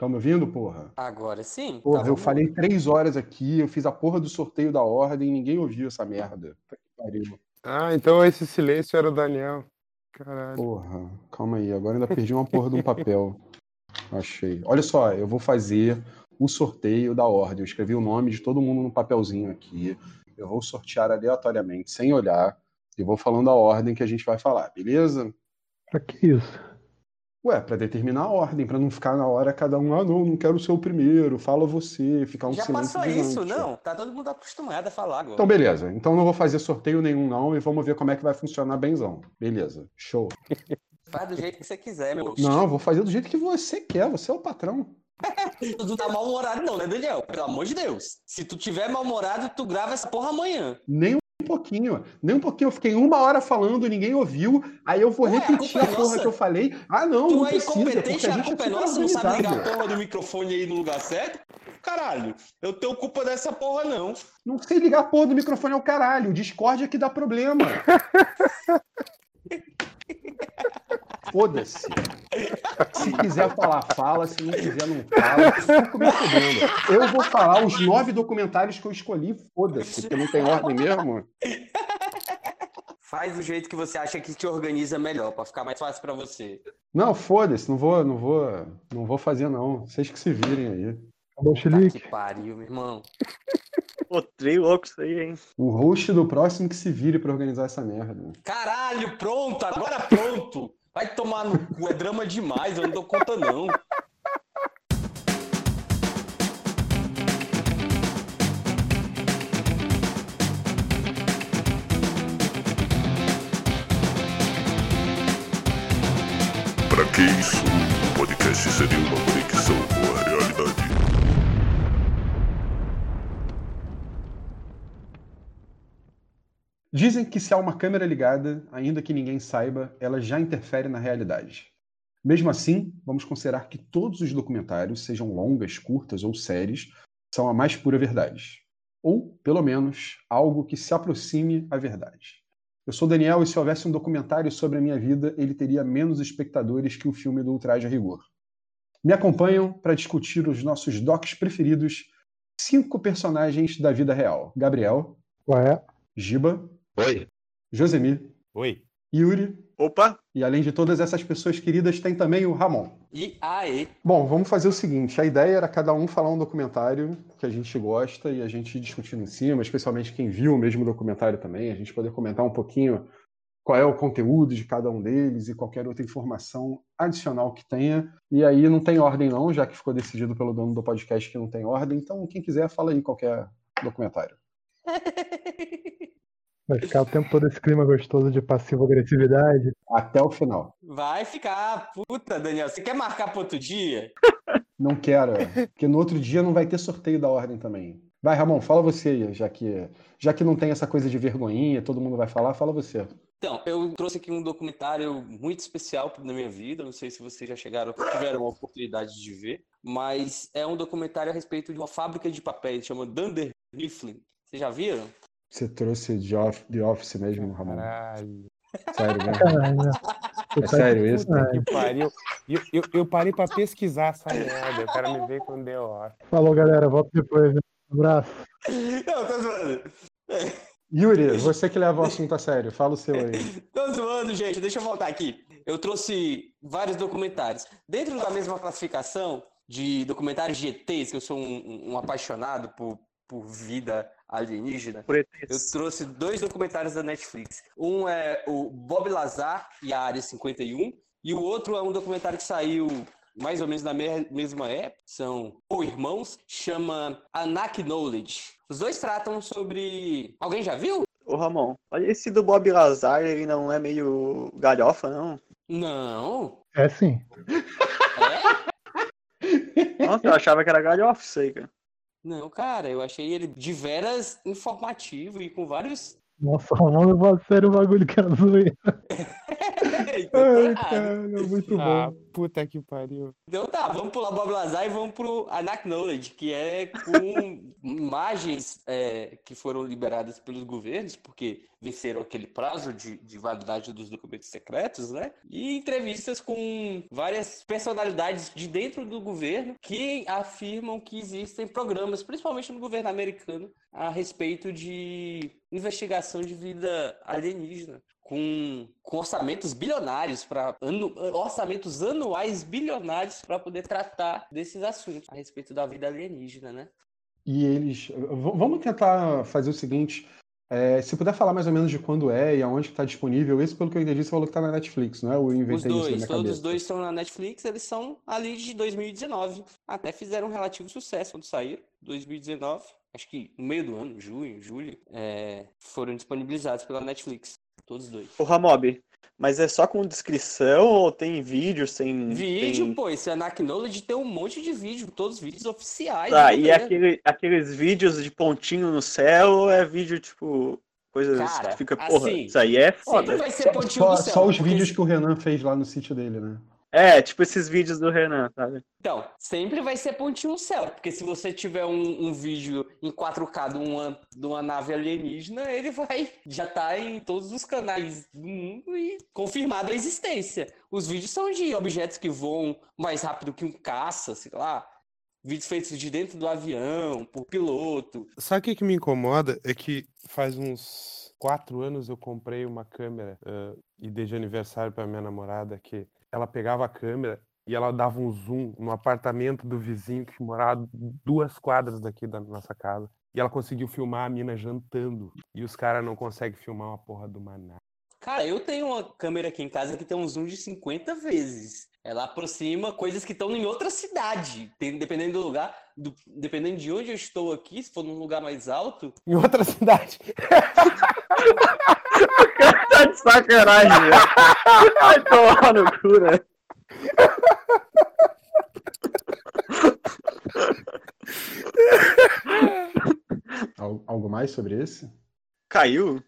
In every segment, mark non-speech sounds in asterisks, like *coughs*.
Estão me ouvindo, porra? Agora sim. Porra, Tá, eu falei três horas aqui, eu fiz a porra do sorteio da ordem e ninguém ouviu essa merda. Puta que pariu. Ah, então esse silêncio era o Daniel. Caralho. Porra, calma aí, agora ainda perdi uma porra de um papel. *laughs* Achei. Olha só, eu vou fazer o sorteio da ordem. Eu escrevi o nome de todo mundo no papelzinho aqui. Eu vou sortear aleatoriamente, sem olhar, e vou falando a ordem que a gente vai falar, beleza? Pra que isso? Ué, pra determinar a ordem, pra não ficar na hora cada um, ah, não, não quero ser o primeiro, fala você, ficar um Já silêncio passou isso, não? Tá todo mundo acostumado a falar agora. Então, beleza. Então não vou fazer sorteio nenhum, não, e vamos ver como é que vai funcionar benzão. Beleza, show. *laughs* Faz do jeito que você quiser, meu. Não, vou fazer do jeito que você quer, você é o patrão. *laughs* Tu não tá mal-humorado, não, né, Daniel? Pelo amor de Deus. Se tu tiver mal-humorado, tu grava essa porra amanhã. Nem um pouquinho, nem um pouquinho. Eu fiquei uma hora falando, ninguém ouviu. Aí eu vou Ué, a repetir a, é porra nossa. que eu falei. Ah, não, Tu não é precisa, porque incompetente, a a gente culpa é nossa, não sabe ligar a porra do microfone aí no lugar certo? Caralho, eu tenho culpa dessa porra, não. Não sei ligar a porra do microfone ao caralho. O Discord é que dá problema. *laughs* Foda-se. Se quiser falar, fala. Se não quiser, não fala. Eu vou falar os nove documentários que eu escolhi. Foda-se, porque não tem ordem mesmo. Faz do jeito que você acha que te organiza melhor, pra ficar mais fácil pra você. Não, foda-se. Não vou, não vou, não vou fazer não. Vocês que se virem aí. Tá que pariu, meu irmão. *laughs* Pô, trei louco isso aí, hein? O host do próximo que se vire pra organizar essa merda. Caralho, pronto, agora pronto. Vai tomar no cu, é drama demais, eu não dou conta não. Pra que isso? O podcast seria uma Dizem que se há uma câmera ligada, ainda que ninguém saiba, ela já interfere na realidade. Mesmo assim, vamos considerar que todos os documentários, sejam longas, curtas ou séries, são a mais pura verdade. Ou, pelo menos, algo que se aproxime à verdade. Eu sou Daniel e se houvesse um documentário sobre a minha vida, ele teria menos espectadores que o filme do Ultraje a Rigor. Me acompanham para discutir os nossos docs preferidos, cinco personagens da vida real. Gabriel, Qual é? Giba, Oi. Josemir, Oi. Yuri Opa! e além de todas essas pessoas queridas, tem também o Ramon. E aí, Bom, vamos fazer o seguinte: a ideia era cada um falar um documentário que a gente gosta e a gente discutindo em cima, especialmente quem viu o mesmo documentário também, a gente poder comentar um pouquinho qual é o conteúdo de cada um deles e qualquer outra informação adicional que tenha. E aí não tem ordem, não, já que ficou decidido pelo dono do podcast que não tem ordem. Então, quem quiser, fala aí qualquer documentário. *laughs* Vai ficar o tempo todo esse clima gostoso de passiva-agressividade. Até o final. vai ficar. Puta, Daniel, você quer marcar pro outro dia? *laughs* Não quero, porque no outro dia não vai ter sorteio da ordem também. Vai, Ramon, fala você aí, já que, já que não tem essa coisa de vergonhinha, todo mundo vai falar, fala você. Então, eu trouxe aqui um documentário muito especial na minha vida. Não sei se vocês já chegaram, tiveram a oportunidade de ver, mas é um documentário a respeito de uma fábrica de papéis, chama Dunder Mifflin. Vocês já viram? Você trouxe de off, The Office mesmo, Ramon? Caralho. Sério, né? Caralho? É sério isso? Que pariu. Eu, eu, eu parei pra pesquisar essa merda. O cara me veio com The Office. Falou, galera. Volto depois. né? Abraço. Não, tô zoando. Yuri, você que leva o assunto a sério, fala o seu aí. Tô zoando, gente. Deixa eu voltar aqui. Eu trouxe vários documentários. Dentro da mesma classificação de documentários de ETs, que eu sou um, um apaixonado por, por vida alienígena, eu trouxe dois documentários da Netflix. Um é o Bob Lazar e a Área 51, e o outro é um documentário que saiu mais ou menos na me- mesma época. São ou irmãos, chama Acknowledge. Os dois tratam sobre. Alguém já viu? Ô, Ramon, olha esse do Bob Lazar, ele não é meio galhofa, não? Não. É sim. É? Nossa, eu achava que era galhofa isso aí, cara. Não, cara, eu achei ele de veras informativo e com vários. Nossa, vamos levar a sério o bagulho que era zoeira. *laughs* então tá Ai, cara, muito Ah, bom. puta que pariu. Então tá, vamos pular Bob Lazar e vamos pro Acknowledge, que é com imagens é, que foram liberadas pelos governos, porque venceram aquele prazo de, de validade dos documentos secretos, né? E entrevistas com várias personalidades de dentro do governo que afirmam que existem programas, principalmente no governo americano, a respeito de investigação de vida alienígena com, com orçamentos bilionários para orçamentos anuais bilionários para poder tratar desses assuntos a respeito da vida alienígena, né? E eles. Vamos tentar fazer o seguinte. é, se puder falar mais ou menos de quando é e aonde está disponível, esse, pelo que eu entendi, você falou que está na Netflix, não é? Eu Os inventei isso na dois, minha todos cabeça. os dois estão na Netflix, eles são ali de 2019. Até fizeram um relativo sucesso quando saíram, 2019. Acho que no meio do ano, junho, julho, é, foram disponibilizados pela Netflix. Todos dois. O Ramob, mas é só com descrição ou tem vídeo sem. Vídeo, tem... pô, esse Acknowledge tem um monte de vídeo, todos vídeos oficiais. Tá, do e aquele, aqueles vídeos de pontinho no céu é vídeo, tipo, coisas Cara, que fica, porra, assim, isso aí é foda. vai ser pontinho Só, céu. só os porque vídeos que o Renan fez lá no sítio dele, né? É, tipo esses vídeos do Renan, sabe? Então, sempre vai ser pontinho no céu, porque se você tiver um, um vídeo em 4K de uma, de uma nave alienígena, ele vai já tá em todos os canais do mundo e confirmado a existência. Os vídeos são de objetos que voam mais rápido que um caça, sei lá. Vídeos feitos de dentro do avião, por piloto. Sabe o que, que me incomoda? É que faz uns quatro anos eu comprei uma câmera ah, e dei de aniversário pra minha namorada que ela pegava a câmera e ela dava um zoom no apartamento do vizinho que morava duas quadras daqui da nossa casa. E ela conseguiu filmar a mina jantando. E os caras não conseguem filmar uma porra do maná. Cara, eu tenho uma câmera aqui em casa que tem um zoom de 50 vezes. Ela aproxima coisas que estão em outra cidade. Tem- dependendo do lugar, do- dependendo de onde eu estou aqui, se for num lugar mais alto, Em outra *laughs* cidade. *laughs* Tá de sacanagem, velho. Vai tomar no cu, né? Al- Algo mais sobre esse? Caiu?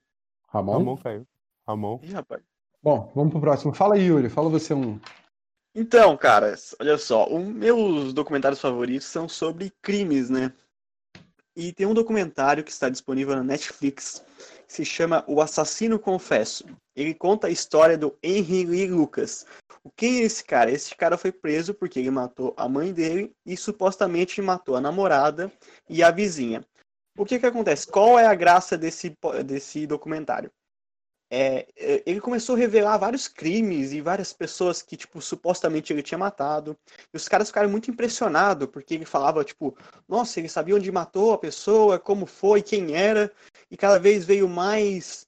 Ramon? Ramon caiu. Ramon. Ih, rapaz. Bom, vamos pro próximo. Fala aí, Yuri. Fala você um. Então, cara, olha só, os meus documentários favoritos são sobre crimes, né? E tem um documentário que está disponível na Netflix, se chama O Assassino Confesso. Ele conta a história do Henry Lee Lucas. O quem é esse cara? Esse cara foi preso porque ele matou a mãe dele e supostamente matou a namorada e a vizinha. O que que acontece? Qual é a graça desse, desse documentário? É, é, ele começou a revelar vários crimes e várias pessoas que, tipo, supostamente ele tinha matado. E os caras ficaram muito impressionados, porque ele falava, tipo, nossa, ele sabia onde matou a pessoa, como foi, quem era. E cada vez veio mais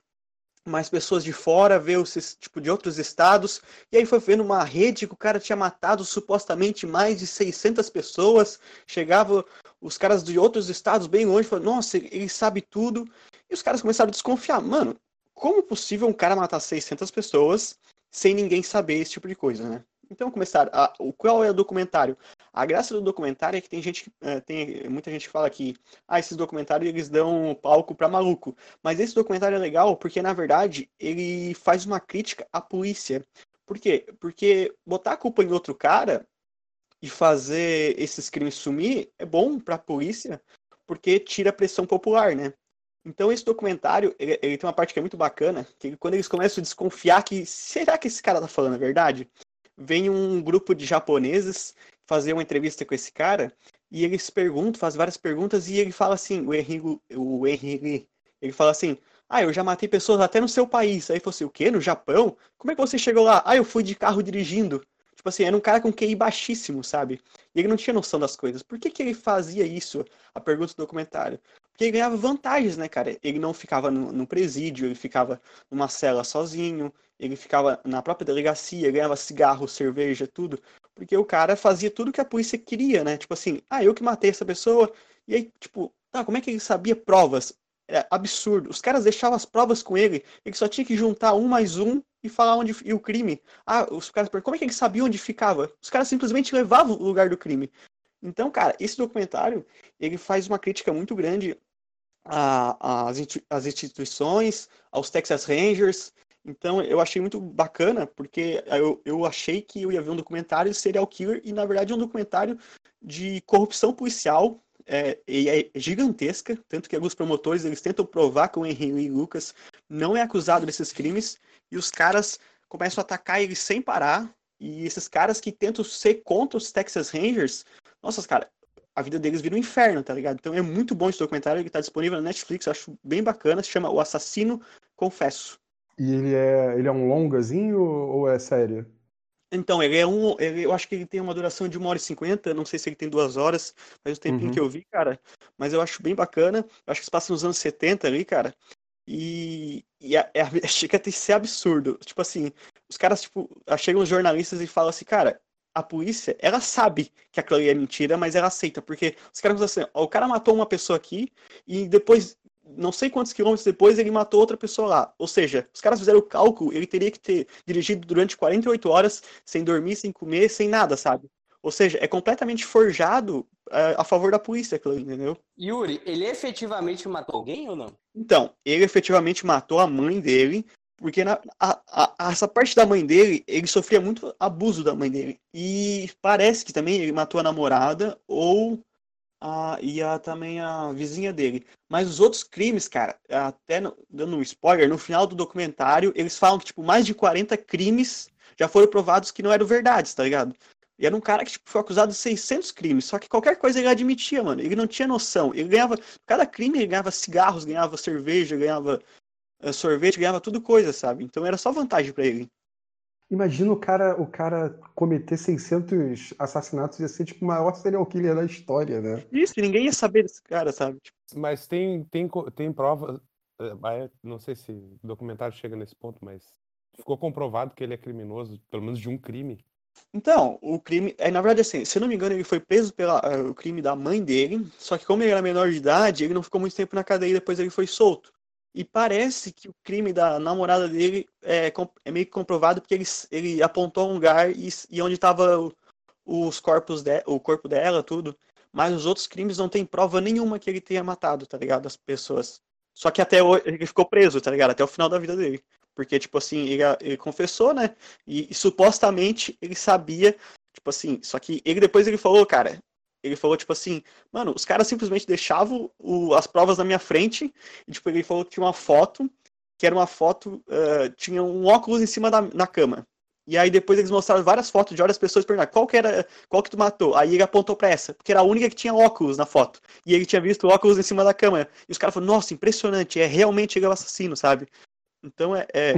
mais pessoas de fora, veio tipo, de outros estados. E aí foi vendo uma rede que o cara tinha matado supostamente mais de 600 pessoas. Chegava os caras de outros estados bem longe, falaram, nossa, ele sabe tudo. E os caras começaram a desconfiar, mano, como é possível um cara matar 600 pessoas sem ninguém saber esse tipo de coisa, né? Então começaram. A, o qual é o documentário? A graça do documentário é que tem gente, eh, tem muita gente que fala que ah, esses documentários eles dão palco pra maluco. Mas esse documentário é legal porque na verdade ele faz uma crítica à polícia. Por quê? Porque botar a culpa em outro cara e fazer esses crimes sumir é bom pra polícia porque tira a pressão popular, né? Então esse documentário, ele, ele tem uma parte que é muito bacana, que quando eles começam a desconfiar que será que esse cara tá falando a verdade? Vem um grupo de japoneses fazer uma entrevista com esse cara e eles perguntam, fazem várias perguntas e ele fala assim, o Henrique, o Henrique, ele fala assim: "Ah, eu já matei pessoas até no seu país". Aí falou assim: "O quê? No Japão? Como é que você chegou lá?". "Ah, eu fui de carro dirigindo". Tipo assim, era um cara com QI baixíssimo, sabe? E ele não tinha noção das coisas. Por que que ele fazia isso? A pergunta do documentário. Porque ele ganhava vantagens, né, cara? Ele não ficava no, no presídio, ele ficava numa cela sozinho, ele ficava na própria delegacia, ganhava cigarro, cerveja, tudo. Porque o cara fazia tudo que a polícia queria, né? Tipo assim, ah, eu que matei essa pessoa. E aí, tipo, tá, como é que ele sabia provas? É absurdo. Os caras deixavam as provas com ele, ele só tinha que juntar um mais um e falar onde e o crime. Ah, os caras como é que ele sabia onde ficava? Os caras simplesmente levavam o lugar do crime. Então, cara, esse documentário, ele faz uma crítica muito grande às insti- às instituições, aos Texas Rangers, Então eu achei muito bacana, porque eu, eu achei que eu ia ver um documentário de serial killer e na verdade é um documentário de corrupção policial é, é gigantesca, tanto que alguns promotores eles tentam provar que o Henry Lucas não é acusado desses crimes e os caras começam a atacar ele sem parar e esses caras que tentam ser contra os Texas Rangers, nossa, cara, a vida deles vira um inferno, tá ligado? Então é muito bom esse documentário, ele tá disponível na Netflix, eu acho bem bacana, se chama O Assassino Confesso. E ele é, ele é um longazinho ou é sério? Então, ele é um. Ele, eu acho que ele tem uma duração de uma hora e cinquenta, não sei se ele tem duas horas, mas o tempinho Uhum. que eu vi, cara. Mas eu acho bem bacana. Eu acho que se passa nos anos 70 ali, cara. E, e é, é, *laughs* chega a ser absurdo. Tipo assim, os caras, tipo, chegam os jornalistas e falam assim, cara, a polícia, ela sabe que aquilo ali é mentira, mas ela aceita, porque os caras dizem assim, ó, o cara matou uma pessoa aqui e depois, não sei quantos quilômetros depois, ele matou outra pessoa lá. Ou seja, os caras fizeram o cálculo, ele teria que ter dirigido durante 48 horas, sem dormir, sem comer, sem nada, sabe? Ou seja, é completamente forjado é, a favor da polícia, entendeu? Yuri, ele efetivamente matou alguém ou não? Então, ele efetivamente matou a mãe dele, porque na, a- a- essa parte da mãe dele, ele sofria muito abuso da mãe dele. E parece que também ele matou a namorada ou a, e a, também a vizinha dele. Mas os outros crimes, cara, até no- dando um spoiler, no final do documentário, eles falam que, tipo, mais de 40 crimes já foram provados que não eram verdades, tá ligado? E era um cara que tipo, foi acusado de 600 crimes, só que qualquer coisa ele admitia, mano. Ele não tinha noção. Ele ganhava, cada crime ele ganhava cigarros, ganhava cerveja, ganhava eh, sorvete, ganhava tudo coisa, sabe? Então era só vantagem pra ele. Imagina o cara, o cara cometer 600 assassinatos ia ser tipo o maior serial killer da história, né? Isso, e ninguém ia saber desse cara, sabe? Tipo, Mas tem, tem, tem prova. eh, ah, Não sei se o documentário chega nesse ponto, mas ficou comprovado que ele é criminoso, pelo menos de um crime. Então, o crime. É, na verdade, assim, se eu não me engano, ele foi preso pelo crime da mãe dele. Só que como ele era menor de idade, ele não ficou muito tempo na cadeia e depois ele foi solto. E parece que o crime da namorada dele é, é meio que comprovado porque ele, ele apontou um lugar e, e onde estava os corpos de, o corpo dela, tudo. Mas os outros crimes não tem prova nenhuma que ele tenha matado, tá ligado? As pessoas. Só que até hoje ele ficou preso, tá ligado? Até o final da vida dele. Porque, tipo assim, ele, ele confessou, né? E, e supostamente ele sabia, tipo assim, só que ele depois ele falou, cara, ele falou, tipo assim, mano, os caras simplesmente deixavam o- as provas na minha frente, e tipo, ele falou que tinha uma foto, que era uma foto, eh, tinha um óculos em cima da na cama. E aí depois eles mostraram várias fotos de várias pessoas perguntando qual que era, qual que tu matou? Aí ele apontou pra essa, porque era a única que tinha óculos na foto. E ele tinha visto óculos em cima da cama. E os caras falaram, nossa, impressionante, é realmente ele é o assassino, sabe? Então é, é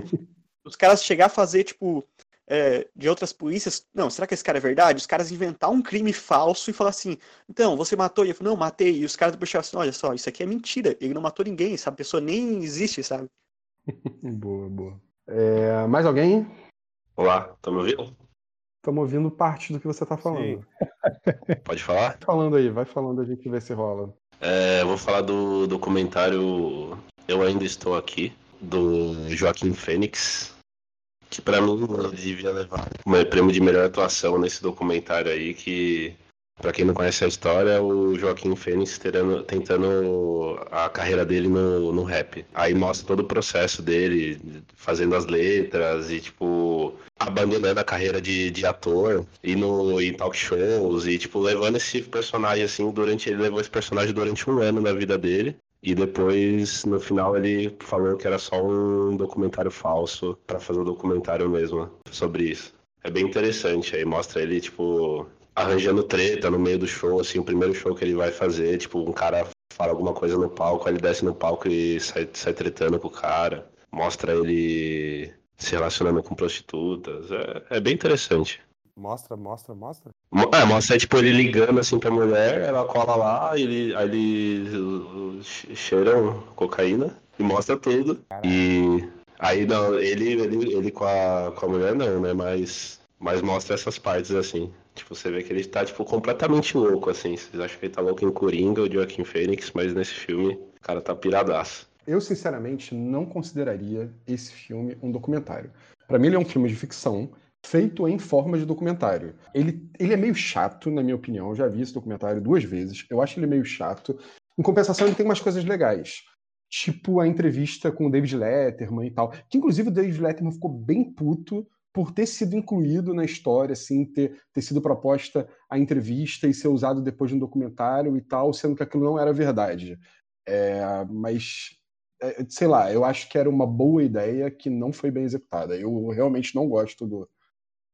os caras chegar a fazer, tipo, é, de outras polícias, não, será que esse cara é verdade? Os caras inventar um crime falso e falar assim, então, você matou? E eu falo, não, matei. E os caras depois chegaram assim, olha só, isso aqui é mentira, ele não matou ninguém, essa pessoa nem existe, sabe? *laughs* Boa, boa. É, mais alguém? Olá, tá me ouvindo? Estamos ouvindo parte do que você tá falando. *laughs* Pode falar? Vai falando aí, vai falando, a gente vê se rola. É, eu vou falar do documentário Eu Ainda Estou Aqui, do Joaquim Fênix, que pra mim devia levar o prêmio de melhor atuação nesse documentário aí, que pra quem não conhece a história, o Joaquim Fênix tentando a carreira dele no, no rap. Aí mostra todo o processo dele, fazendo as letras e tipo abandonando a carreira de, de ator e no em talk shows e tipo levando esse personagem assim durante ele levou esse personagem durante um ano na vida dele e depois no final ele falou que era só um documentário falso pra fazer o documentário mesmo sobre isso é bem interessante aí mostra ele tipo arranjando treta no meio do show assim o primeiro show que ele vai fazer tipo um cara fala alguma coisa no palco ele desce no palco e sai, sai tretando com o cara mostra ele se relacionando com prostitutas. É, é bem interessante. Mostra, mostra, mostra. Mo- É, mostra tipo ele ligando assim pra mulher, ela cola lá, ele, aí eles cheiram cocaína e mostra tudo. E aí não, ele, ele, ele com, a, com a mulher não, né? Mas, mas mostra essas partes assim. Tipo, você vê que ele tá tipo completamente louco, assim. Vocês acham que ele tá louco em Coringa, o Joaquim Fênix, mas nesse filme o cara tá piradaço. Eu, sinceramente, não consideraria esse filme um documentário. Pra mim, ele é um filme de ficção feito em forma de documentário. Ele, ele é meio chato, na minha opinião. Eu já vi esse documentário duas vezes. Eu acho ele meio chato. Em compensação, ele tem umas coisas legais. tipo a entrevista com o David Letterman e tal. Que inclusive o David Letterman ficou bem puto por ter sido incluído na história, assim, ter, ter sido proposta a entrevista e ser usado depois de um documentário e tal, sendo que aquilo não era verdade. É, mas, é, sei lá, eu acho que era uma boa ideia que não foi bem executada. Eu realmente não gosto do,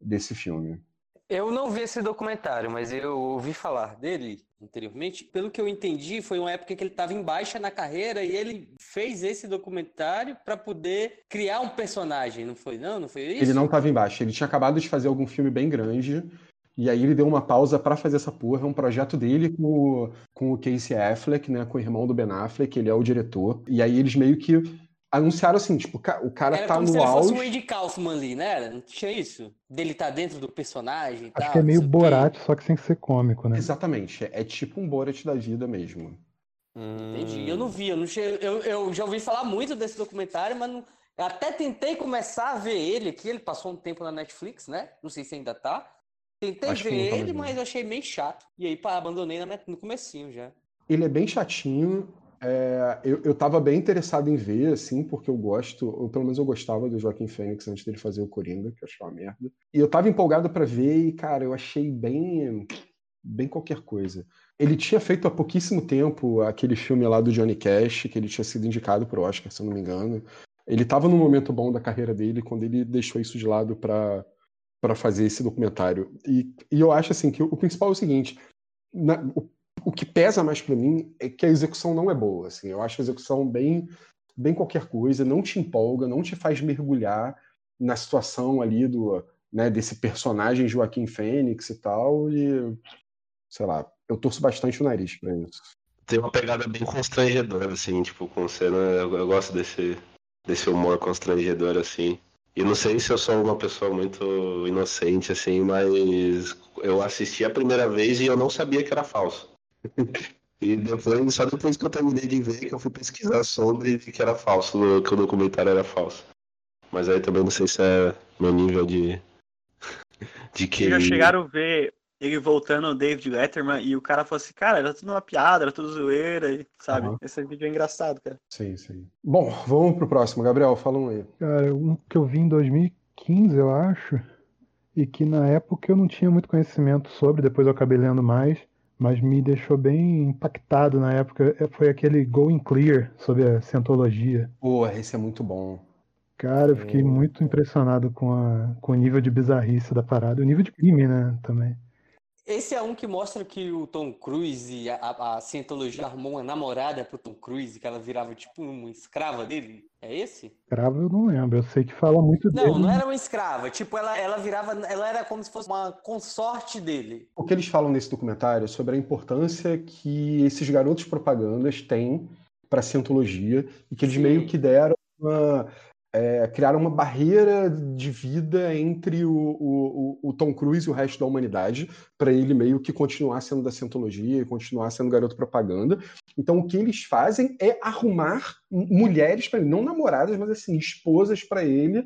desse filme. Eu não vi esse documentário, mas eu ouvi falar dele anteriormente. Pelo que eu entendi, foi uma época que ele estava em baixa na carreira e ele fez esse documentário para poder criar um personagem, não foi? Não, não foi isso? Ele não estava em baixa, ele tinha acabado de fazer algum filme bem grande. E aí ele deu uma pausa para fazer essa porra, é um projeto dele com o, com o Casey Affleck, né, com o irmão do Ben Affleck, ele é o diretor. E aí eles meio que anunciaram assim, tipo, o cara Era tá como no se ele auge. fosse um Andy Kaufman ali, né? Não tinha isso? Dele tá dentro do personagem e Acho tal. que é meio o. Borat, só que sem ser cômico, né? Exatamente, é, é tipo um Borat da vida mesmo. Entendi. Eu não vi, eu, não che... eu, eu já ouvi falar muito desse documentário, mas não... eu até tentei começar a ver ele aqui. Ele passou um tempo na Netflix, né? Não sei se ainda tá. Tentei Acho ver tá ele, mas eu achei meio chato. E aí pá, abandonei na met- no comecinho já. Ele é bem chatinho. É, eu, eu tava bem interessado em ver, assim, porque eu gosto, ou pelo menos eu gostava do Joaquim Fênix antes dele fazer o Coringa, que eu achei uma merda. E eu tava empolgado pra ver e, cara, eu achei bem, bem qualquer coisa. Ele tinha feito há pouquíssimo tempo aquele filme lá do Johnny Cash, que ele tinha sido indicado pro Oscar, se eu não me engano. Ele tava num momento bom da carreira dele quando ele deixou isso de lado pra para fazer esse documentário. E, e eu acho assim que o, o principal é o seguinte, na- o, o que pesa mais pra mim é que a execução não é boa, assim. Eu acho a execução bem bem qualquer coisa, não te empolga, não te faz mergulhar na situação ali do, né, desse personagem Joaquim Fênix e tal e sei lá, eu torço bastante o nariz pra isso. Tem uma pegada bem constrangedora, assim, tipo, com cena. Eu, eu gosto desse, desse humor constrangedor, assim. E não sei se eu sou uma pessoa muito inocente, assim, mas eu assisti a primeira vez e eu não sabia que era falso. E depois, só depois que eu terminei de ver, que eu fui pesquisar sobre e vi que era falso, que o documentário era falso. Mas aí também não sei se é meu nível de. de que. Vocês já chegaram a ver ele voltando o David Letterman e o cara falou assim, cara, era tudo uma piada, era tudo zoeira, e, sabe? Aham. Esse vídeo é engraçado, cara. Sim, sim. Bom, vamos pro próximo. Gabriel, fala um aí. Cara, um que eu vi em 2015, eu acho, e que na época eu não tinha muito conhecimento sobre, depois eu acabei lendo mais, mas me deixou bem impactado na época, é- foi aquele Going Clear sobre a Scientologia. Porra, esse é muito bom. Cara, eu fiquei muito impressionado com, a, com o nível de bizarrice da parada, o nível de crime, né, também. Esse é um que mostra que o Tom Cruise, a, a, a Scientologia arrumou uma namorada pro Tom Cruise, que ela virava tipo uma escrava dele. É esse? Cravo eu não lembro, eu sei que fala muito Não, dele. não era uma escrava. Tipo, ela, ela virava. Ela era como se fosse uma consorte dele. O que eles falam nesse documentário é sobre a importância que esses garotos propagandas têm para a cientologia e que eles Sim. meio que deram uma, é, criaram uma barreira de vida entre o, o, o- Tom Cruise e o resto da humanidade para ele meio que continuar sendo da cientologia e continuar sendo garoto propaganda. Então o que eles fazem é arrumar mulheres para ele, não namoradas, mas assim esposas para ele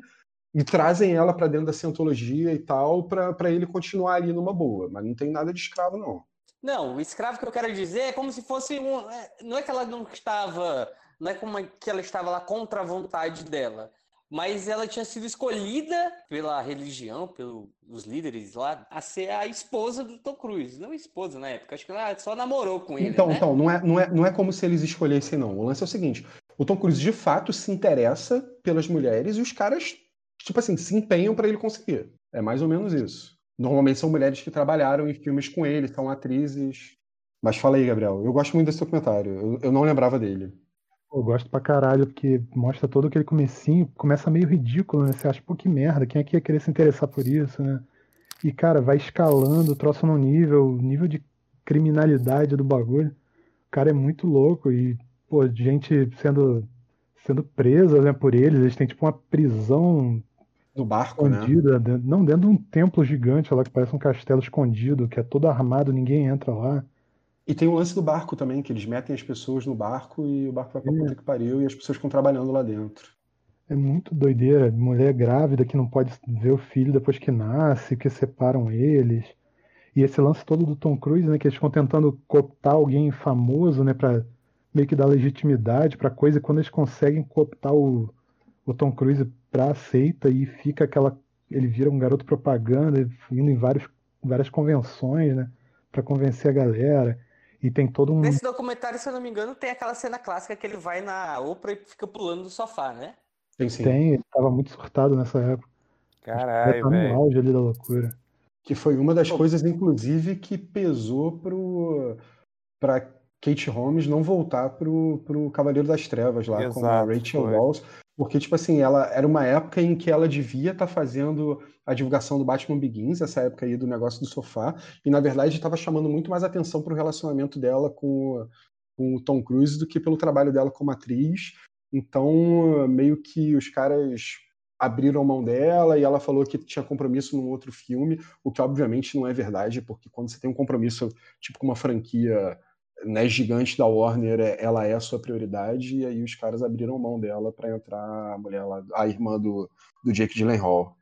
e trazem ela para dentro da cientologia e tal para ele continuar ali numa boa, mas não tem nada de escravo não. Não, o escravo que eu quero dizer é como se fosse um. é, Não é que ela não estava. Não é como que ela estava lá contra a vontade dela. Mas ela tinha sido escolhida pela religião, pelos líderes lá, a ser a esposa do Tom Cruise. Não esposa na época, acho que ela só namorou com ele. Então, né? então não, é, não, é, não é como se eles escolhessem, não. O lance é o seguinte: o Tom Cruise de fato se interessa pelas mulheres e os caras, tipo assim, se empenham para ele conseguir. É mais ou menos isso. Normalmente são mulheres que trabalharam em filmes com ele, são atrizes. Mas fala aí, Gabriel. Eu gosto muito desse documentário. Eu, eu não lembrava dele. Eu gosto pra caralho, porque mostra todo aquele comecinho, começa meio ridículo, né? Você acha, pô, que merda, quem é que ia querer se interessar por isso, né? E, cara, vai escalando, o troço no nível, o nível de criminalidade do bagulho. O cara é muito louco e, pô, gente sendo, sendo presa, né, por eles, eles têm tipo uma prisão No barco, né? escondida, dentro- não dentro de um templo gigante lá que parece um castelo escondido, que é todo armado, ninguém entra lá. E tem o lance do barco também, que eles metem as pessoas no barco e o barco vai pra É. puta que pariu e as pessoas ficam trabalhando lá dentro. É muito doideira. Mulher grávida que não pode ver o filho depois que nasce, que separam eles. E esse lance todo do Tom Cruise, né? Que eles ficam tentando cooptar alguém famoso, né? Pra meio que dá legitimidade pra coisa, e quando eles conseguem cooptar o, o Tom Cruise pra seita e fica aquela. Ele vira um garoto propaganda, indo em vários, várias convenções, né? Pra convencer a galera. E tem todo um. Nesse documentário, se eu não me engano, tem aquela cena clássica que ele vai na Oprah e fica pulando do sofá, né? Tem sim. Tem, ele tava muito surtado nessa época. Caralho, tá no velho. auge ali da loucura. Que foi uma das coisas, inclusive, que pesou pro, pra Kate Holmes não voltar pro, pro Cavaleiro das Trevas lá com a Exato, Rachel foi. Walls. Porque, tipo assim, ela era uma época em que ela devia estar fazendo a divulgação do Batman Begins, essa época aí do negócio do sofá, e na verdade estava chamando muito mais atenção pro relacionamento dela com, o- com o Tom Cruise do que pelo trabalho dela como atriz. Então, meio que os caras abriram mão dela e ela falou que tinha compromisso num outro filme, o que obviamente não é verdade, porque quando você tem um compromisso tipo com uma franquia né, gigante da Warner, é- ela é a sua prioridade, e aí os caras abriram mão dela pra entrar a mulher lá, a irmã do, do Jake Gyllenhaal.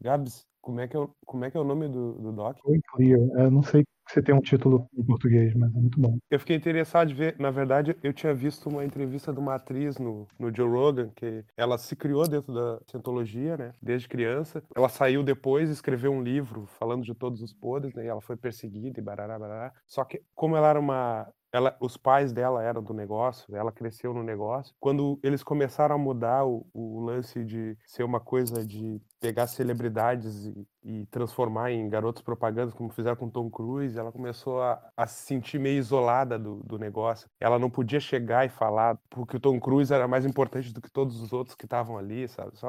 Gabs, como é que é, o- como é, que é o nome do, do Doc? Foi clear. Eu não sei se tem um título em português, mas é muito bom. Eu fiquei interessado de ver, na verdade, eu tinha visto uma entrevista de uma atriz no, no Joe Rogan, que ela se criou dentro da cientologia, né, desde criança. Ela saiu depois, escreveu um livro falando de todos os podres, né, e ela foi perseguida e barará, barará. Só que, como ela era uma... Ela, os pais dela eram do negócio, ela cresceu no negócio. Quando eles começaram a mudar o, o lance de ser uma coisa de pegar celebridades e, e transformar em garotos propagandas, como fizeram com Tom Cruise, ela começou a, a se sentir meio isolada do, do negócio. Ela não podia chegar e falar porque o Tom Cruise era mais importante do que todos os outros que estavam ali, sabe? Só,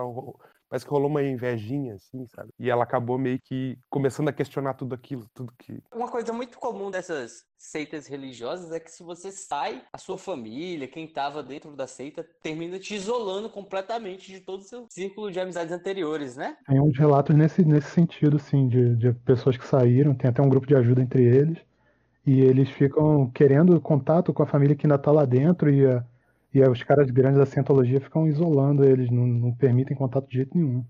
parece que rolou uma invejinha, assim, sabe? E ela acabou meio que começando a questionar tudo aquilo, tudo que. Uma coisa muito comum dessas seitas religiosas é que se você sai, a sua família, quem estava dentro da seita, termina te isolando completamente de todo o seu círculo de amizades anteriores, né? Tem uns relatos nesse, nesse sentido, sim, de, de pessoas que saíram, tem até um grupo de ajuda entre eles, e eles ficam querendo contato com a família que ainda tá lá dentro, e, a- e os caras grandes da Scientologia ficam isolando eles, não, não permitem contato de jeito nenhum.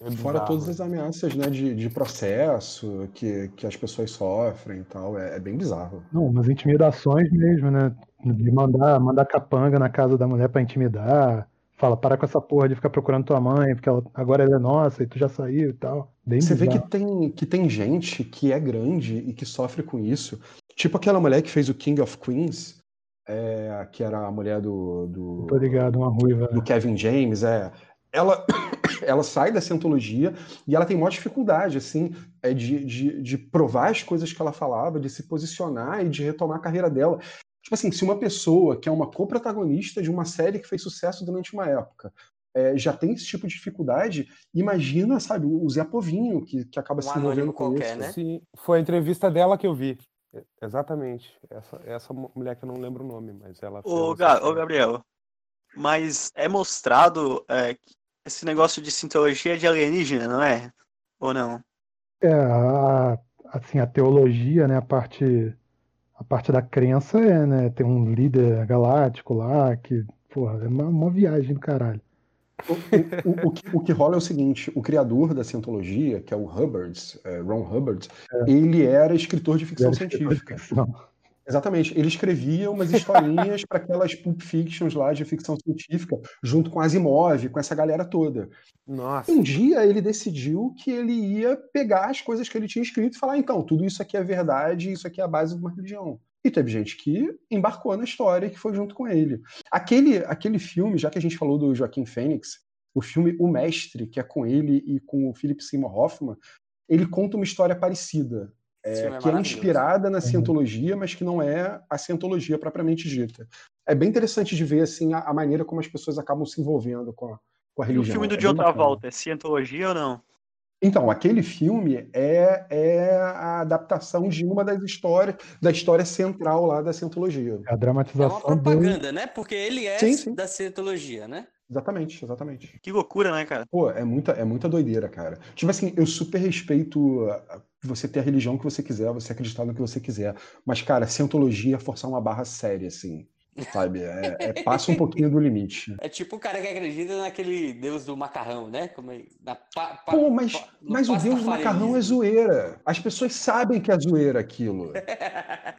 É Fora todas as ameaças né, de, de processo que, que as pessoas sofrem e tal, é, é bem bizarro. Não, umas intimidações mesmo, né? De mandar, mandar capanga na casa da mulher pra intimidar. Fala, para com essa porra de ficar procurando tua mãe, porque ela, agora ela é nossa e tu já saiu e tal. Bem Você vê bizarro. que tem, que tem gente que é grande e que sofre com isso. Tipo aquela mulher que fez o King of Queens, é, que era a mulher do, do, Tô ligado, uma ruiva. do Kevin James, é. Ela, *coughs* ela sai da cientologia e ela tem maior dificuldade, assim, é de, de, de provar as coisas que ela falava, de se posicionar e de retomar a carreira dela. Tipo assim, se uma pessoa que é uma co-protagonista de uma série que fez sucesso durante uma época é, já tem esse tipo de dificuldade, imagina, sabe, o Zé Povinho, que, que acaba Um se envolvendo com qualquer, isso. né? Sim, foi a entrevista dela que eu vi. É, Exatamente. Essa, essa mu- mulher que eu não lembro o nome, mas ela. Ô, Ga- ô. Gabriel, mas é mostrado é, que esse negócio de sintologia de alienígena, não é? Ou não? É, a, assim, a teologia, né, a parte, a parte da crença é, né, tem um líder galáctico lá que, porra, é uma, uma viagem do caralho. O, o- o que, o que rola é o seguinte: o criador da cientologia, que é o Hubbard, é, Ron Hubbard, ele era escritor de ficção científica. ficção. Exatamente. Ele escrevia umas historinhas para aquelas pulp fictions lá de ficção científica, junto com Asimov, com essa galera toda. Nossa. Um dia ele decidiu que ele ia pegar as coisas que ele tinha escrito e falar: então, tudo isso aqui é verdade, isso aqui é a base de uma religião. E teve gente que embarcou na história e que foi junto com ele. Aquele, aquele filme, já que a gente falou do Joaquim Fênix, o filme O Mestre, que é com ele e com o Philip Seymour Hoffman, ele conta uma história parecida. É, é que é inspirada na Uhum. cientologia, mas que não é a cientologia propriamente dita. É bem interessante de ver assim a, a maneira como as pessoas acabam se envolvendo com a, com a E o religião. filme do É John. Travolta é cientologia ou não? Então, aquele filme é, é a adaptação de uma das histórias, da história central lá da cientologia. A É uma dramatização dele, propaganda, né? Porque ele é Sim, sim. da cientologia, né? Exatamente, exatamente. Que loucura, né, cara? Pô, é muita, é muita doideira, cara. Tipo assim, eu super respeito a- você ter a religião que você quiser, você acreditar no que você quiser. Mas, cara, cientologia é forçar uma barra séria, assim. Sabe? É, é- passa um pouquinho do limite. É tipo o cara que acredita naquele deus do macarrão, né? Como é, na pa, pa- Pô, mas, pa- mas o Deus do macarrão é zoeira. As pessoas sabem que é zoeira aquilo. *laughs*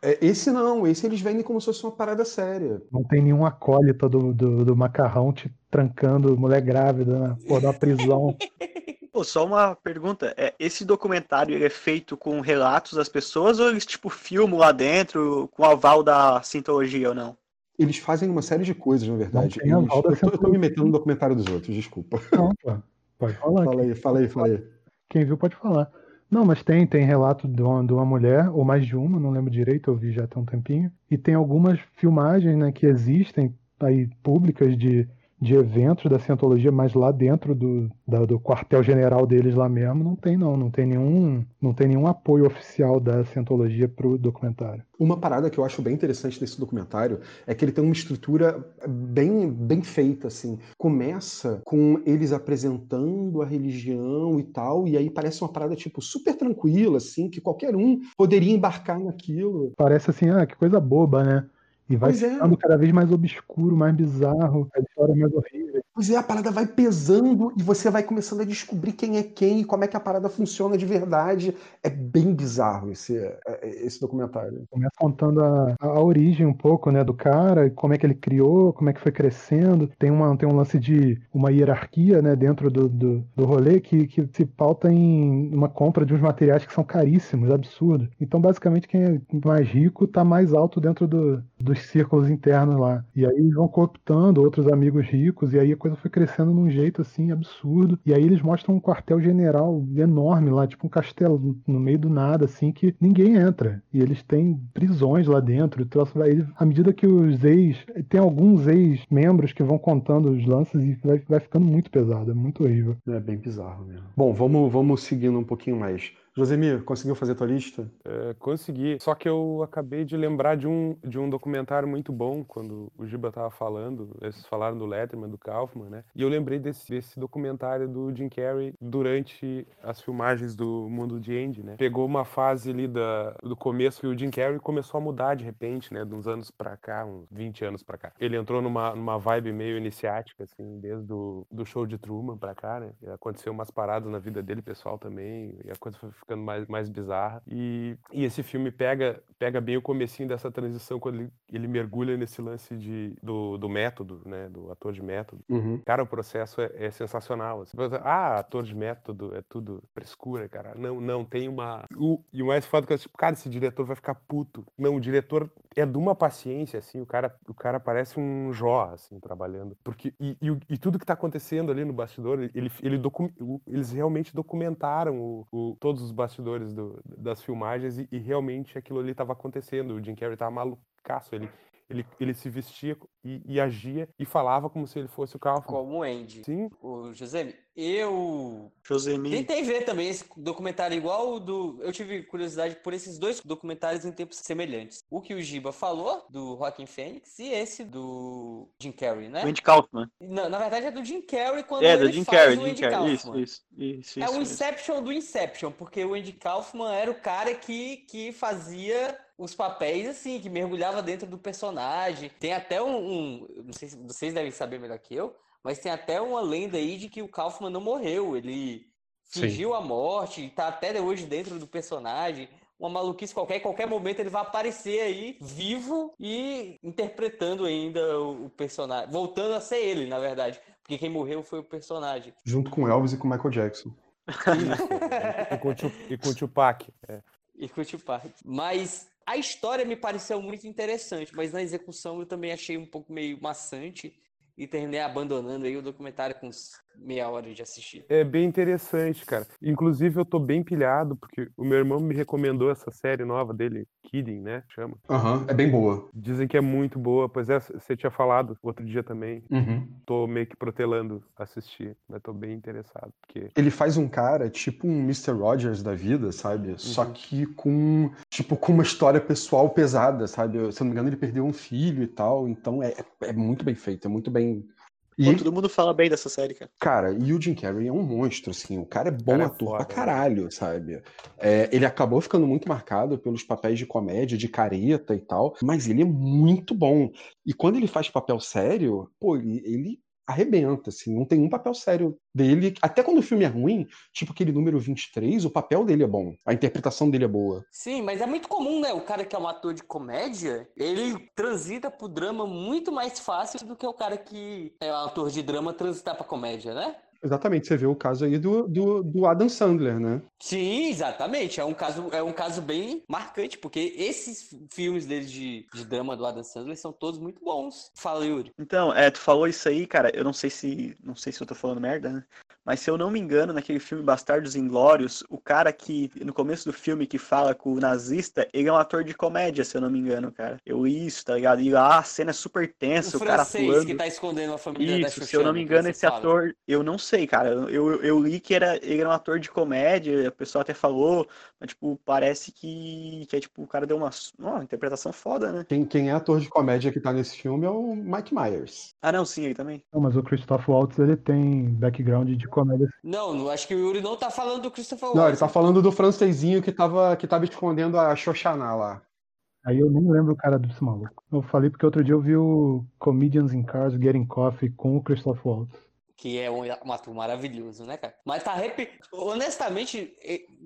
É, esse não, esse eles vendem como se fosse uma parada séria. Não tem nenhum acólita do, do, do macarrão te trancando, mulher grávida, na porra da prisão. *laughs* Pô, só uma pergunta. É, esse documentário ele é feito com relatos das pessoas ou eles, tipo, filmam lá dentro com aval da Scientologia ou não? Eles fazem uma série de coisas, na verdade. Eles- eu, tô me metendo no documentário dos outros, desculpa. Não, *laughs* pô. Pode falar. Fala aí, fala aí, fala aí. Quem viu pode falar. Não, mas tem, tem relato de uma, de uma mulher, ou mais de uma, não lembro direito, eu vi já tem um tempinho. E tem algumas filmagens né, que existem aí públicas de, de eventos da Cientologia, mas lá dentro do, da- do quartel-general deles lá mesmo, não tem não, não tem nenhum, não tem nenhum apoio oficial da Cientologia pro documentário. Uma parada que eu acho bem interessante desse documentário é que ele tem uma estrutura bem, bem feita, assim. Começa com eles apresentando a religião e tal, e aí parece uma parada, tipo, super tranquila, assim, que qualquer um poderia embarcar naquilo. Parece assim, ah, que coisa boba, né? E vai Pois é. ficando cada vez mais obscuro, mais bizarro, as histórias mais horríveis. Pois é, a parada vai pesando e você vai começando a descobrir quem é quem e como é que a parada funciona de verdade. É bem bizarro esse, é, esse documentário. Começa contando a, a, origem um pouco, né, do cara, como é que ele criou, como é que foi crescendo. Tem, uma, tem um lance de uma hierarquia, né, dentro do, do, do rolê que, que se pauta em uma compra de uns materiais que são caríssimos, absurdos. Então, basicamente, quem é mais rico tá mais alto dentro do, dos círculos internos lá. E aí vão cooptando outros amigos ricos, e aí a coisa foi crescendo num jeito, assim, absurdo. E aí eles mostram um quartel-general enorme lá, tipo um castelo no meio do nada, assim, que ninguém entra. E eles têm prisões lá dentro. e À medida que os ex. Tem alguns ex-membros que vão contando os lances e vai, vai ficando muito pesado. É muito horrível. É bem bizarro mesmo. Bom, vamos, vamos seguindo um pouquinho mais. Josemir, conseguiu fazer tua lista? É, consegui. Só que eu acabei de lembrar de um, de um documentário muito bom quando o Giba tava falando. Eles falaram do Letterman, do Kaufman, né? E eu lembrei desse, desse documentário do Jim Carrey durante as filmagens do Mundo de Andy, né? Pegou uma fase ali da, do começo que o Jim Carrey começou a mudar de repente, né? De uns anos pra cá, uns 20 anos pra cá. Ele entrou numa, numa vibe meio iniciática, assim, desde o do show de Truman pra cá, né? E aconteceu umas paradas na vida dele, pessoal também, e a coisa foi ficando mais, mais bizarra. E, e esse filme pega, pega bem o comecinho dessa transição, quando ele, ele mergulha nesse lance de, do, do método, né? Do ator de método. Uhum. Cara, o processo é, é sensacional. Pensa, ah, ator de método é tudo frescura, cara. Não, não, tem uma. O, e o mais foda que é tipo, cara, esse diretor vai ficar puto. Não, o diretor é de uma paciência, assim, o cara, o cara parece um Jó, assim, trabalhando. Porque, e, e, e tudo que tá acontecendo ali no bastidor, ele, ele docu- eles realmente documentaram o- o- todos os bastidores do- das filmagens e, e realmente aquilo ali tava acontecendo. O Jim Carrey tava malucaço. Ele, ele, ele se vestia e, e agia e falava como se ele fosse o Kaufman. Como o Andy. Sim, O José, eu Josemir. tentei ver também esse documentário igual o do. Eu tive curiosidade por esses dois documentários em tempos semelhantes. O que o Giba falou, do Joaquin Phoenix, e esse do Jim Carrey, né? O Andy Kaufman. Não, na verdade é do Jim Carrey quando É, do ele Jim faz Carrey, o Jim Andy Carrey. Isso, Kaufman. isso, isso, É isso, o isso. Inception do Inception, porque o Andy Kaufman era o cara que, que fazia os papéis assim, que mergulhava dentro do personagem. Tem até um, um- não sei se vocês devem saber melhor que eu, mas tem até uma lenda aí de que o Kaufman não morreu, ele Sim. fingiu a morte e tá até hoje dentro do personagem. Uma maluquice qualquer, em qualquer momento ele vai aparecer aí vivo e interpretando ainda o, o personagem, voltando a ser ele, na verdade, porque quem morreu foi o personagem. Junto com Elvis e com Michael Jackson. e com o Tup- e com o Tupac. É. E com o Tupac. Mas a história me pareceu muito interessante, mas na execução eu também achei um pouco meio maçante e terminei abandonando aí o documentário com uns meia hora de assistir. É bem interessante, cara. Inclusive, eu tô bem pilhado, porque o meu irmão me recomendou essa série nova dele, Kidding, né? Chama. Aham, é bem boa. Dizem que é muito boa. Pois é, você tinha falado outro dia também. Uhum. Tô meio que protelando assistir, mas tô bem interessado, porque Ele faz um cara tipo um Mr. Rogers da vida, sabe? Só que com tipo com uma história pessoal pesada, sabe? Se eu não me engano, ele perdeu um filho e tal, então é, é muito bem feito, é muito bem Pô, todo mundo fala bem dessa série, cara. Cara, e o Jim Carrey é um monstro, assim. O cara é bom cara é ator foda, pra né? caralho, sabe? É, ele acabou ficando muito marcado pelos papéis de comédia, de careta e tal, mas ele é muito bom. E quando ele faz papel sério, pô, ele, ele arrebenta, assim. Não tem um papel sério dele. Até quando o filme é ruim, tipo aquele número 23, o papel dele é bom. A interpretação dele é boa. Sim, mas é muito comum, né? O cara que é um ator de comédia, ele transita pro drama muito mais fácil do que o cara que é um ator de drama transitar pra comédia, né? Exatamente, você vê o caso aí do, do, do Adam Sandler, né? Sim, exatamente. É um caso, é um caso bem marcante, porque esses filmes dele de, de drama do Adam Sandler são todos muito bons. Fala, Yuri. Então, é, tu falou isso aí, cara. Eu não sei se. Não sei se eu tô falando merda, né? Mas se eu não me engano, naquele filme Bastardos Inglórios, o cara que, no começo do filme, que fala com o nazista, ele é um ator de comédia, se eu não me engano, cara. Eu li isso, tá ligado? E ah, a cena é super tensa, o o, cara francês pulando. que tá escondendo a família da Isso, se eu não me engano, esse fala. ator, eu não sei, cara. Eu, eu, eu li que era, ele era um ator de comédia, a pessoa até falou, mas, tipo, parece que, que é, tipo, o cara deu uma, uma interpretação foda, né? Quem, quem é ator de comédia que tá nesse filme é o Mike Myers. Ah, não, sim, ele também. Não, mas o Christoph Waltz, ele tem background de comédia. Não, não, acho que o Yuri não tá falando do Christopher Não, ele tá falando do francesinho que tava, que tava escondendo a Xoxana lá. Aí eu nem lembro o cara desse maluco. Eu falei porque outro dia eu vi o Comedians in Cars Getting Coffee com o Christoph Waltz. Que é um, um ator maravilhoso, né, cara? Mas tá rep... Honestamente,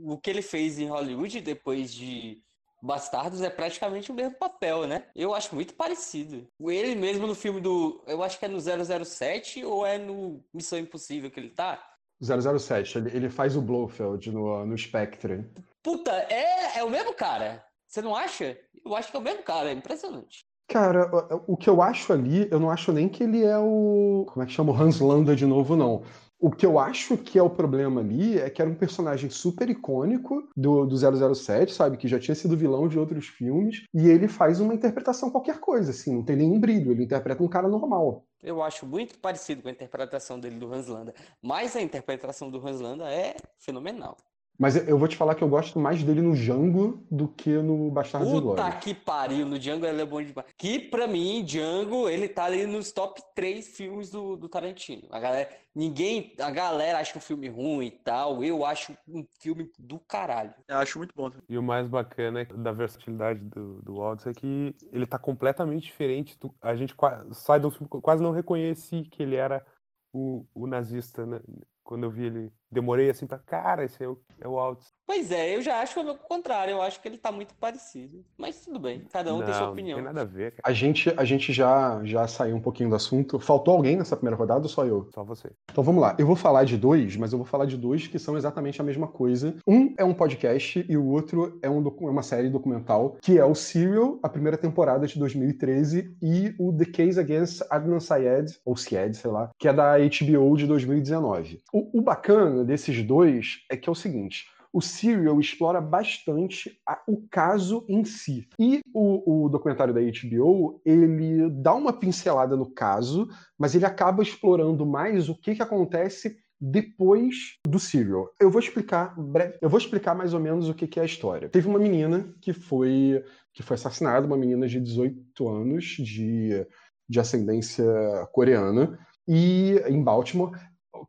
o que ele fez em Hollywood depois de Bastardos é praticamente o mesmo papel, né? Eu acho muito parecido. Ele mesmo no filme do. Eu acho que é no 007 ou é no Missão Impossível que ele tá? 007, ele, ele faz o Blofeld no, no Spectre. Puta, é, é o mesmo cara. Você não acha? Eu acho que é o mesmo cara, é impressionante. Cara, o, o que eu acho ali, eu não acho nem que ele é o. Como é que chama? O Hans Landa de novo, não. O que eu acho que é o problema ali é que era um personagem super icônico do, do 007, sabe? Que já tinha sido vilão de outros filmes. E ele faz uma interpretação qualquer coisa, assim, não tem nenhum brilho. Ele interpreta um cara normal. Eu acho muito parecido com a interpretação dele do Hans Landa. Mas a interpretação do Hans Landa é fenomenal. Mas eu- vou te falar que eu gosto mais dele no Django do que no Bastardos Puta Inglórios. que pariu, no Django ele é bom demais. Que pra mim, Django, ele tá ali nos top 3 filmes do, do Tarantino. A galera, ninguém, a galera acha um filme ruim e tal. Eu acho um filme do caralho. Eu acho muito bom. E o mais bacana é da versatilidade do, do Waltz é que ele tá completamente diferente. do- a gente qua- sai do filme, quase não reconheci que ele era o, o nazista, né? Quando eu vi ele, demorei assim pra. Cara, esse é o, é o Waltz. Pois é, eu já acho o contrário. Eu acho que ele tá muito parecido. Mas tudo bem, cada um tem sua Não, opinião. Não tem nada a ver, cara. A gente, a gente já, já saiu um pouquinho do assunto. Faltou alguém nessa primeira rodada ou só eu? Só você. Então vamos lá. Eu vou falar de dois, mas eu vou falar de dois que são exatamente a mesma coisa. Um é um podcast e o outro é, um é uma série documental, que é o Serial, a primeira temporada de 2013, e o The Case Against Adnan Syed, ou Syed, sei lá, que é da HBO de 2019. O, o bacana desses dois é que é o seguinte. O Serial explora bastante a- o caso em si. E o, o documentário da HBO, ele dá uma pincelada no caso, mas ele acaba explorando mais o que, que acontece depois do Serial. Eu vou explicar breve, eu vou explicar mais ou menos o que, que é a história. Teve uma menina que foi que foi assassinada, uma menina de 18 anos de, de ascendência coreana e em Baltimore.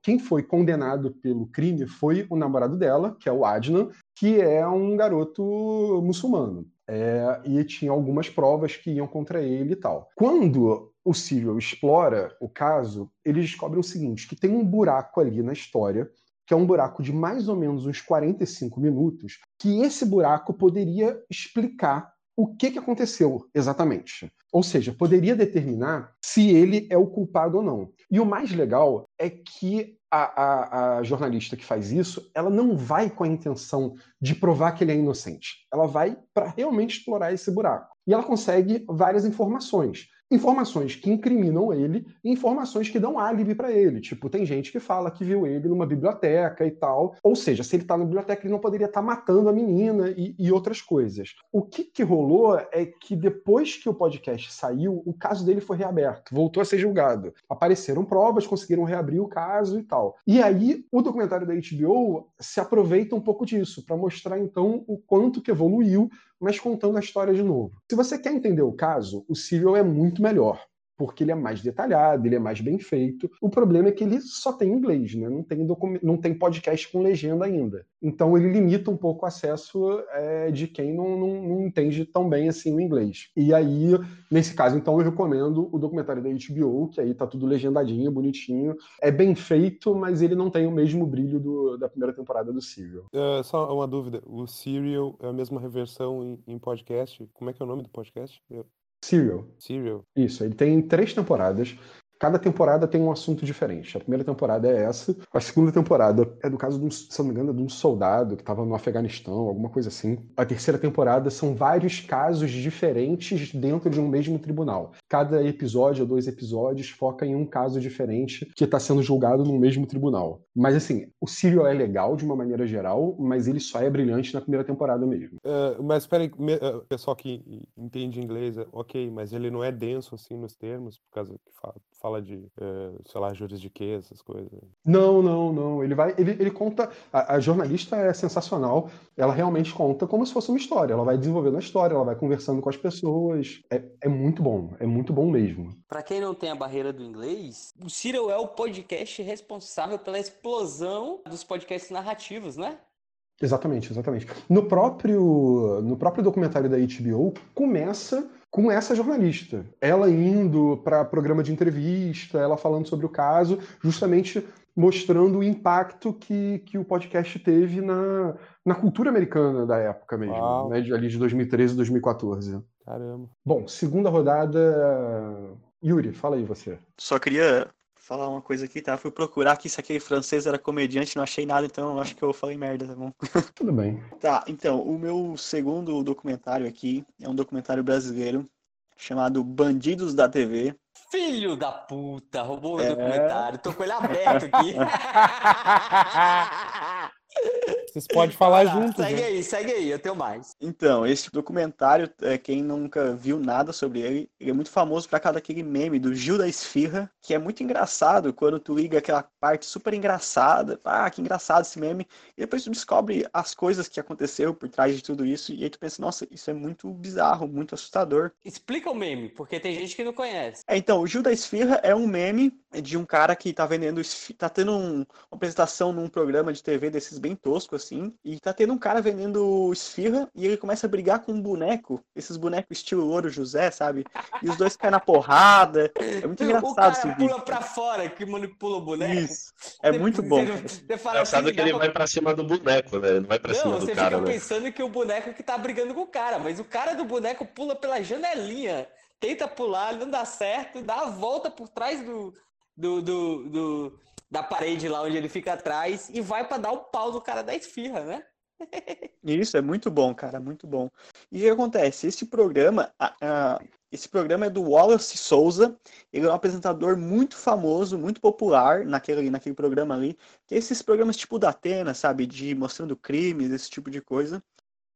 Quem foi condenado pelo crime foi o namorado dela, que é o Adnan, que é um garoto muçulmano. É, e tinha algumas provas que iam contra ele e tal. Quando o Serial explora o caso, eles descobrem o seguinte: que tem um buraco ali na história, que é um buraco de mais ou menos uns 45 minutos, que esse buraco poderia explicar o que, que aconteceu exatamente. Ou seja, poderia determinar se ele é o culpado ou não. E o mais legal é que a, a, a jornalista que faz isso, ela não vai com a intenção de provar que ele é inocente. Ela vai para realmente explorar esse buraco. E ela consegue várias informações. Informações que incriminam ele e informações que dão álibi para ele. Tipo, tem gente que fala que viu ele numa biblioteca e tal. Ou seja, se ele tá na biblioteca, ele não poderia estar matando a menina e, e outras coisas. O que, que rolou é que depois que o podcast saiu, o caso dele foi reaberto, voltou a ser julgado. Apareceram provas, conseguiram reabrir o caso e tal. E aí, o documentário da HBO se aproveita um pouco disso, para mostrar então o quanto que evoluiu, mas contando a história de novo. Se você quer entender o caso, o Serial é muito melhor. porque ele é mais detalhado, ele é mais bem feito. O problema é que ele só tem inglês, né? Não tem, não tem podcast com legenda ainda. Então ele limita um pouco o acesso é, de quem não, não, não, entende tão bem assim o inglês. E aí, nesse caso, então, eu recomendo o documentário da HBO, que aí tá tudo legendadinho, bonitinho. É bem feito, mas ele não tem o mesmo brilho do, da primeira temporada do Serial. Uh, só uma dúvida: o Serial é a mesma reversão em, em podcast? Como é que é o nome do podcast? Eu... Serial. Serial. Isso, ele tem três temporadas. Cada temporada tem um assunto diferente. A primeira temporada é essa. A segunda temporada é do caso de um, se não me engano, de um soldado que estava no Afeganistão, alguma coisa assim. A terceira temporada são vários casos diferentes dentro de um mesmo tribunal. Cada episódio ou dois episódios foca em um caso diferente que está sendo julgado no mesmo tribunal. Mas assim, o Serial é legal de uma maneira geral, mas ele só é brilhante na primeira temporada mesmo. Uh, mas espera aí, uh, pessoal que entende inglês, ok, mas ele não é denso assim nos termos, por causa que fala fala de, uh, sei lá, juridiquês, essas coisas. Não, não, não. Ele vai, ele, ele conta. A, a, jornalista é sensacional. Ela realmente conta como se fosse uma história. Ela vai desenvolvendo a história, ela vai conversando com as pessoas. É, é muito bom, é muito bom mesmo. Para quem não tem a barreira do inglês, o Cyril é o podcast responsável pela explosão dos podcasts narrativos, né? Exatamente, exatamente. No próprio, no próprio documentário da HBO, começa com essa jornalista. Ela indo para programa de entrevista, ela falando sobre o caso, justamente mostrando o impacto que, que o podcast teve na, na cultura americana da época mesmo, né, ali de 2013 e 2014. Caramba. Bom, segunda rodada. Yuri, fala aí você. Só queria falar uma coisa aqui, tá? Fui procurar que se aquele francês era comediante, não achei nada, então acho que eu falei merda, tá bom? *laughs* Tudo bem. Tá, então, o meu segundo documentário aqui é um documentário brasileiro chamado Bandidos da TV. Filho da puta, roubou o é... documentário, tô com ele aberto aqui. *laughs* Vocês podem falar juntos. Segue né? aí, segue aí, eu tenho mais. Então, esse documentário, é, quem nunca viu nada sobre ele, ele é muito famoso por causa daquele meme do Gil da Esfirra, que é muito engraçado quando tu liga aquela parte super engraçada. Ah, que engraçado esse meme. E depois tu descobre as coisas que aconteceu por trás de tudo isso. E aí tu pensa, nossa, isso é muito bizarro, muito assustador. Explica o meme, porque tem gente que não conhece. É, então, o Gil da Esfirra é um meme de um cara que tá vendendo, tá tendo um, uma apresentação num programa de TV desses bem tosco, assim, e tá tendo um cara vendendo esfirra e ele começa a brigar com um boneco, esses bonecos estilo Ouro José, sabe? E os dois caem na porrada. É muito *laughs* engraçado o cara pula pra fora que manipula o boneco. Isso. É muito *laughs* bom. Você fala assim, que ele vai pra cima do boneco, né? Não vai pra não, cima do cara, Não, você fica pensando que o boneco que tá brigando com o cara, mas o cara do boneco pula pela janelinha tenta pular, não dá certo, dá a volta por trás do, do, do, do, da parede lá onde ele fica atrás e vai para dar o pau do cara da esfirra, né? Isso, é muito bom, cara, muito bom. E o que acontece? Esse programa, esse programa é do Wallace Souza, ele é um apresentador muito famoso, muito popular naquele, naquele programa ali, que é esses programas tipo da Atena, sabe, de mostrando crimes, esse tipo de coisa.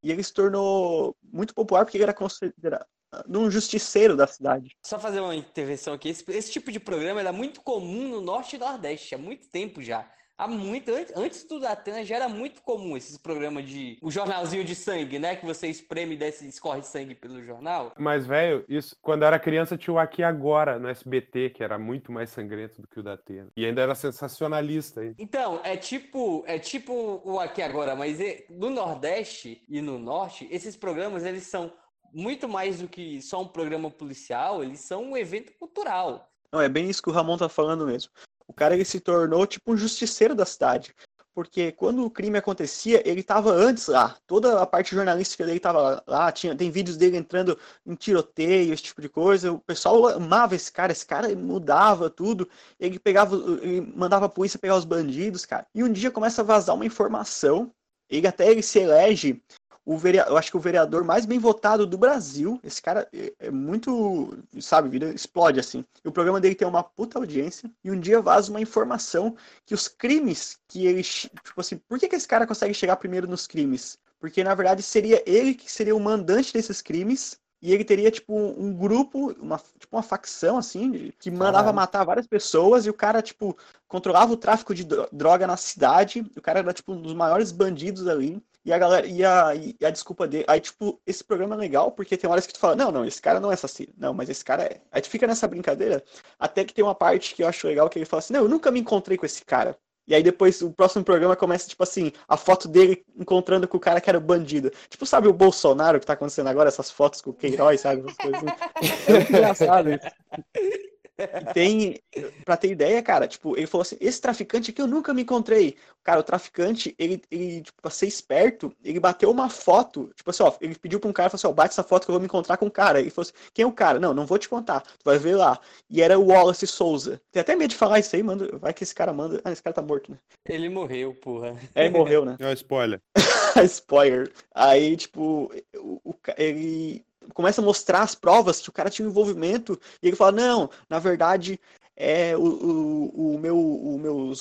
E ele se tornou muito popular porque ele era considerado, num justiceiro da cidade. Só fazer uma intervenção aqui. Esse, esse tipo de programa era muito comum no Norte e Nordeste, há muito tempo já. Há muito, antes do Datena já era muito comum esses programas de. O jornalzinho de sangue, né? Que você espreme e desce, escorre sangue pelo jornal. Mas, velho, isso. Quando eu era criança tinha o Aqui Agora no SBT, que era muito mais sangrento do que o Datena. E ainda era sensacionalista. Hein? Então, é tipo. É tipo o Aqui Agora, mas no Nordeste e no Norte, esses programas eles são muito mais do que só um programa policial, eles são um evento cultural. Não, é bem isso que o Ramon tá falando mesmo. O cara ele se tornou tipo um justiceiro da cidade. Porque quando o crime acontecia, ele estava antes lá. Toda a parte jornalística dele estava lá. Tinha, tem vídeos dele entrando em tiroteio, esse tipo de coisa. O pessoal amava esse cara. Esse cara mudava tudo. Ele pegava, ele mandava a polícia pegar os bandidos, cara. E um dia começa a vazar uma informação. Ele até ele se elege o vereador, eu acho que o vereador mais bem votado do Brasil. Esse cara é, é muito, sabe, vira, explode assim. E o programa dele tem uma puta audiência. E um dia vaza uma informação que os crimes que ele. Tipo assim, por que, que esse cara consegue chegar primeiro nos crimes? Porque na verdade seria ele que seria o mandante desses crimes. E ele teria, tipo, um grupo, uma, tipo, uma facção, assim, que mandava matar várias pessoas, e o cara, tipo, controlava o tráfico de droga na cidade. O cara era, tipo, um dos maiores bandidos ali. E a galera, e a, e a desculpa dele. Aí, tipo, esse programa é legal porque tem horas que tu fala, não, não, esse cara não é assassino. Não, mas esse cara é. Aí tu fica nessa brincadeira, até que tem uma parte que eu acho legal que ele fala assim, não, eu nunca me encontrei com esse cara. E aí depois o próximo programa começa, tipo assim, a foto dele encontrando com o cara que era o bandido. Tipo, sabe o Bolsonaro que tá acontecendo agora, essas fotos com o Queiroz, sabe? Essas coisas assim. *laughs* É muito engraçado isso. *laughs* E tem, pra ter ideia, cara, tipo, ele falou assim, esse traficante aqui eu nunca me encontrei. Cara, o traficante, ele, ele tipo, pra ser esperto, ele bateu uma foto, tipo assim, ó, ele pediu pra um cara, falou assim, ó, bate essa foto que eu vou me encontrar com o cara. Ele falou assim, quem é o cara? Não, não vou te contar, tu vai ver lá. E era o Wallace Souza. Tem até medo de falar isso aí, manda, vai que esse cara manda... Ah, esse cara tá morto, né? Ele morreu, porra. É, ele morreu, né? É spoiler. *laughs* Spoiler. Aí, tipo, o, o ele começa a mostrar as provas que o cara tinha um envolvimento e ele fala, não, na verdade, é o, o, o meu, o meu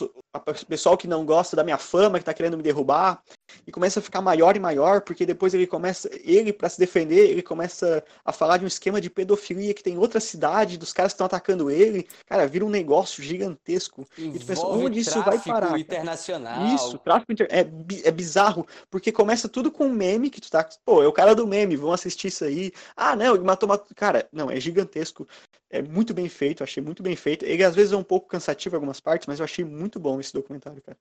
pe- pessoal que não gosta da minha fama, que tá querendo me derrubar, e começa a ficar maior e maior, porque depois ele começa, ele, para se defender, ele começa a falar de um esquema de pedofilia que tem em outra cidade, dos caras que estão atacando ele, cara, vira um negócio gigantesco. tu pensa, Envolve onde isso vai parar, cara? internacional. Isso, tráfico inter... é, é bizarro, porque começa tudo com um meme que tu tá. Pô, é o cara do meme, vão assistir isso aí. Ah, não, ele matou uma. Cara, não, é gigantesco. É muito bem feito, achei muito bem feito. Ele às vezes é um pouco cansativo em algumas partes, mas eu achei muito bom esse documentário, cara.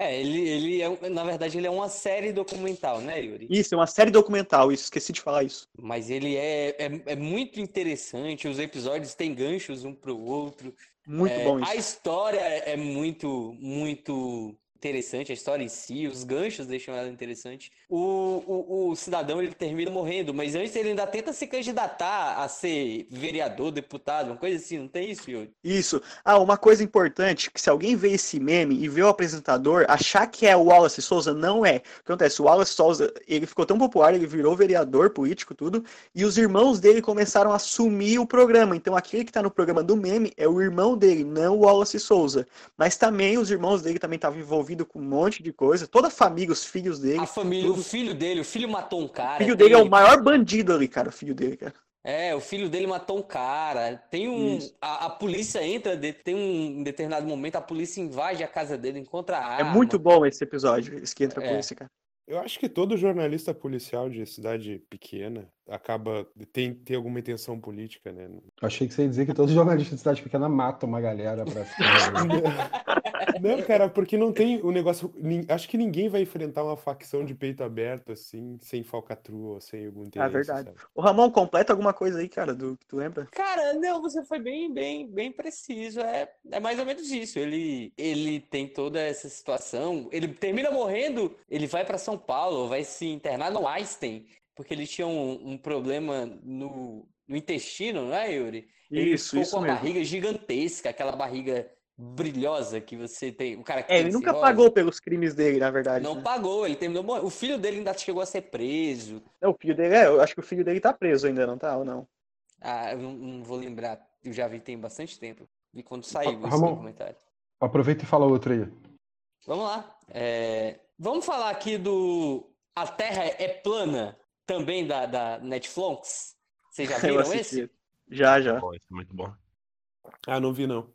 É, ele, ele é, na verdade, ele é uma série documental, né, Yuri? Isso, é uma série documental, isso, esqueci de falar isso. Mas ele é, é, é muito interessante, os episódios têm ganchos um pro outro. Muito É, bom A isso. história é muito, muito interessante, a história em si, os ganchos deixam ela interessante. O, o, o cidadão ele termina morrendo, mas antes ele ainda tenta se candidatar a ser vereador, deputado, uma coisa assim, não tem isso, Yuri? Isso. Ah, uma coisa importante, que se alguém vê esse meme e vê o apresentador, achar que é o Wallace Souza, não é. O que acontece? O Wallace Souza, ele ficou tão popular, ele virou vereador, político, tudo, e os irmãos dele começaram a assumir o programa. Então aquele que tá no programa do meme é o irmão dele, não o Wallace Souza. Mas também os irmãos dele também estavam envolvidos com um monte de coisa, toda a família, os filhos dele. A família, tudo. o filho dele, o filho matou um O cara. filho dele é tem- o maior bandido ali, cara, o filho dele, cara. É, o filho dele matou um cara. Tem um. A, a polícia entra, de- tem um em determinado momento, a polícia invade a casa dele, encontra a É arma. muito bom esse episódio, esse que entra a É. polícia, cara. Eu acho que todo jornalista policial de cidade pequena acaba tem, tem alguma intenção política, né? Eu achei que você ia dizer que todos os jornalistas de cidade pequena matam uma galera pra ficar. *laughs* Não, cara, porque não tem o negócio. Acho que ninguém vai enfrentar uma facção de peito aberto assim, sem falcatrua ou sem algum interesse. É verdade. sabe? O Ramon, completa alguma coisa aí, cara, do que tu lembra? Cara, não, você foi bem, bem, bem preciso. É, é mais ou menos isso. Ele, ele tem toda essa situação. Ele termina morrendo, ele vai para São Paulo, vai se internar no Einstein, porque ele tinha um, um problema no, no intestino, não é, Yuri? Ele Isso, ficou isso com a mesmo. barriga gigantesca, aquela barriga brilhosa que você tem. O cara que É, tem ele nunca cirrose. pagou pelos crimes dele, na verdade. Não né? pagou, ele terminou. O filho dele ainda chegou a ser preso. Não, o filho dele, é, eu acho que o filho dele tá preso ainda, não tá? Ou não? Ah, eu não, não vou lembrar. Eu já vi tem bastante tempo. Vi quando saiu esse Ramon. documentário. Aproveita e fala outro aí. Vamos lá. É, Vamos falar aqui do A Terra é Plana, também da, da Netflix. Vocês já *laughs* viram esse? Já, já. Isso é muito bom. Ah, não vi não.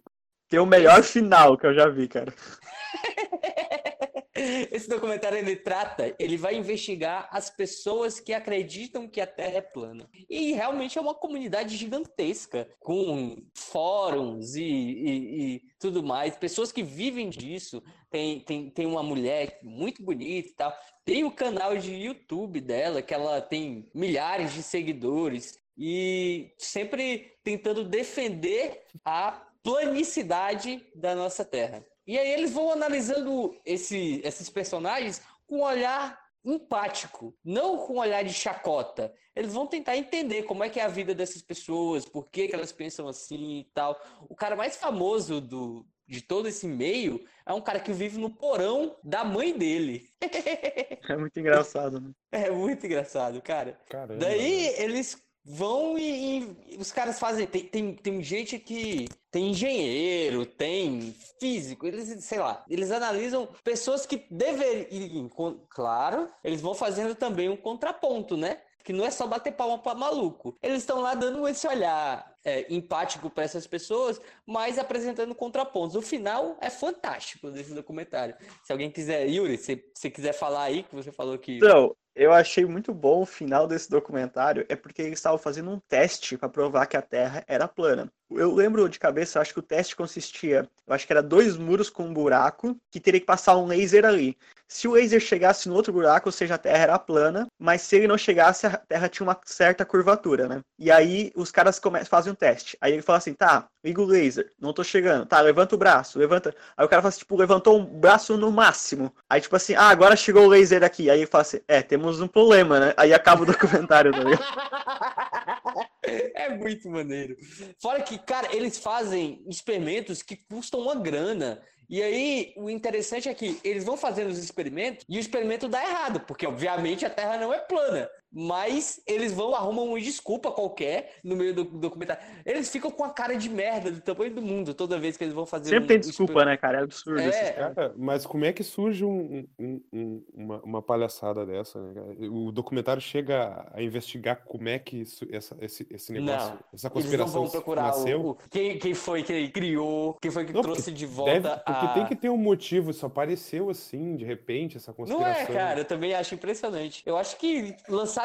Tem o melhor final que eu já vi, cara. *laughs* Esse documentário ele trata, ele vai investigar as pessoas que acreditam que a Terra é plana. E realmente é uma comunidade gigantesca, com fóruns e, e- e tudo mais, pessoas que vivem disso. Tem, tem, tem uma mulher muito bonita e tal. Tem o canal de YouTube dela, que ela tem milhares de seguidores. E sempre tentando defender a planicidade da nossa Terra. E aí eles vão analisando esse- esses personagens com um olhar empático, não com um olhar de chacota. Eles vão tentar entender como é que é a vida dessas pessoas, por que, que elas pensam assim e tal. O cara mais famoso do, de todo esse meio é um cara que vive no porão da mãe dele. *laughs* É muito engraçado, né? É muito engraçado, cara. Caramba. Daí eles vão e, e os caras fazem. Tem, tem, tem gente que tem engenheiro, tem físico, eles, sei lá, eles analisam pessoas que deveriam. Claro, eles vão fazendo também um contraponto, né? Que não é só bater palma pra maluco. Eles estão lá dando esse olhar é, empático para essas pessoas, mas apresentando contrapontos. O final é fantástico desse documentário. Se alguém quiser, Yuri, se você quiser falar aí, que você falou que. Então, eu achei muito bom o final desse documentário, é porque eles estavam fazendo um teste para provar que a Terra era plana. Eu lembro de cabeça, acho que o teste consistia, eu acho que era dois muros com um buraco, que teria que passar um laser ali. Se o laser chegasse no outro buraco, ou seja, a Terra era plana, mas se ele não chegasse, a Terra tinha uma certa curvatura, né? E aí os caras fazem um teste. Aí ele fala assim, tá, liga o laser, não tô chegando. Tá, levanta o braço, levanta. Aí o cara fala assim, tipo, levantou um braço no máximo. Aí tipo assim, ah, agora chegou o laser aqui. Aí ele fala assim, é, temos um problema, né? Aí acaba o documentário, tá ligado? *laughs* *laughs* É muito maneiro. Fora que, cara, eles fazem experimentos que custam uma grana. E aí, o interessante é que eles vão fazendo os experimentos e o experimento dá errado, porque obviamente a Terra não é plana. Mas eles vão, arrumam uma desculpa qualquer no meio do documentário. Eles ficam com a cara de merda do tamanho do mundo toda vez que eles vão fazer Sempre um tem desculpa, exper- né, cara? É absurdo. É. esses. Cara, mas como é que surge um- um- um- uma, uma palhaçada dessa, né, cara? O documentário chega a investigar como é que isso- essa- esse, esse negócio, Não, essa Eles não conspiração vão procurar nasceu. o, o- quem, quem foi que criou, quem foi que Não, trouxe porque de volta Deve- porque a... tem que ter um motivo, isso apareceu assim, de repente, essa Não conspiração. é, cara, eu também acho impressionante. Eu acho que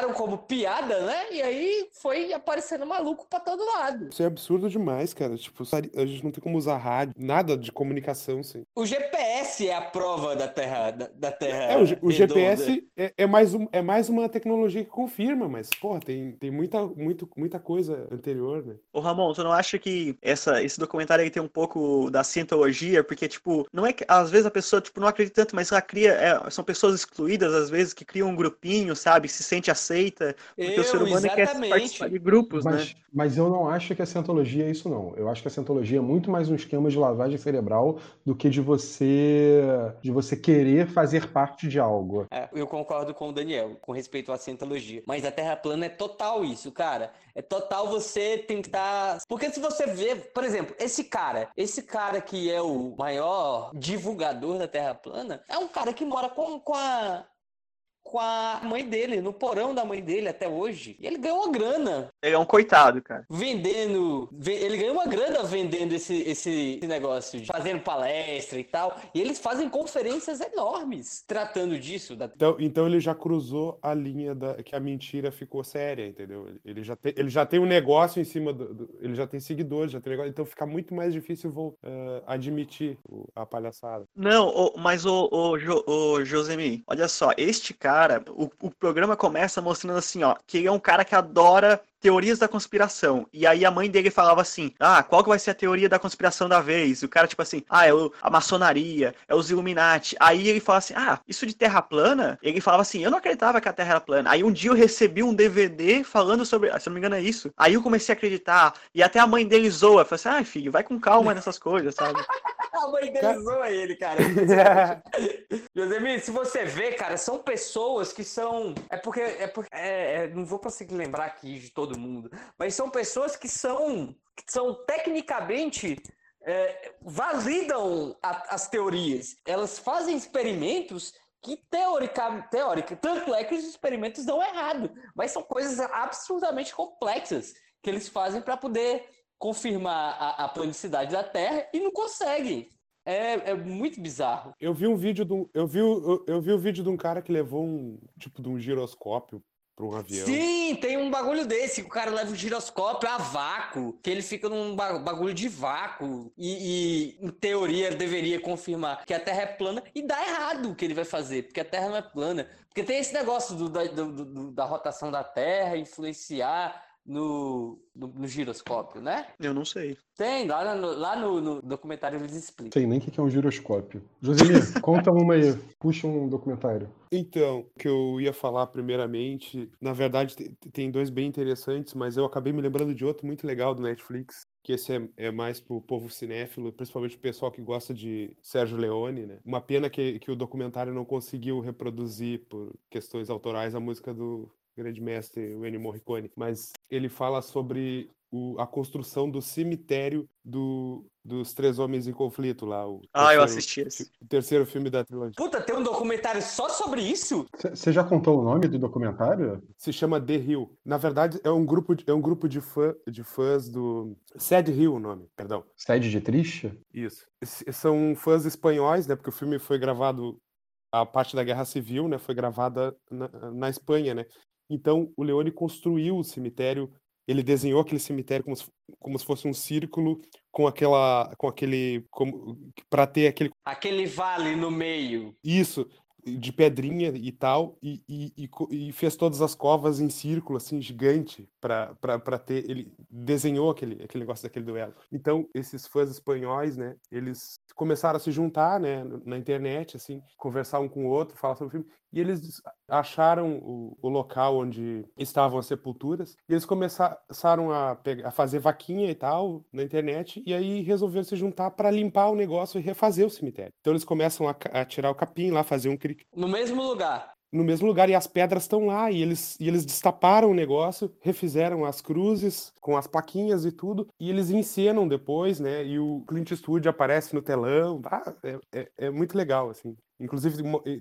como piada, né? E aí foi aparecendo maluco pra todo lado. Isso é absurdo demais, cara. Tipo, a gente não tem como usar rádio, nada de comunicação, assim. O GPS é a prova da Terra, da, da Terra É, o, o. GPS é, é mais um, é mais uma tecnologia que confirma, mas, porra, tem, tem muita, muito, muita coisa anterior, né? Ô Ramon, tu não acha que essa, esse documentário aí tem um pouco da cientologia? Porque, tipo, não é que às vezes a pessoa, tipo, não acredita tanto, mas ela cria. é, são pessoas excluídas, às vezes, que criam um grupinho, sabe? Se sente aceita. Porque o ser Eu, humano quer exatamente. participar de grupos, né? Mas, mas eu não acho que a cientologia é isso, não. Eu acho que a cientologia é muito mais um esquema de lavagem cerebral do que de você de você querer fazer parte de algo. É, eu concordo com o Daniel com respeito à cientologia. Mas a Terra plana é total isso, cara. É total você tentar. Porque se você vê, por exemplo, esse cara, esse cara que é o maior divulgador da Terra plana, é um cara que mora com, com a. Com a mãe dele, no porão da mãe dele até hoje. E ele ganhou uma grana Ele é um coitado, cara. vendendo. ve- Ele ganhou uma grana vendendo esse, esse, esse negócio, de fazendo palestra e tal. E eles fazem conferências enormes tratando disso. Da... Então, então ele já cruzou a linha da que a mentira ficou séria, entendeu? Ele- já tem, ele já tem um negócio em cima do, do- ele já tem seguidores, já tem negócio, então fica muito mais difícil vol- eh, admitir o- a palhaçada. Não, mas o, o, Jo- o Josemi, olha só, este cara, o, o programa começa mostrando assim, ó, que ele é um cara que adora teorias da conspiração. E aí a mãe dele falava assim: Ah, qual que vai ser a teoria da conspiração da vez? E o cara, tipo assim, ah, é o- a maçonaria, é os Illuminati. Aí ele fala assim: Ah, isso de terra plana? Ele falava assim: Eu não acreditava que a terra era plana. Aí um dia eu recebi um DVD falando sobre. Se eu não me engano, é isso. Aí eu comecei a acreditar. E até a mãe dele zoa. Falei assim: Ah, filho, vai com calma nessas *laughs* coisas, sabe? A mãe dele Cara- zoa ele, cara. *laughs* Josemir, se você vê, cara, são pessoas que são. É porque. É porque é- é- não vou conseguir lembrar aqui de todo mundo. Mas são pessoas que são. Que são tecnicamente. é, validam a- as teorias. Elas fazem experimentos que teórica, teórica, tanto é que os experimentos dão errado, mas são coisas absurdamente complexas que eles fazem para poder confirmar a, a planicidade da Terra e não conseguem. É, é muito bizarro. Eu vi um vídeo de um, eu vi, eu, eu vi o vídeo de um cara que levou um tipo de um giroscópio para um avião. Sim, tem um bagulho desse, que o cara leva o giroscópio a vácuo, que ele fica num ba- bagulho de vácuo, e, e, em teoria deveria confirmar que a Terra é plana, e dá errado o que ele vai fazer, porque a Terra não é plana. Porque tem esse negócio do- do- do- da rotação da Terra influenciar no, no, no giroscópio, né? Eu não sei. Tem, lá no, lá no, no documentário eles explicam. Sei nem o que é um giroscópio. Josemir, *laughs* conta uma aí. Puxa um documentário. Então, o que eu ia falar primeiramente, na verdade te- tem dois bem interessantes, mas eu acabei me lembrando de outro muito legal do Netflix, que esse é, é mais pro povo cinéfilo, principalmente o pessoal que gosta de Sérgio Leone, né? Uma pena que, que o documentário não conseguiu reproduzir por questões autorais a música do grande mestre Ennio Morricone, mas ele fala sobre o- a construção do cemitério do, dos Três Homens em Conflito lá. O Ah, eu terceiro- assisti esse. O terceiro filme da trilogia. Puta, tem um documentário só sobre isso? Você já contou o nome do documentário? Se chama The Hill. Na verdade, é um grupo de, é um grupo de, fã, de fãs do. Sad Hill, o nome, perdão. Sede de Triste? Isso. São fãs espanhóis, né? Porque o filme foi gravado. A parte da Guerra Civil, né? Foi gravada na, na Espanha, né? Então, o Leone construiu o cemitério. Ele desenhou aquele cemitério como se, como se fosse um círculo com aquela. com aquele. para ter aquele. Aquele vale no meio. Isso, de pedrinha e tal, e, e, e fez todas as covas em círculo, assim, gigante, pra ter. Ele desenhou aquele, aquele negócio daquele duelo. Então, esses fãs espanhóis, né, eles começaram a se juntar, né, na internet, assim, conversar um com o outro, falar sobre o filme, e eles acharam o, o local onde estavam as sepulturas, e eles começaram a, pegar, a fazer vaquinha e tal na internet, e aí resolveram se juntar para limpar o negócio e refazer o cemitério. Então eles começam a, a tirar o capim lá, fazer um cri No mesmo lugar. no mesmo lugar e as pedras estão lá e eles, e eles destaparam o negócio, refizeram as cruzes com as plaquinhas e tudo e eles encenam depois, né? E o Clint Eastwood aparece no telão, ah, é, é, é muito legal assim. Inclusive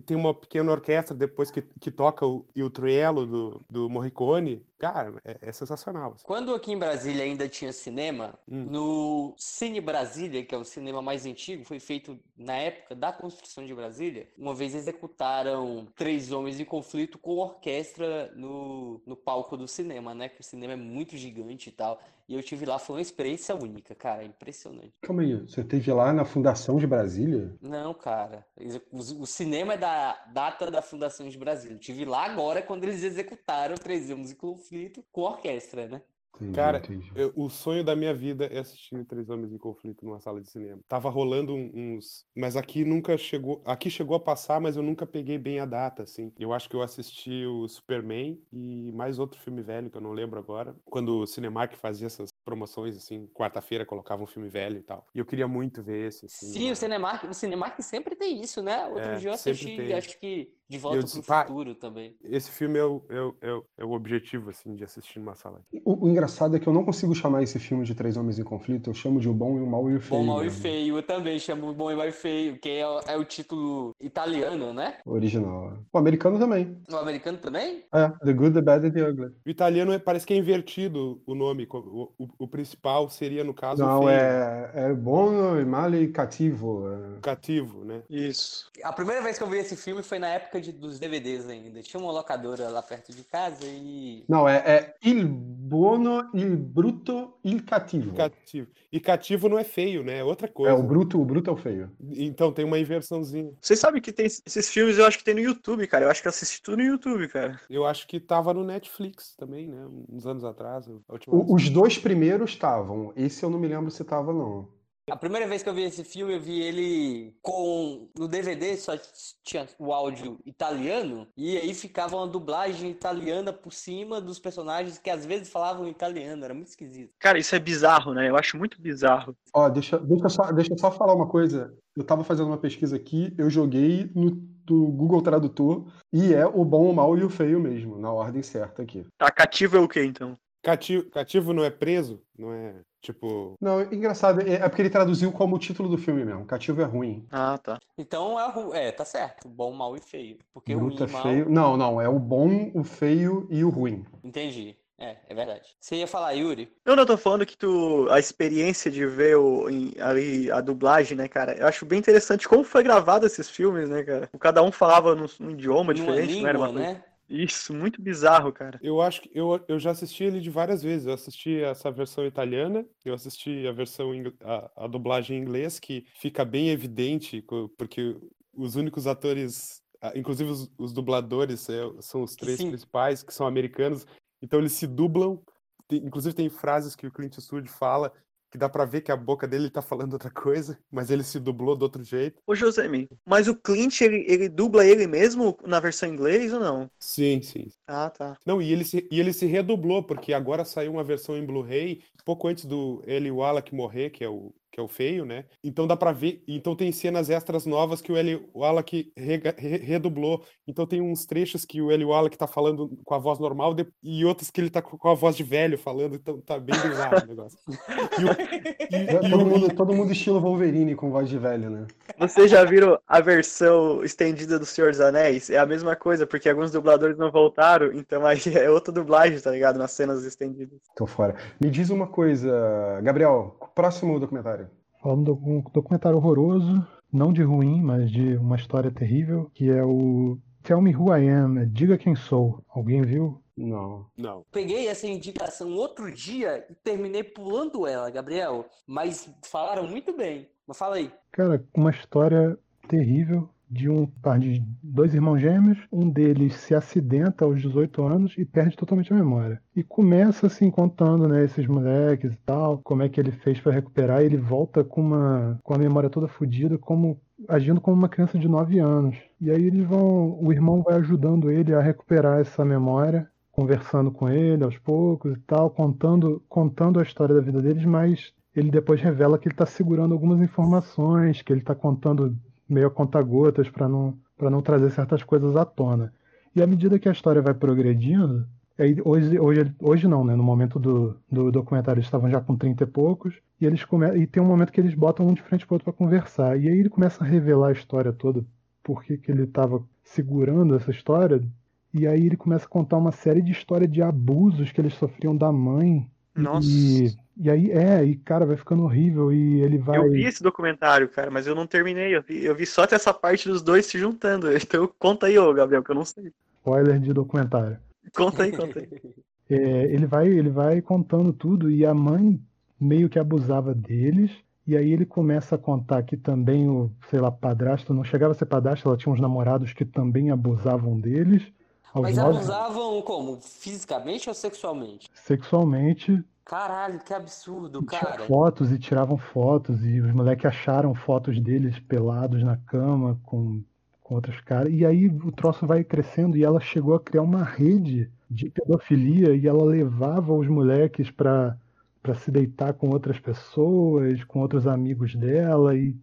tem uma- pequena orquestra depois que, que toca o, o trielo do, do Morricone, cara, é, é sensacional. assim. Quando aqui em Brasília ainda tinha cinema, Hum. no Cine Brasília, que é o cinema mais antigo, foi feito na época da construção de Brasília. Uma vez executaram Três Homens em Conflito com orquestra no, no palco do cinema, né? Que o cinema é muito gigante e tal. E eu tive lá, foi uma experiência única, cara, impressionante. Calma aí, você esteve lá na Fundação de Brasília? Não, cara, o o cinema é da data da fundação de Brasília. Eu tive lá agora quando eles executaram Três Homens em Conflito com orquestra, né? Entendi, Cara, entendi. Eu- o sonho da minha vida é assistir Três Homens em Conflito numa sala de cinema. Tava rolando uns. Mas aqui nunca chegou. Aqui chegou a passar, mas eu nunca peguei bem a data, assim. Eu acho que eu assisti o Superman e mais outro filme velho, que eu não lembro agora. Quando o Cinemark fazia essas promoções, assim, quarta-feira colocava um filme velho e tal. E eu queria muito ver esse. Assim, Sim, o mas- Cinemark, o Cinemark sempre tem isso, né? Outro É, dia eu assisti, tem. acho que De Volta disse, pro "Pai, Futuro também. Esse filme é o, é, o, é, o, é o objetivo, assim, de assistir numa sala. O, o engraçado é que eu não consigo chamar esse filme de Três Homens em Conflito, eu chamo de O Bom e o Mal e o Feio. Bom, Mal e mesmo. Feio, eu também chamo Bom e Mal e Feio, que é, o- é o título italiano, né? O original. O americano também. O americano também? É, The Good, The Bad and The Ugly. O italiano é- parece que é invertido o nome. O, o, o principal seria, no caso, o Não, feio, é, é bom e mal e cativo. é. o cativo, né? Isso. A primeira vez que eu vi esse filme foi na época de- dos DVDs ainda. Tinha uma locadora lá perto de casa e. Não, é, é il buono, il brutto, il cattivo. Cativo. E cativo não é feio, né? É outra É, coisa. o bruto, o bruto é o feio. Então tem uma inversãozinha. Vocês sabem que tem esses filmes, eu acho que tem no YouTube, cara. Eu acho que eu assisti tudo no YouTube, cara. Eu acho que tava no Netflix também, né? Uns anos atrás. a última O- vez. os dois primeiros estavam. Esse eu não me lembro se tava, não. A primeira vez que eu vi esse filme, eu vi ele com. No DVD só tinha o áudio italiano, e aí ficava uma dublagem italiana por cima dos personagens que às vezes falavam italiano, era muito esquisito. Cara, isso é bizarro, né? Eu acho muito bizarro. Ó, deixa, deixa, eu só, deixa eu só falar uma coisa. Eu tava fazendo uma pesquisa aqui, eu joguei no do Google Tradutor e é o bom, o mal e o feio mesmo, na ordem certa aqui. Tá, cativo é o quê, então? Cativo, cativo não é preso? Não é tipo. Não, engraçado, é é porque ele traduziu como o título do filme mesmo. Cativo é ruim. Ah, tá. Então é, ru- é tá certo, bom, mal e feio. Porque o Bruto é ruim e mal. feio. Não, não, é o bom, o feio e o ruim. Entendi. É, é verdade. Você ia falar, Yuri? Eu não tô falando que tu. A experiência de ver o, em- ali a dublagem, né, cara? Eu acho bem interessante como foi gravado esses filmes, né, cara? Cada um falava num, num idioma diferente, não era uma língua, né? Isso, muito bizarro, cara. Eu acho que eu, eu já assisti ele de várias vezes. Eu assisti essa versão italiana, eu assisti a versão a, a dublagem em inglês, que fica bem evidente, porque os únicos atores, inclusive os, os dubladores, é, são os três Sim. principais, que são americanos, então eles se dublam. Tem- inclusive tem frases que o Clint Eastwood fala que dá pra ver que a boca dele tá falando outra coisa, mas ele se dublou do outro jeito. Ô, Josemi, mas o Clint, ele, ele dubla ele mesmo na versão em inglês ou não? Sim, sim. Ah, tá. Não, e ele se, e ele se redublou, porque agora saiu uma versão em Blu-ray, pouco antes do Eli Wallach morrer, que é o, que é o feio, né? Então dá pra ver. Então tem cenas extras novas que o Eli Wallach rega- re- redublou. Então tem uns trechos que o Eli Wallach tá falando com a voz normal de- e outros que ele tá com com a voz de velho falando. Então tá bem bizarro o negócio. E o- e- e Todo o- mundo, todo mundo estilo Wolverine com voz de velho, né? Vocês já viram a versão estendida do Senhor dos Anéis? É a mesma coisa, porque alguns dubladores não voltaram, então aí *laughs* é outra dublagem, tá ligado? Nas cenas estendidas. Tô fora. Me diz uma coisa, Gabriel, próximo documentário. Falando de um documentário horroroso, não de ruim, mas de uma história terrível, que é o Tell Me Who I Am, Diga Quem Sou. Alguém viu? Não. Não. Peguei essa indicação outro dia e terminei pulando ela, Gabriel. Mas falaram muito bem. Mas fala aí. Cara, uma história terrível de um par de dois irmãos gêmeos, um deles se acidenta aos 18 anos e perde totalmente a memória. E começa assim contando, né, esses moleques e tal, como é que ele fez para recuperar, e ele volta com uma com a memória toda fodida, como agindo como uma criança de 9 anos. E aí eles vão, o irmão vai ajudando ele a recuperar essa memória, conversando com ele aos poucos e tal, contando contando a história da vida deles, mas ele depois revela que ele está segurando algumas informações, que ele está contando meio a conta-gotas para não, pra não trazer certas coisas à tona. E à medida que a história vai progredindo, aí hoje, hoje, hoje não, né? No momento do, do documentário eles estavam já com 30 e poucos, e eles come... e tem um momento que eles botam um de frente para outro para conversar. E aí ele começa a revelar a história toda, por que ele estava segurando essa história, e aí ele começa a contar uma série de histórias de abusos que eles sofriam da mãe. Nossa. E, e aí, é, e cara, vai ficando horrível, e ele vai. Eu vi esse documentário, cara, mas eu não terminei. Eu vi, eu vi só até essa parte dos dois se juntando. *laughs* Então conta aí, ô Gabriel, que eu não sei. Spoiler de documentário. Conta aí, conta aí. *laughs* É, ele vai ele vai contando tudo e a mãe meio que abusava deles e aí ele começa a contar que também o sei lá padrasto não chegava a ser padrasto ela tinha uns namorados que também abusavam deles Mas nove- abusavam como? Fisicamente ou sexualmente? sexualmente Caralho, que absurdo, e cara. fotos e tiravam fotos e os moleques acharam fotos deles pelados na cama com com outros caras e aí o troço vai crescendo e ela chegou a criar uma rede de pedofilia e ela levava os moleques para para se deitar com outras pessoas, com outros amigos dela e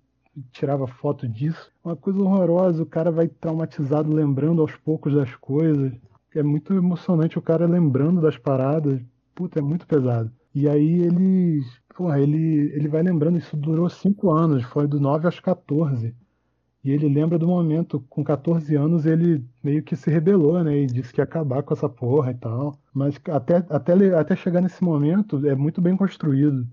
tirava foto disso. Uma coisa horrorosa, o cara vai traumatizado lembrando aos poucos das coisas. É muito emocionante o cara lembrando das paradas. Puta, é muito pesado. E aí ele, porra, ele, ele vai lembrando, isso durou cinco anos, foi do 9 aos 14. E ele lembra do momento, com 14 anos, ele meio que se rebelou, né? E disse que ia acabar com essa porra e tal. Mas até, até, até chegar nesse momento, é muito bem construído.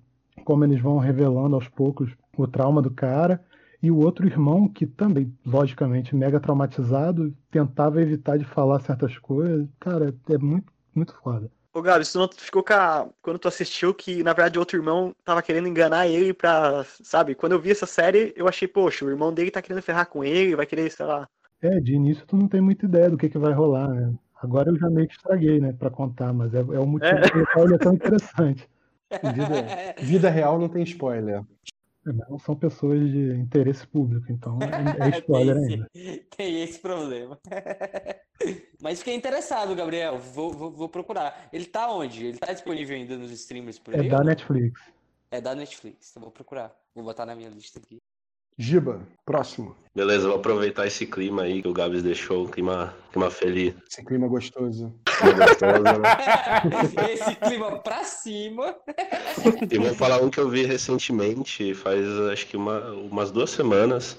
Como eles vão revelando aos poucos o trauma do cara. E o outro irmão, que também, logicamente, mega traumatizado, tentava evitar de falar certas coisas. Cara, é muito, muito foda. Ô, Gabi, isso não ficou com a... quando tu assistiu que, na verdade, o outro irmão tava querendo enganar ele pra. Sabe? Quando eu vi essa série, eu achei, poxa, o irmão dele tá querendo ferrar com ele, vai querer, sei lá. É, de início tu não tem muita ideia do que, que vai rolar, né? Agora eu já meio que estraguei, né, pra contar, mas é, é o motivo É. pelo qual ele é tão interessante. *laughs* Vida, vida real não tem spoiler. É, não são pessoas de interesse público, então é, é *laughs* spoiler tem, ainda. esse, tem esse problema. *laughs* Mas fiquei interessado, Gabriel. Vou, vou, vou procurar. Ele tá onde? Ele tá disponível ainda nos streamers por É aí? da ou não? Netflix. É da Netflix. Então vou procurar. Vou botar na minha lista aqui. Giba, próximo. Beleza, vou aproveitar esse clima aí que o Gabs deixou, um clima, clima feliz. Esse clima gostoso. clima gostoso, né? *laughs* Esse clima pra cima. E vou falar um que eu vi recentemente, faz acho que uma, umas duas semanas.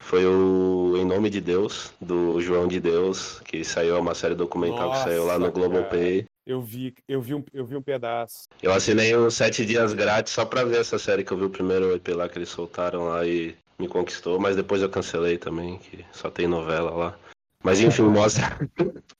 Foi o Em Nome de Deus, do João de Deus, que saiu é uma série documental que saiu lá no Nossa, Globoplay. Eu vi, eu vi, um, eu vi um pedaço. Eu assinei uns sete dias grátis só pra ver essa série que eu vi o primeiro EP lá que eles soltaram lá e me conquistou, mas depois eu cancelei também, que só tem novela lá. Mas *laughs* enfim, mostra.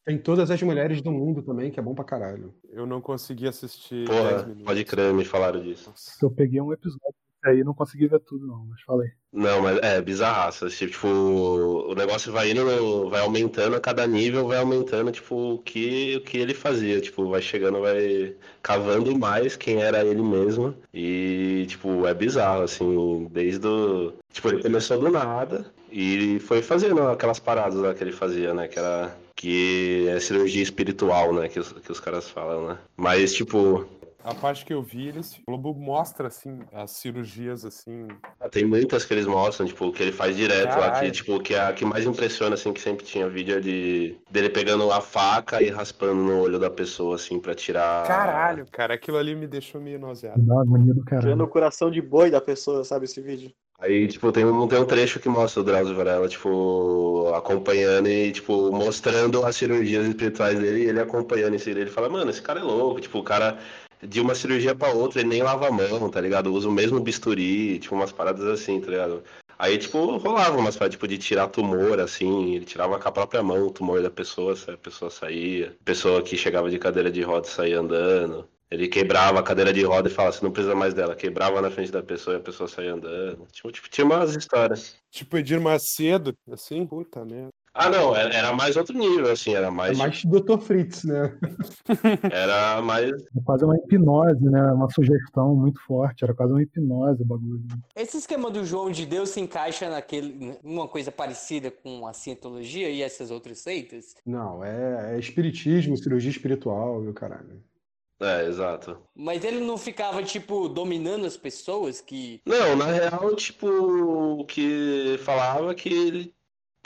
Tem todas as mulheres do mundo também, que é bom pra caralho. Eu não consegui assistir 10 Porra, pode crer, me falaram disso. Eu peguei um episódio aí não consegui ver tudo, não, mas falei. Não, mas é bizarraça. Tipo, o negócio vai indo, vai aumentando a cada nível, vai aumentando, tipo, o que, o que ele fazia. Tipo, vai chegando, vai cavando mais quem era ele mesmo. E, tipo, é bizarro, assim, desde o. Tipo, ele começou do nada e foi fazendo aquelas paradas lá que ele fazia, né? Que era. Que é cirurgia espiritual, né? Que os, que os caras falam, né? Mas, tipo, a parte que eu vi, eles, o Globo mostra, assim, as cirurgias, assim. Ah, Tem muitas que eles mostram, tipo, que ele faz direto lá, que, Caralho. tipo, que é a que mais impressiona, assim, que sempre tinha vídeo é de dele pegando a faca e raspando no olho da pessoa, assim, pra tirar. Caralho, cara, aquilo ali me deixou meio nauseado. Dá agonia do Tirando caralho. o coração de boi da pessoa, sabe, esse vídeo? Aí, tipo, tem um, tem um trecho que mostra o Drauzio Varela, tipo, acompanhando e, tipo, mostrando as cirurgias espirituais dele e ele acompanhando isso. Ele fala, mano, esse cara é louco, tipo, o cara de uma cirurgia pra outra, ele nem lava a mão, tá ligado? Usa o mesmo bisturi, tipo, umas paradas assim, tá ligado? Aí, tipo, rolava umas paradas, tipo, de tirar tumor, assim, ele tirava com a própria mão o tumor da pessoa, a pessoa saía. Pessoa que chegava de cadeira de roda saía andando. Ele quebrava a cadeira de roda e falava, você não precisa mais dela. Quebrava na frente da pessoa e a pesa saía andando. Tipo, tipo, tinha umas histórias. Tipo, Edir Macedo, assim, puta merda. Ah, não, era, era mais outro nível, assim, era É mais. mais Dr. Fritz, né? *laughs* Era mais. É quase uma hipnose, né? Uma sugestão muito forte. Era quase uma hipnose o bagulho. Esse esquema do João de Deus se encaixa naquele, numa coisa parecida com a cientologia e essas outras seitas? Não, é, é espiritismo, cirurgia espiritual e o caralho. É, exato. Mas ele não ficava, tipo, dominando as pessoas que. Não, na real, tipo, o que falava é que ele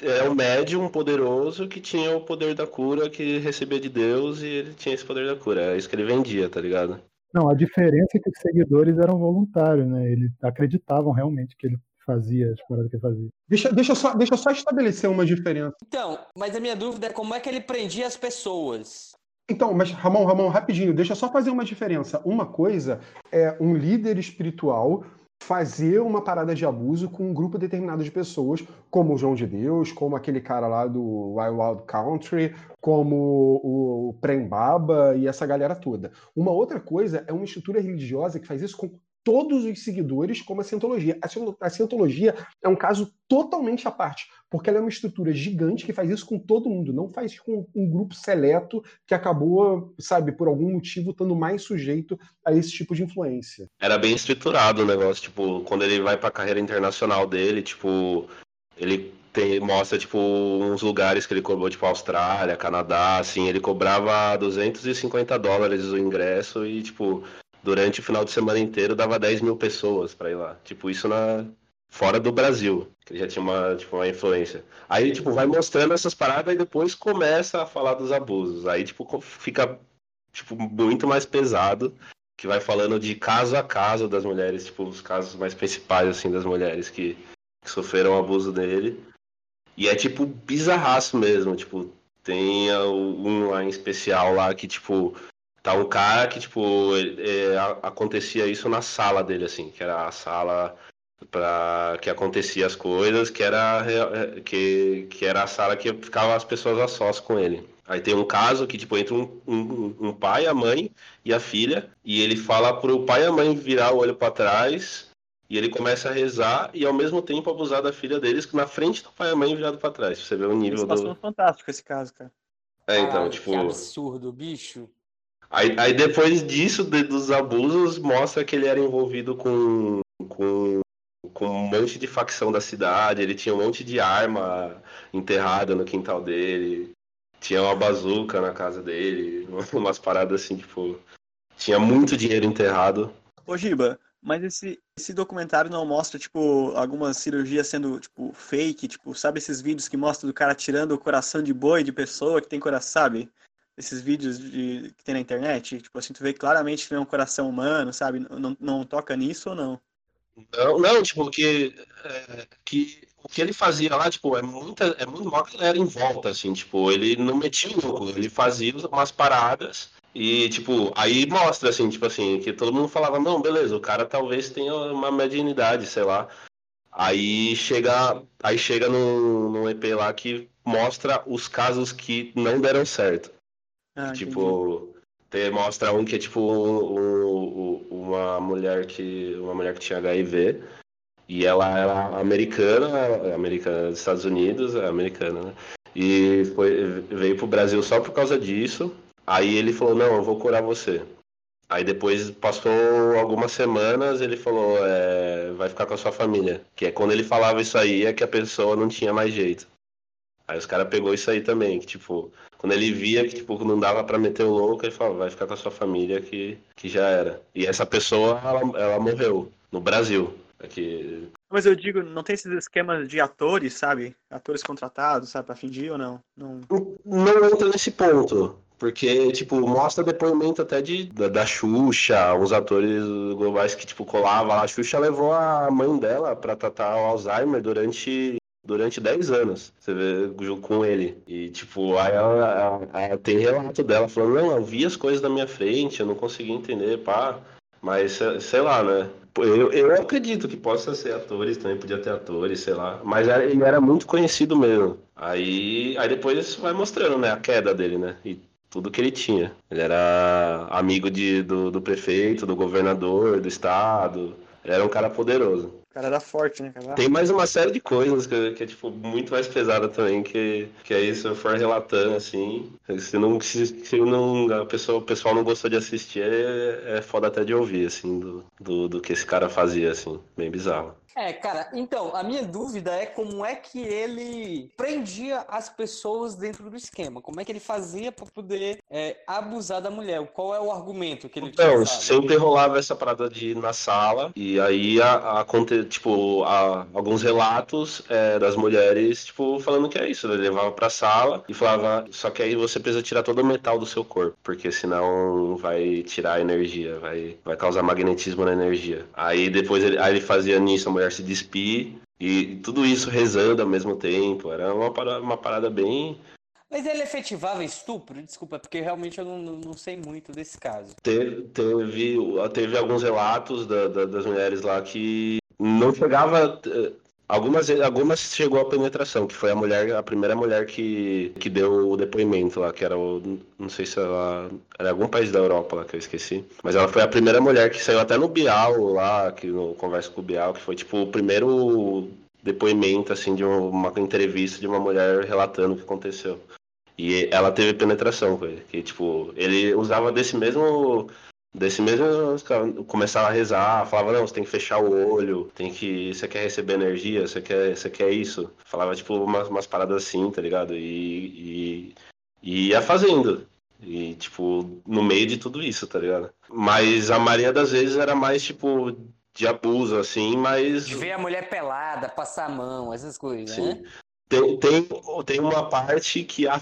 é um médium poderoso que tinha o poder da cura, que recebia de Deus e ele tinha esse poder da cura. É isso que ele vendia, tá ligado? Não, a diferença é que os seguidores eram voluntários, né? Eles acreditavam realmente que ele fazia as paradas que ele fazia. Deixa, deixa, eu só, deixa eu só estabelecer uma diferença. Então, mas a minha dúvida é como é que ele prendia as pessoas. Então, mas Ramon, Ramon, rapidinho, deixa eu só fazer uma diferença. Uma coisa é um líder espiritual fazer uma parada de abuso com um grupo determinado de pessoas, como o João de Deus, como aquele cara lá do Wild Wild Country, como o Prem Baba e essa galera toda. Uma outra coisa é uma estrutura religiosa que faz isso com todos os seguidores, como a Cientologia. A Cien- A Cientologia é um caso totalmente à parte, porque ela é uma estrutura gigante que faz isso com todo mundo, não faz com um grupo seleto que acabou, sabe, por algum motivo, estando mais sujeito a esse tipo de influência. Era bem estruturado o negócio, tipo, quando ele vai pra carreira internacional dele, tipo, ele tem, mostra, tipo, uns lugares que ele cobrou, tipo, Austrália, Canadá, assim, ele cobrava 250 dólares o ingresso e, tipo, durante o final de semana inteiro dava 10 mil pessoas pra ir lá. Tipo, isso na... fora do Brasil, que ele já tinha uma, tipo, uma influência. Aí, tipo, vai mostrando essas paradas e depois começa a falar dos abusos. Aí, tipo, fica, tipo, muito mais pesado que vai falando de caso a caso das mulheres, tipo, os casos mais principais, assim, das mulheres que, que sofreram abuso dele. E é, tipo, bizarraço mesmo, tipo, tem um lá em especial lá que, tipo, tá um cara que, tipo, ele- é, acontecia isso na sala dele, assim, que era a sala para que acontecia as coisas, que era, é, que, que era a sala que ficavam as pessoas a sós com ele. Aí tem um caso que, tipo, entra um, um, um pai, a mãe e a filha, e ele fala pro pai e a mãe virar o olho para trás, e ele começa a rezar e ao mesmo tempo abusar da filha deles na frente do pai e a mãe virado para trás. Você vê o nível Eles do. fantástico esse caso, cara. É, então, Caralho, tipo. Que absurdo, bicho. Aí, aí depois disso, de- dos abusos, mostra que ele era envolvido com, com, com um monte de facção da cidade, ele tinha um monte de arma enterrada no quintal dele, tinha uma bazuca na casa dele, *laughs* umas paradas assim, tipo. Tinha muito dinheiro enterrado. Ô, Giba, mas esse, esse documentário não mostra, tipo, algumas cirurgias sendo, tipo, fake, tipo, sabe esses vídeos que mostram do cara tirando o coração de boi de pessoa que tem coração, sabe? Esses vídeos de, que tem na internet, tipo assim, tu vê claramente que não é um coração humano, sabe? Não, não, toca nisso ou não? Não, não, tipo, que, é, que o que ele fazia lá, tipo, é muita, é muito maior galera em volta, assim, tipo, ele não metia o louco, ele fazia umas paradas e, tipo, aí mostra, assim, tipo assim, que todo mundo falava, não, beleza, o cara talvez tenha uma mediunidade, sei lá. Aí chega, aí chega num, num EP lá que mostra os casos que não deram certo. Ah. Tipo, tem, mostra um que é tipo um- um- um- uma mulher que uma mulher que tinha HIV e ela era americana, americana dos Estados Unidos, é americana, né? E foi, veio pro Brasil só por causa disso. Aí ele falou, não, eu vou curar você. Aí depois passou algumas semanas, ele falou, é, vai ficar com a sua família. Que é quando ele falava isso aí, é que a pessoa não tinha mais jeito. Aí os caras pegou isso aí também, que tipo, quando ele via que tipo, não dava pra meter o louco, ele falava, vai ficar com a sua família que, que já era. E essa pessoa, ela, ela morreu no Brasil. Aqui, Mas eu digo, não tem esses esquemas de atores, sabe? Atores contratados, sabe, pra fingir ou não? Não. não entra nesse ponto. Porque, tipo, mostra depoimento até de, da, da Xuxa, uns atores globais que, tipo, colava lá. A Xuxa levou a mãe dela pra tratar o Alzheimer durante, durante 10 anos. Você vê, com ele. E, tipo, aí ela, ela- ela tem relato dela falando, não, eu vi as coisas na minha frente, eu não consegui entender, pá. Mas, sei- lá, né? Eu, eu acredito que possa ser atores, também podia ter atores, sei lá. Mas ele era muito conhecido mesmo. Aí, aí depois vai mostrando, né, a queda dele, né? E tudo que ele tinha. Ele era amigo de, do, do prefeito, do governador, do estado. Ele era um cara poderoso. Cara era forte, né, cara? Tem mais uma série de coisas que, que é, tipo, muito mais pesada também, que, que aí se eu for relatando, assim, se não, se, se não a pessoa, o pessoal não gostou de assistir, é, é foda até de ouvir, assim, do, do, do que esse cara fazia, assim, bem bizarro. É, cara, então, a minha dúvida é como é que ele prendia as pessoas dentro do esquema. Como é que ele fazia pra poder é, abusar da mulher? Qual é o argumento que ele Então, sempre rolava essa parada de ir na sala, e aí a, a, tipo, a- alguns relatos é, das mulheres, tipo, falando que é isso. Ele levava pra sala e falava, só que aí você precisa tirar todo o metal do seu corpo, porque senão vai tirar a energia, vai, vai causar magnetismo na energia. Aí depois ele, aí ele fazia nisso, a mulher se despir, e tudo isso rezando ao mesmo tempo. Era uma parada, uma parada bem Mas ele efetivava estupro? Desculpa, porque realmente eu não, não, não sei muito desse caso. Teve, teve, teve alguns relatos da- da- das mulheres lá que não chegava. Algumas, algumas chegou a penetração, que foi a mulher, a primeira mulher que, que deu o depoimento lá, que era o. Não sei se ela. Era algum país da Europa lá que eu esqueci. Mas ela foi a primeira mulher que saiu até no Bial lá, que no Conversa com o Bial, que foi tipo o primeiro depoimento, assim, de uma entrevista de uma mulher relatando o que aconteceu. E ela teve penetração com ele. Que, tipo, ele usava desse mesmo. Desse mesmo. Começava a rezar, falava, não, você tem que fechar o olho, tem que. Você quer receber energia, você quer, você quer isso. Falava, tipo, umas, umas paradas assim, tá ligado? E, e, e ia fazendo. E, tipo, no meio de tudo isso, tá ligado? Mas a maioria das vezes era mais, tipo, de abuso, assim, mas. De ver a mulher pelada, passar a mão, essas coisas, Sim. né? Tem, tem, tem uma parte que a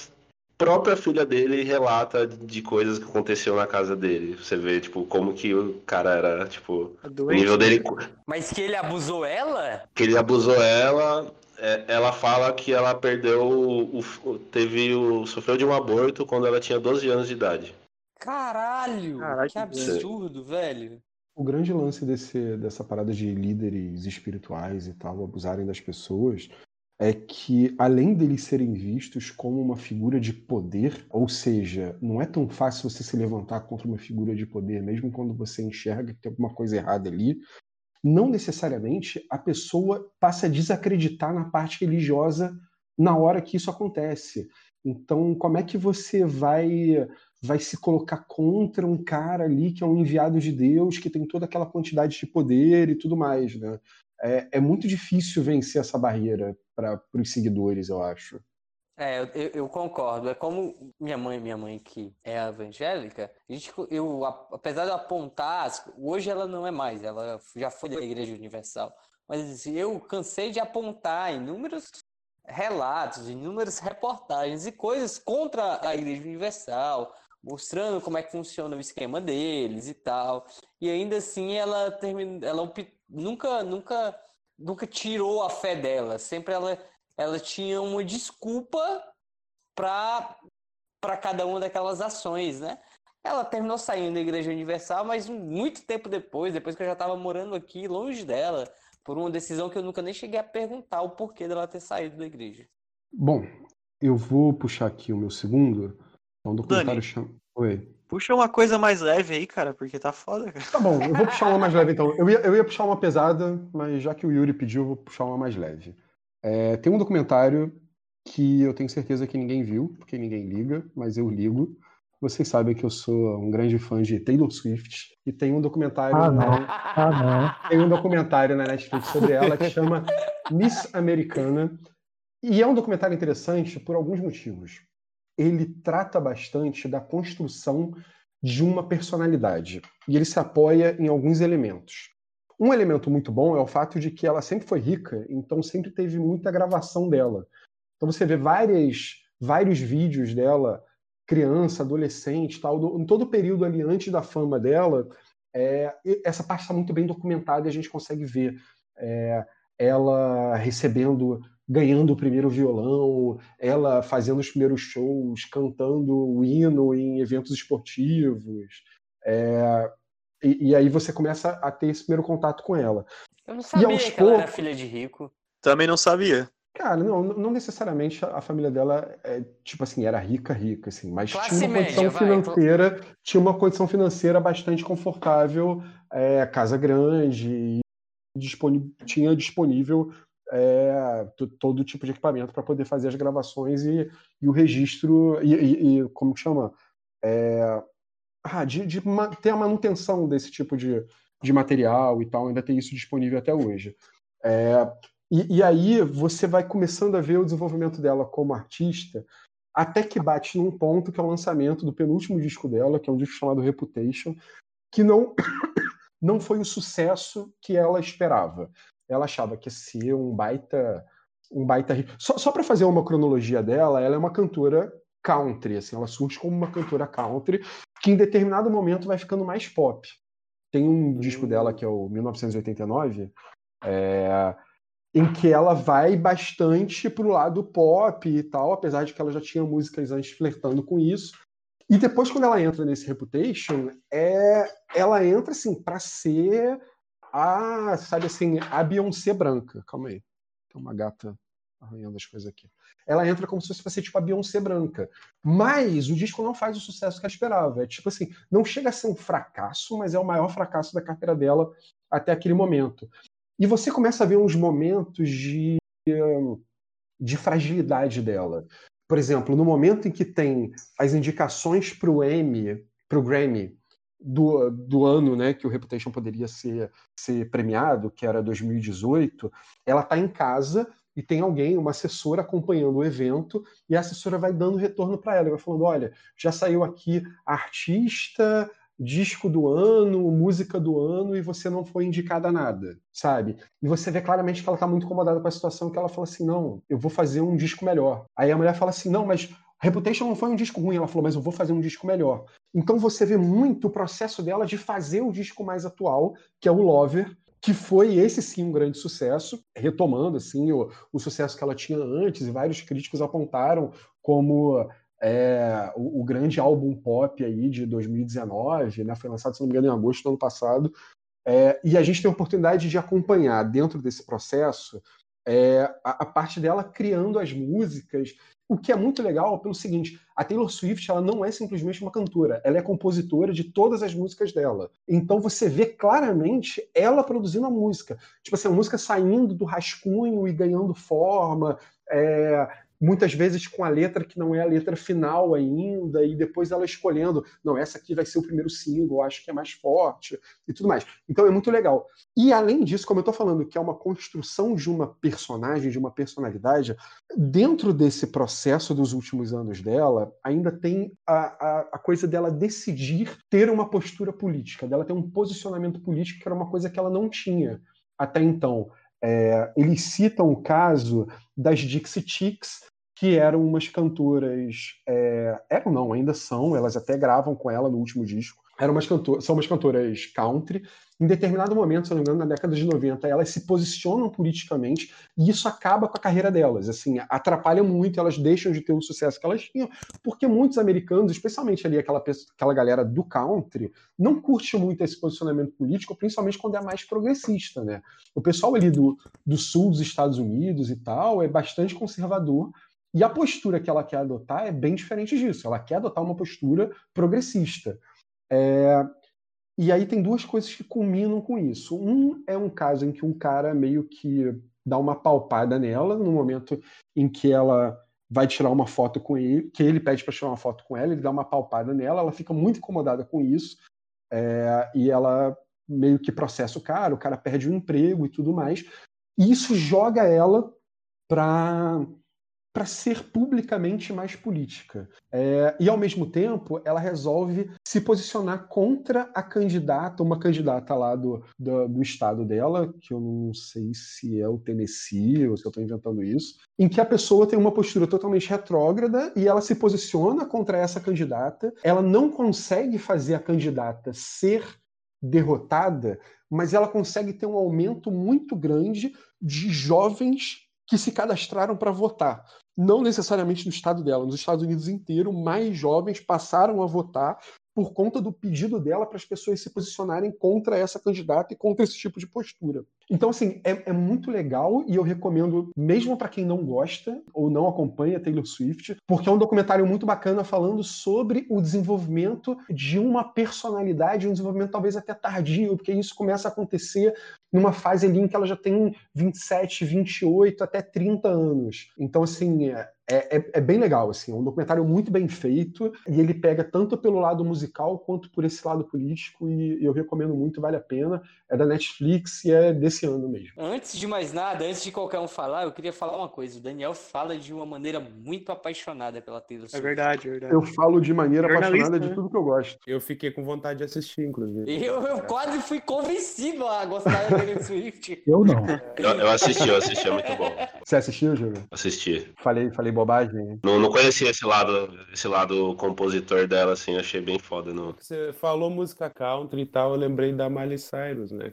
própria filha dele relata de coisas que aconteceu na casa dele. Você vê, tipo, como que o cara era, tipo, o doente. nível dele. Mas que ele abusou ela? Que ele abusou ela. é, Ela fala que ela perdeu. O, o- teve o. sofreu de um aborto quando ela tinha 12 anos de idade. Caralho! Caralho, que que absurdo, velho. O grande lance desse, dessa parada de líderes espirituais e tal abusarem das pessoas é que, além deles serem vistos como uma figura de poder, ou seja, não é tão fácil você se levantar contra uma figura de poder, mesmo quando você enxerga que tem alguma coisa errada ali, não necessariamente a pessoa passa a desacreditar na parte religiosa na hora que isso acontece. Então, como é que você vai vai se colocar contra um cara ali que é um enviado de Deus, que tem toda aquela quantidade de poder e tudo mais, né? É, é muito difícil vencer essa barreira para os seguidores, eu acho. É, eu, eu- concordo. É como minha mãe, minha mãe que é evangélica, a gente, eu, apesar de eu apontar, hoje ela não é mais, ela já foi da Igreja Universal. Mas assim, eu cansei de apontar inúmeros relatos, inúmeras reportagens e coisas contra a Igreja Universal, mostrando como é que funciona o esquema deles e tal. E ainda assim ela termina, ela opi- nunca, nunca, nunca tirou a fé dela. Sempre ela, ela tinha uma desculpa para para cada uma daquelas ações, né? Ela terminou saindo da Igreja Universal, mas muito tempo depois, depois que eu já estava morando aqui, longe dela, por uma decisão que eu nunca nem cheguei a perguntar o porquê dela ter saído da igreja. Bom, eu vou puxar aqui o meu segundo. É um documentário Dani. chama... Oi. Puxa uma coisa mais leve aí, cara, porque tá foda, cara. Tá bom, eu vou puxar uma mais leve então. Eu ia, eu ia puxar uma pesada, mas já que o Yuri pediu, eu vou puxar uma mais leve. É, tem um documentário que eu tenho certeza que ninguém viu, porque ninguém liga, mas eu ligo. Vocês sabem que eu sou um grande fã de Taylor Swift e tem um documentário Ah, não. na, Ah, tem um documentário na Netflix sobre ela que chama Miss Americana. E é um documentário interessante por alguns motivos. Ele trata bastante da construção de uma personalidade e ele se apoia em alguns elementos. Um elemento muito bom é o fato de que ela sempre foi rica, então sempre teve muita gravação dela. Então você vê várias, vários vídeos dela, criança, adolescente, tal, do, em todo o período ali antes da fama dela, é, essa parte está muito bem documentada e a gente consegue ver é, ela recebendo, ganhando o primeiro violão, ela fazendo os primeiros shows, cantando o hino em eventos esportivos. É, e, e, aí você começa a ter esse primeiro contato com ela. Eu não sabia que poucos... ela era filha de rico. Também não sabia. Cara, não, não necessariamente a família dela é, tipo assim, era rica, rica, assim, mas Classe tinha uma média, condição vai. financeira, tinha uma condição financeira bastante confortável, é, casa grande, e disponi- tinha disponível é, todo tipo de equipamento para poder fazer as gravações e, e o registro e, e- e como que chama? É, ah, de, de ter a manutenção desse tipo de, de material e tal, ainda tem isso disponível até hoje. É, e, e aí você vai começando a ver o desenvolvimento dela como artista, até que bate num ponto que é o lançamento do penúltimo disco dela, que é um disco chamado Reputation, que não, *coughs* não foi o sucesso que ela esperava. Ela achava que ia ser um baita. Um baita hit. Só, só para fazer uma cronologia dela, ela é uma cantora country, assim, ela surge como uma cantora country, que em determinado momento vai ficando mais pop. Tem um disco dela que é o 1989, é, em que ela vai bastante pro lado pop e tal, apesar de que ela já tinha músicas antes flertando com isso. E depois, quando ela entra nesse Reputation, é, ela entra assim para ser a, sabe assim, a Beyoncé branca. Calma aí, tem uma gata arranhando as coisas aqui. Ela entra como se fosse tipo a Beyoncé branca. Mas o disco não faz o sucesso que ela esperava. É tipo assim, não chega a ser um fracasso, mas é o maior fracasso da carreira dela até aquele momento. E você começa a ver uns momentos de, de fragilidade dela. Por exemplo, no momento em que tem as indicações para o Emmy, para o Grammy do, do ano, né, que o Reputation poderia ser, ser premiado, que era 2018, ela está em casa e tem alguém, uma assessora acompanhando o evento, e a assessora vai dando retorno para ela, vai falando, olha, já saiu aqui artista, disco do ano, música do ano, e você não foi indicada a nada, sabe? E você vê claramente que ela está muito incomodada com a situação, que ela fala assim, não, eu vou fazer um disco melhor. Aí a mulher fala assim, não, mas Reputation não foi um disco ruim, ela falou, mas eu vou fazer um disco melhor. Então você vê muito o processo dela de fazer o disco mais atual, que é o Lover, que foi esse sim um grande sucesso, retomando assim o, o sucesso que ela tinha antes, e vários críticos apontaram como é, o, o grande álbum pop aí de 2019, né? Foi lançado, se não me engano, em agosto do ano passado. É, e a gente tem a oportunidade de acompanhar dentro desse processo é, a, a parte dela criando as músicas o que é muito legal pelo seguinte, a Taylor Swift ela não é simplesmente uma cantora, ela é compositora de todas as músicas dela. Então você vê claramente ela produzindo a música. Tipo assim, a música saindo do rascunho e ganhando forma, é, muitas vezes com a letra que não é a letra final ainda, e depois ela escolhendo, não, essa aqui vai ser o primeiro single, acho que é mais forte, e tudo mais. Então é muito legal. E além disso, como eu estou falando, que é uma construção de uma personagem, de uma personalidade, dentro desse processo dos últimos anos dela, ainda tem a, a, a coisa dela decidir ter uma postura política, dela ter um posicionamento político, que era uma coisa que ela não tinha até então. É, eles citam o caso das Dixie Chicks, que eram umas cantoras. É, eram não, ainda são, elas até gravam com ela no último disco. Eram umas cantoras, são umas cantoras country. Em determinado momento, se não me engano, na década de 90, elas se posicionam politicamente e isso acaba com a carreira delas. Assim, atrapalha muito, elas deixam de ter o sucesso que elas tinham, porque muitos americanos, especialmente ali aquela, aquela galera do country, não curte muito esse posicionamento político, principalmente quando é mais progressista, né? O pessoal ali do, do sul dos Estados Unidos e tal é bastante conservador. E a postura que ela quer adotar é bem diferente disso. Ela quer adotar uma postura progressista. É, E aí tem duas coisas que culminam com isso. Um é um caso em que um cara meio que dá uma palpada nela no momento em que ela vai tirar uma foto com ele, que ele pede para tirar uma foto com ela, ele dá uma palpada nela, ela fica muito incomodada com isso, é, e ela meio que processa o cara, o cara perde o emprego e tudo mais. E isso joga ela para para ser publicamente mais política. É, e, ao mesmo tempo, ela resolve se posicionar contra a candidata, uma candidata lá do, do, do estado dela, que eu não sei se é o Tennessee ou se eu estou inventando isso, em que a pessoa tem uma postura totalmente retrógrada e ela se posiciona contra essa candidata, ela não consegue fazer a candidata ser derrotada, mas ela consegue ter um aumento muito grande de jovens que se cadastraram para votar. Não necessariamente no estado dela, nos Estados Unidos inteiro, mais jovens passaram a votar por conta do pedido dela para as pessoas se posicionarem contra essa candidata e contra esse tipo de postura. Então, assim, é, é muito legal e eu recomendo, mesmo para quem não gosta ou não acompanha Taylor Swift, porque é um documentário muito bacana falando sobre o desenvolvimento de uma personalidade, um desenvolvimento talvez até tardio, porque isso começa a acontecer numa fase ali em que ela já tem 27, 28, até 30 anos. Então, assim, é, é, é, é, bem legal, assim, é um documentário muito bem feito e ele pega tanto pelo lado musical quanto por esse lado político e eu recomendo muito, vale a pena. É da Netflix e é desse ano mesmo. Antes de mais nada, antes de qualquer um falar, eu queria falar uma coisa. O Daniel fala de uma maneira muito apaixonada pela Taylor Swift. É verdade, é verdade. Eu falo de maneira apaixonada de né? tudo que eu gosto. Eu fiquei com vontade de assistir, inclusive. Eu, eu quase fui convencido a gostar da Taylor Swift. *laughs* Eu não. Eu, eu assisti, eu assisti, é muito bom. Você assistiu, Júlio? Assisti. Falei, falei bobagem. Não, não conhecia esse lado, esse lado compositor dela, assim, achei bem foda. No... Você falou música country e tal, eu lembrei da Miley Cyrus, né?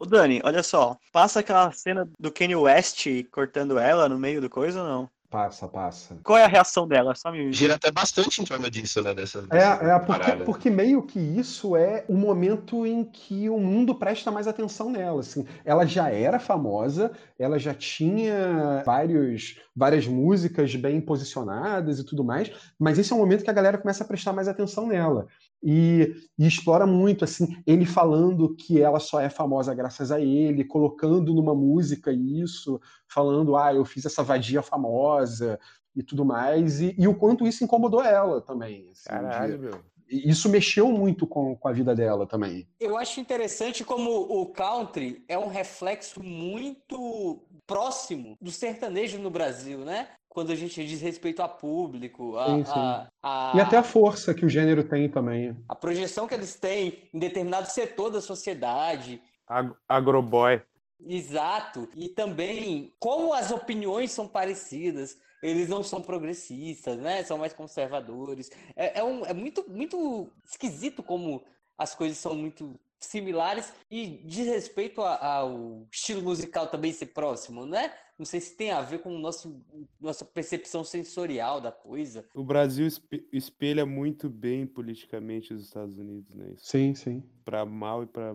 Ô Dani, olha só, passa aquela cena do Kanye West cortando ela no meio do coisa ou não? Passa, passa. Qual é a reação dela? Só me... Gira até bastante em torno disso, né? Dessa, é, dessa é porque, porque, meio que isso é o momento em que o mundo presta mais atenção nela. Assim. Ela já era famosa, ela já tinha vários, várias músicas bem posicionadas e tudo mais, mas esse é o momento que a galera começa a prestar mais atenção nela. E, e, explora muito assim ele falando que ela só é famosa graças a ele, colocando numa música isso, falando ah eu fiz essa vadia famosa e tudo mais e, e o quanto isso incomodou ela também. Assim, Caralho, de, meu. Isso mexeu muito com, com a vida dela também. Eu acho interessante como o country é um reflexo muito próximo do sertanejo no Brasil, né? quando a gente diz respeito a público, a, sim, sim. A, a, e até a força que o gênero tem também. A projeção que eles têm em determinado setor da sociedade. Ag agroboy. Exato. E também como as opiniões são parecidas. Eles não são progressistas, né? São mais conservadores. É, é, um, é muito, muito esquisito como as coisas são muito similares e diz respeito ao estilo musical também ser próximo, né? Não sei se tem a ver com nosso, nossa percepção sensorial da coisa. O Brasil espelha muito bem politicamente os Estados Unidos, né? Isso sim, sim. Para mal e para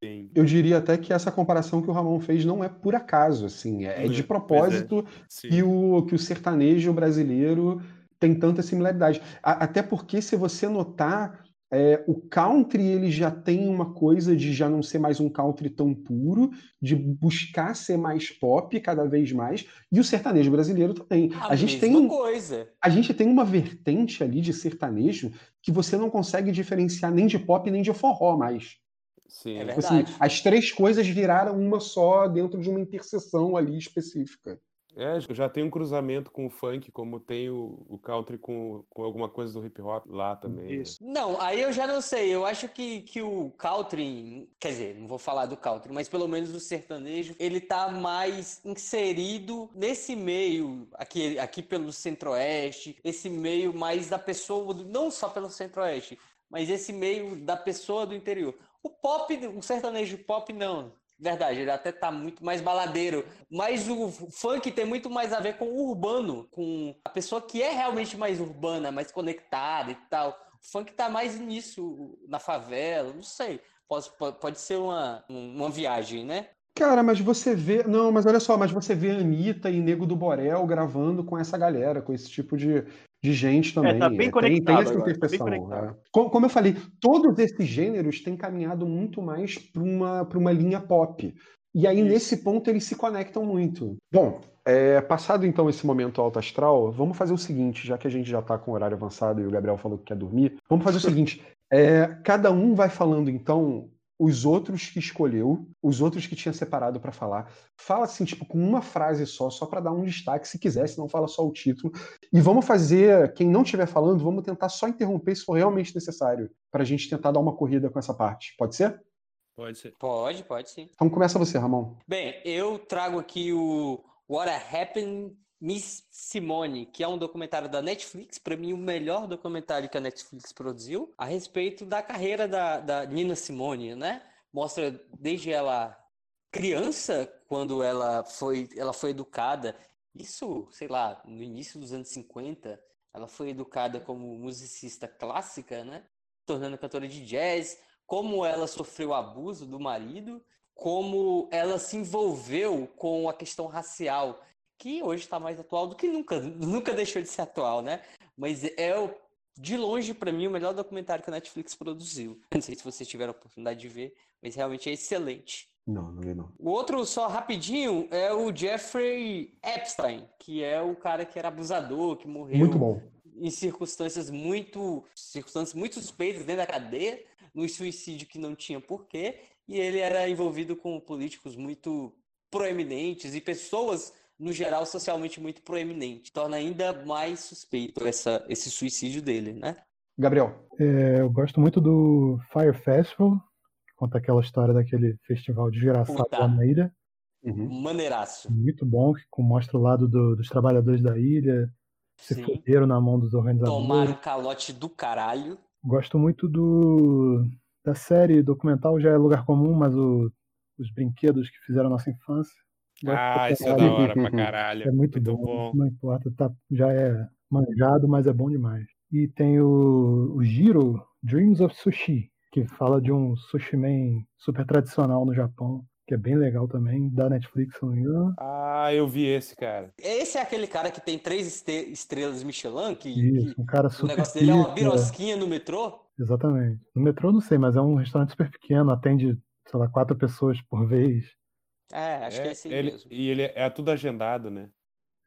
bem. Eu diria até que essa comparação que o Ramon fez não é por acaso, assim, é, é de propósito é. que, o, que o sertanejo brasileiro tem tanta similaridade. A, até porque, se você notar, é, o country ele já tem uma coisa de já não ser mais um country tão puro, de buscar ser mais pop cada vez mais, e o sertanejo brasileiro também. A, a gente tem coisa. A gente tem uma vertente ali de sertanejo que você não consegue diferenciar nem de pop nem de forró mais. Sim. É tipo assim, as três coisas viraram uma só dentro de uma interseção ali específica. É, já tem um cruzamento com o funk, como tem o, o country com, com alguma coisa do hip hop lá também. Né? Isso. Né? Não, aí eu já não sei. Eu acho que, que o country, quer dizer, não vou falar do country, mas pelo menos o sertanejo, ele tá mais inserido nesse meio, aqui, aqui pelo centro-oeste, esse meio mais da pessoa, não só pelo centro-oeste, mas esse meio da pessoa do interior. O pop, o sertanejo pop, não. Verdade, ele até tá muito mais baladeiro. Mas o funk tem muito mais a ver com o urbano, com a pessoa que é realmente mais urbana, mais conectada e tal. O funk tá mais nisso, na favela, não sei. Pode, pode ser uma, uma viagem, né? Cara, mas você vê. Não, mas olha só, mas você vê Anitta e Nego do Borel gravando com essa galera, com esse tipo de, de gente também. É, tá bem conectado tem, tem essa agora, interseção. Tá é. como, como, eu falei, todos esses gêneros têm caminhado muito mais para uma, uma linha pop. E aí, Isso. nesse ponto, eles se conectam muito. Bom, é, passado então esse momento alto astral, vamos fazer o seguinte, já que a gente já está com o horário avançado e o Gabriel falou que quer dormir, vamos fazer o *laughs* seguinte: é, cada um vai falando então os outros que escolheu, os outros que tinha separado para falar. Fala assim, tipo, com uma frase só, só para dar um destaque, se quiser, se não fala só o título. E vamos fazer, quem não estiver falando, vamos tentar só interromper se for realmente necessário, para a gente tentar dar uma corrida com essa parte. Pode ser? Pode ser. Pode, pode sim. Então começa você, Ramon. Bem, eu trago aqui o What Happened Miss Simone, que é um documentário da Netflix, para mim o melhor documentário que a Netflix produziu, a respeito da carreira da, da Nina Simone, né? Mostra desde ela criança, quando ela foi, ela foi educada, isso, sei lá, no início dos anos 50, ela foi educada como musicista clássica, né? Tornando cantora de jazz, como ela sofreu abuso do marido, como ela se envolveu com a questão racial que hoje está mais atual do que nunca, nunca deixou de ser atual, né? Mas é de longe para mim o melhor documentário que a Netflix produziu. Não sei se vocês tiveram a oportunidade de ver, mas realmente é excelente. Não, não vi não. O outro, só rapidinho, é o Jeffrey Epstein, que é o cara que era abusador, que morreu Muito bom. em circunstâncias muito circunstâncias muito suspeitas dentro da cadeia, no suicídio que não tinha porquê, e ele era envolvido com políticos muito proeminentes e pessoas no geral, socialmente muito proeminente. Torna ainda mais suspeito essa, esse suicídio dele, né? Gabriel. É, eu gosto muito do Fire Festival, que conta aquela história daquele festival desgraçado Puta. lá na ilha. Uhum. Maneiraço. Muito bom, que mostra o lado do- dos trabalhadores da ilha, se Sim. fuderam na mão dos organizadores. Tomaram o calote do caralho. Gosto muito do da série documental, já é lugar comum, mas o- os brinquedos que fizeram nossa infância. Ah, isso é da hora pra *laughs* caralho. É muito, bom, bom. não importa, tá, já é manjado, mas é bom demais. E tem o, o Giro Dreams of Sushi, que fala de um sushi man super tradicional no Japão, que é bem legal também, da Netflix, se não me engano. Ah, eu vi esse, cara. Esse é aquele cara que tem três estrelas Michelin, que, Isso, um cara que o super negócio dele é uma pica. birosquinha no metrô. Exatamente. No metrô não sei, mas é um restaurante super pequeno, atende, sei lá, quatro pessoas por vez. É, acho que é esse aí ele, mesmo. E ele é tudo agendado, né?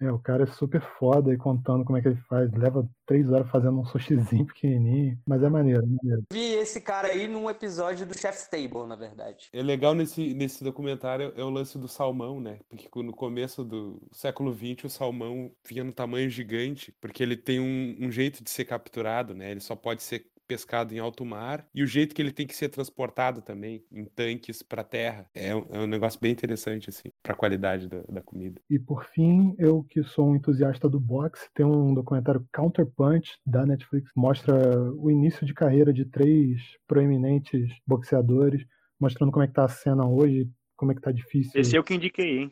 É, o cara é super foda e contando como é que ele faz. Leva três horas fazendo um sushizinho pequenininho, mas é maneiro, é maneiro. Vi esse cara aí num episódio do Chef's Table, na verdade. É legal nesse, nesse documentário é o lance do salmão, né? Porque no começo do século XX o salmão vinha no tamanho gigante, porque ele tem um, um jeito de ser capturado, né? Ele só pode ser pescado em alto mar e o jeito que ele tem que ser transportado também em tanques para terra é, um- é um negócio bem interessante assim para a qualidade da, da comida. E por fim, eu que sou um entusiasta do boxe, tem um documentário Counter Punch da Netflix, mostra o início de carreira de três proeminentes boxeadores, mostrando como é que tá a cena hoje, como é que tá difícil. Esse é eu que indiquei, hein?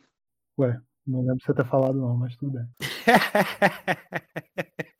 Ué, não lembro de você ter falado não, mas tudo bem. *laughs*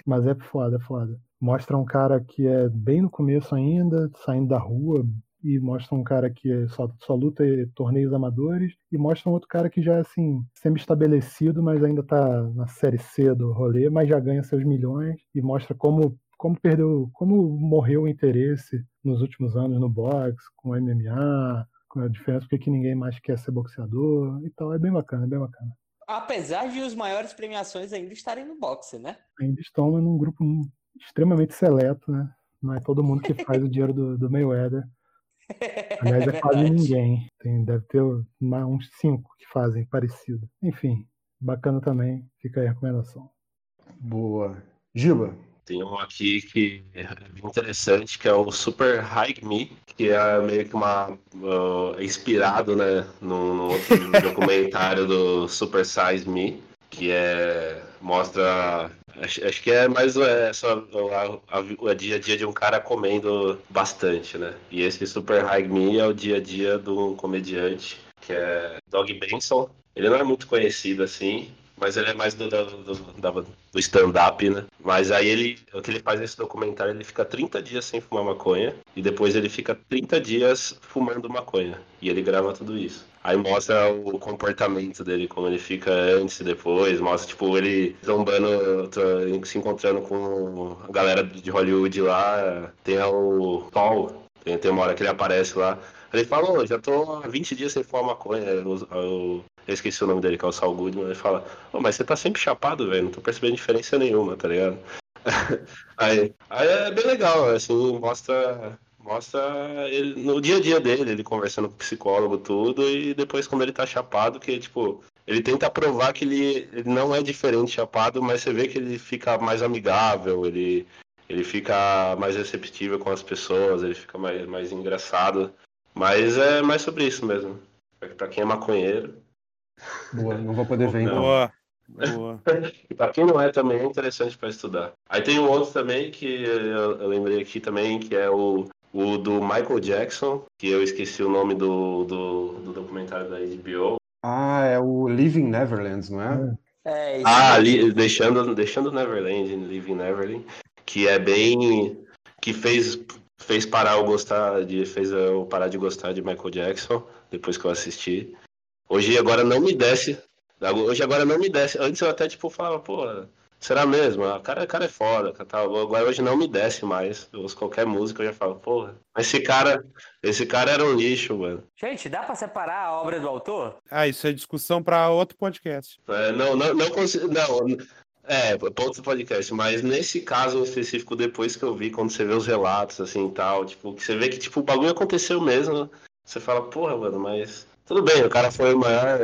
Mas é foda, é foda. Mostra um cara que é bem no começo ainda, saindo da rua, e mostra um cara que só, só luta torneios amadores, e mostra um outro cara que já é assim, semi-estabelecido, mas ainda tá na série C do rolê, mas já ganha seus milhões, e mostra como, como perdeu, como morreu o interesse nos últimos anos no boxe, com MMA, com a diferença porque que ninguém mais quer ser boxeador e tal. É bem bacana, é bem bacana. Apesar de os maiores premiações ainda estarem no boxe, né? ainda estão num grupo extremamente seleto, né? Não é todo mundo que faz o dinheiro do, do Mayweather. Aliás, é *laughs* quase verdade. ninguém. Tem, deve ter mais uns cinco que fazem parecido. Enfim, bacana também. Fica aí a recomendação. Boa. Giba. Tem um aqui que é interessante, que é o Super High Me, que é meio que uma. uh, inspirado, né, num, num outro *laughs* documentário do Super Size Me, que é. mostra. Acho, acho que é mais é, só o a- dia a dia de um cara comendo bastante, né? E esse Super High Me é o dia a dia de um comediante, que é Dog Benson. Ele não é muito conhecido assim, mas ele é mais do, do, do- do stand-up, né? Mas aí ele, o que ele faz nesse documentário, ele fica 30 dias sem fumar maconha e depois ele fica 30 dias fumando maconha. E ele grava tudo isso. Aí mostra o comportamento dele, como ele fica antes e depois, mostra, tipo, ele zombando, se encontrando com a galera de Hollywood lá, tem o Paul, tem, uma hora que ele aparece lá. Ele fala, "Ô, já tô há 20 dias sem fumar maconha. Eu, eu- eu esqueci o nome dele, que é o Saul Goodman. Ele fala, Ô, mas você tá sempre chapado, velho. Não tô percebendo diferença nenhuma, tá ligado? *laughs* aí, aí é bem legal, assim, mostra, Mostra ele no dia a dia dele, ele conversando com o psicólogo, tudo, e depois quando ele tá chapado, que, tipo, ele tenta provar que ele, ele não é diferente chapado, mas você vê que ele fica mais amigável, ele, ele fica mais receptível com as pessoas, ele fica mais, mais engraçado. Mas é mais sobre isso mesmo. Pra quem é maconheiro. Boa, não vou poder ver então. Boa. Boa. E *laughs* pra quem não é também é interessante para estudar. Aí tem um outro também que eu, eu lembrei aqui também, que é o, o do Michael Jackson, que eu esqueci o nome do, do, do documentário da HBO. Ah, é o Living Neverlands, não é? É, isso Ah, ali, deixando, deixando Neverland, Living Neverland, que é bem. que fez, fez parar eu gostar de. fez eu parar de gostar de Michael Jackson, depois que eu assisti. Hoje agora não me desce. Hoje agora não me desce. Antes eu até tipo falava, pô, será mesmo? O cara, cara é foda, tal. Agora hoje não me desce mais. Eu ouço qualquer música eu já falo, porra, esse cara, esse cara era um lixo, mano. Gente, dá pra separar a obra do autor? Ah, isso é discussão para outro podcast. É, não, não, não consigo. Não, é, do podcast, mas nesse caso específico, depois que eu vi, quando você vê os relatos, assim e tal, tipo, que você vê que tipo, o bagulho aconteceu mesmo, você fala, porra, mano, mas. Tudo bem, o cara foi o maior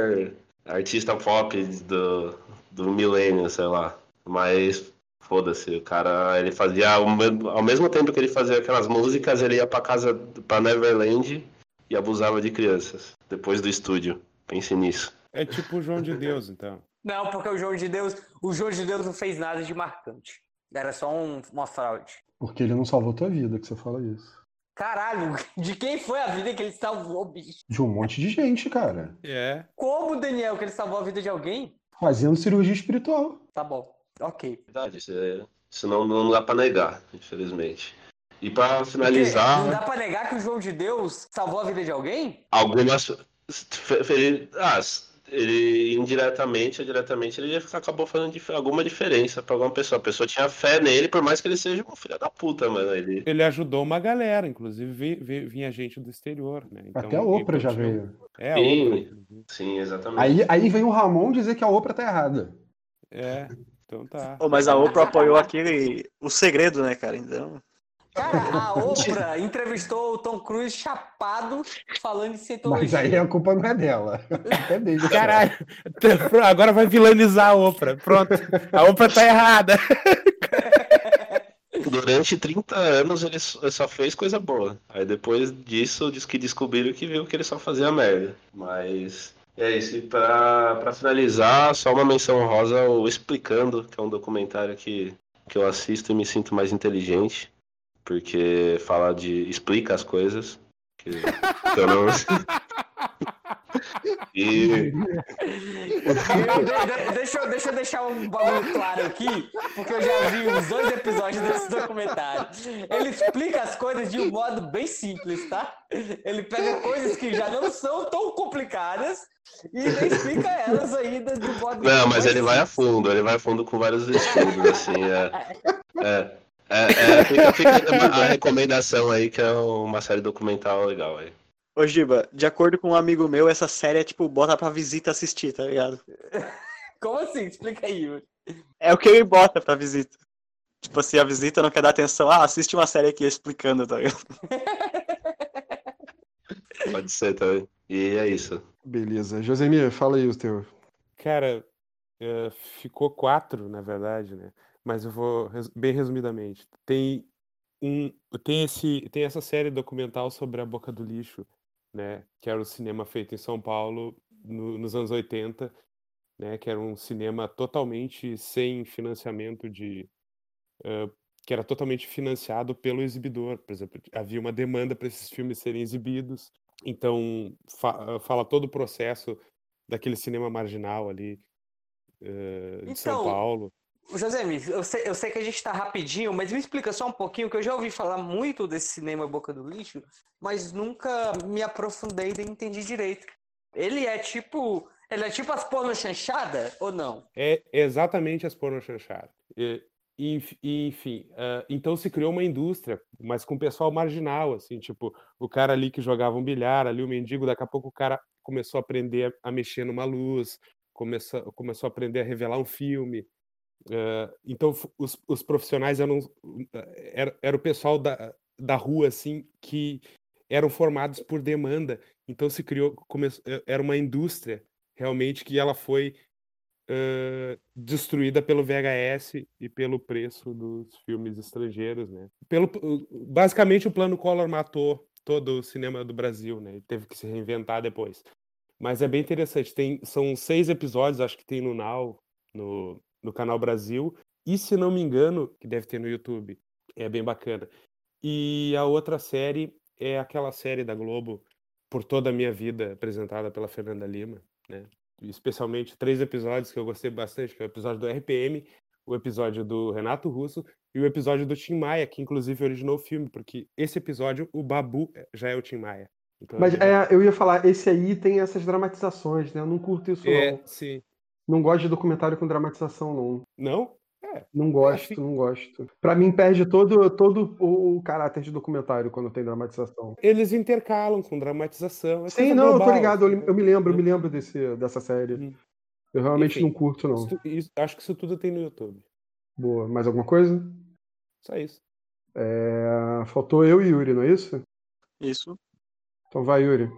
artista pop do, do milênio, sei lá. Mas foda-se, o cara ele fazia ao, me- ao mesmo tempo que ele fazia aquelas músicas, ele ia pra casa pra Neverland e abusava de crianças. Depois do estúdio. Pense nisso. É tipo o João de Deus, então. Não, porque o João de Deus, o João de Deus não fez nada de marcante. Era só um- uma fraude. Porque ele não salvou tua vida, que você fala isso. Caralho, de quem foi a vida que ele salvou, bicho? De um monte de gente, cara. É. Como, Daniel, que ele salvou a vida de alguém? Fazendo cirurgia espiritual. Tá bom, ok. Verdade, isso, é- isso não, não dá pra negar, infelizmente. E pra Porque finalizar, não dá pra negar que o João de Deus salvou a vida de alguém? algumas. fe- Ah, ele indiretamente ou diretamente ele acabou fazendo dif- alguma diferença pra alguma pessoa. A pessoa tinha fé nele, por mais que ele seja um filho da puta, mano. Ele. Ele ajudou uma galera, inclusive vi- vi- vinha gente do exterior, né? Então, Até a Oprah já veio. É, a Sim. Oprah. Sim, exatamente. Aí, aí vem o Ramon dizer que a Oprah tá errada. É, então tá. Ô, mas a Oprah apoiou aquele. O segredo, né, cara? Então. Cara, a Oprah entrevistou o Tom Cruise chapado falando de cientologia. Mas aí a culpa não é dela. *laughs* É dele. Caralho, agora vai vilanizar a Oprah. Pronto, a Oprah tá errada. *laughs* Durante 30 anos ele só só fez coisa boa. Aí depois disso, diz que descobriram que viu que ele só fazia merda. Mas é isso. E pra finalizar, só uma menção rosa, o Explicando, que é um documentário que, que eu assisto e me sinto mais inteligente. Porque fala de. explica as coisas. Que, que eu não. *laughs* e. Eu- deixa, eu, deixa eu deixar um bagulho claro aqui, porque eu já vi uns dois episódios desse documentário. Ele explica as coisas de um modo bem simples, tá? Ele pega coisas que já não são tão complicadas e explica elas ainda de um modo Não, mas ele vai a simples. fundo, ele vai a fundo com vários estudos, assim, é. É, é, é, fica, fica a recomendação aí, que é uma série documental legal aí. Ô, Giba, de acordo com um amigo meu, essa série é tipo, bota pra visita assistir, tá ligado? *laughs* Como assim? Explica aí, Yuri. É o que ele bota pra visita. Tipo, se a visita não quer dar atenção, ah, assiste uma série aqui explicando, tá ligado? *laughs* Pode ser também. E é isso. Beleza. Josemir, fala aí o teu. Cara, eh, ficou quatro, na verdade, né? Mas eu vou bem resumidamente. Tem um, tem esse, tem essa série documental sobre a Boca do Lixo, né? Que era o cinema feito em São Paulo no- nos anos 80, né? Que era um cinema totalmente sem financiamento de, eh, que era totalmente financiado pelo exibidor. Por exemplo, havia uma demanda para esses filmes serem exibidos. Então fa- fala todo o processo daquele cinema marginal ali eh, de São Então, Paulo. José, eu sei, eu sei que a gente tá rapidinho, mas me explica só um pouquinho, que eu já ouvi falar muito desse cinema Boca do Lixo, mas nunca me aprofundei e entendi direito. Ele é tipo. Ele é tipo as porno chanchada ou não? É exatamente as pornochanchadas. Enf- e, enfim, ah, então se criou uma indústria, mas com pessoal marginal, assim, tipo, o cara ali que jogava um bilhar, ali o mendigo, daqui a pouco o cara começou a aprender a mexer numa luz, começou, começou a aprender a revelar um filme. Ah, então os, os profissionais eram, era, era o pessoal da, da rua, assim, que eram formados por demanda. Então se criou, começou, era uma indústria realmente que ela foi uh, destruída pelo VHS e pelo preço dos filmes estrangeiros, né? Pelo, basicamente o plano Collor matou todo o cinema do Brasil, né? E teve que se reinventar depois. Mas é bem interessante. Tem, são seis episódios, acho que tem no Now, no, no canal Brasil. E se não me engano, que deve ter no YouTube, é bem bacana. E a outra série é aquela série da Globo, Por Toda a Minha Vida, apresentada pela Fernanda Lima, né? Especialmente três episódios que eu gostei bastante, que é o episódio do RPM, o episódio do Renato Russo e o episódio do Tim Maia, que inclusive originou o filme, porque esse episódio, o Babu já é o Tim Maia. Então, Mas é, eu ia falar, esse aí tem essas dramatizações, né? Eu não curto isso, é, não. Sim. Não gosto de documentário com dramatização, não. Não? É. Não gosto, é, não gosto. Para mim perde todo, todo o, o, caráter de documentário quando tem dramatização. Eles intercalam com dramatização. É Sim, não, global, eu tô ligado, eu, eu, me lembro, eu me lembro desse, dessa série. Hum. Eu realmente Enfim, não curto, não. Isso, isso, acho que isso tudo tem no YouTube. Boa. Mais alguma coisa? Só isso. É... Faltou eu e Yuri, não é isso? Isso. Então vai, Yuri.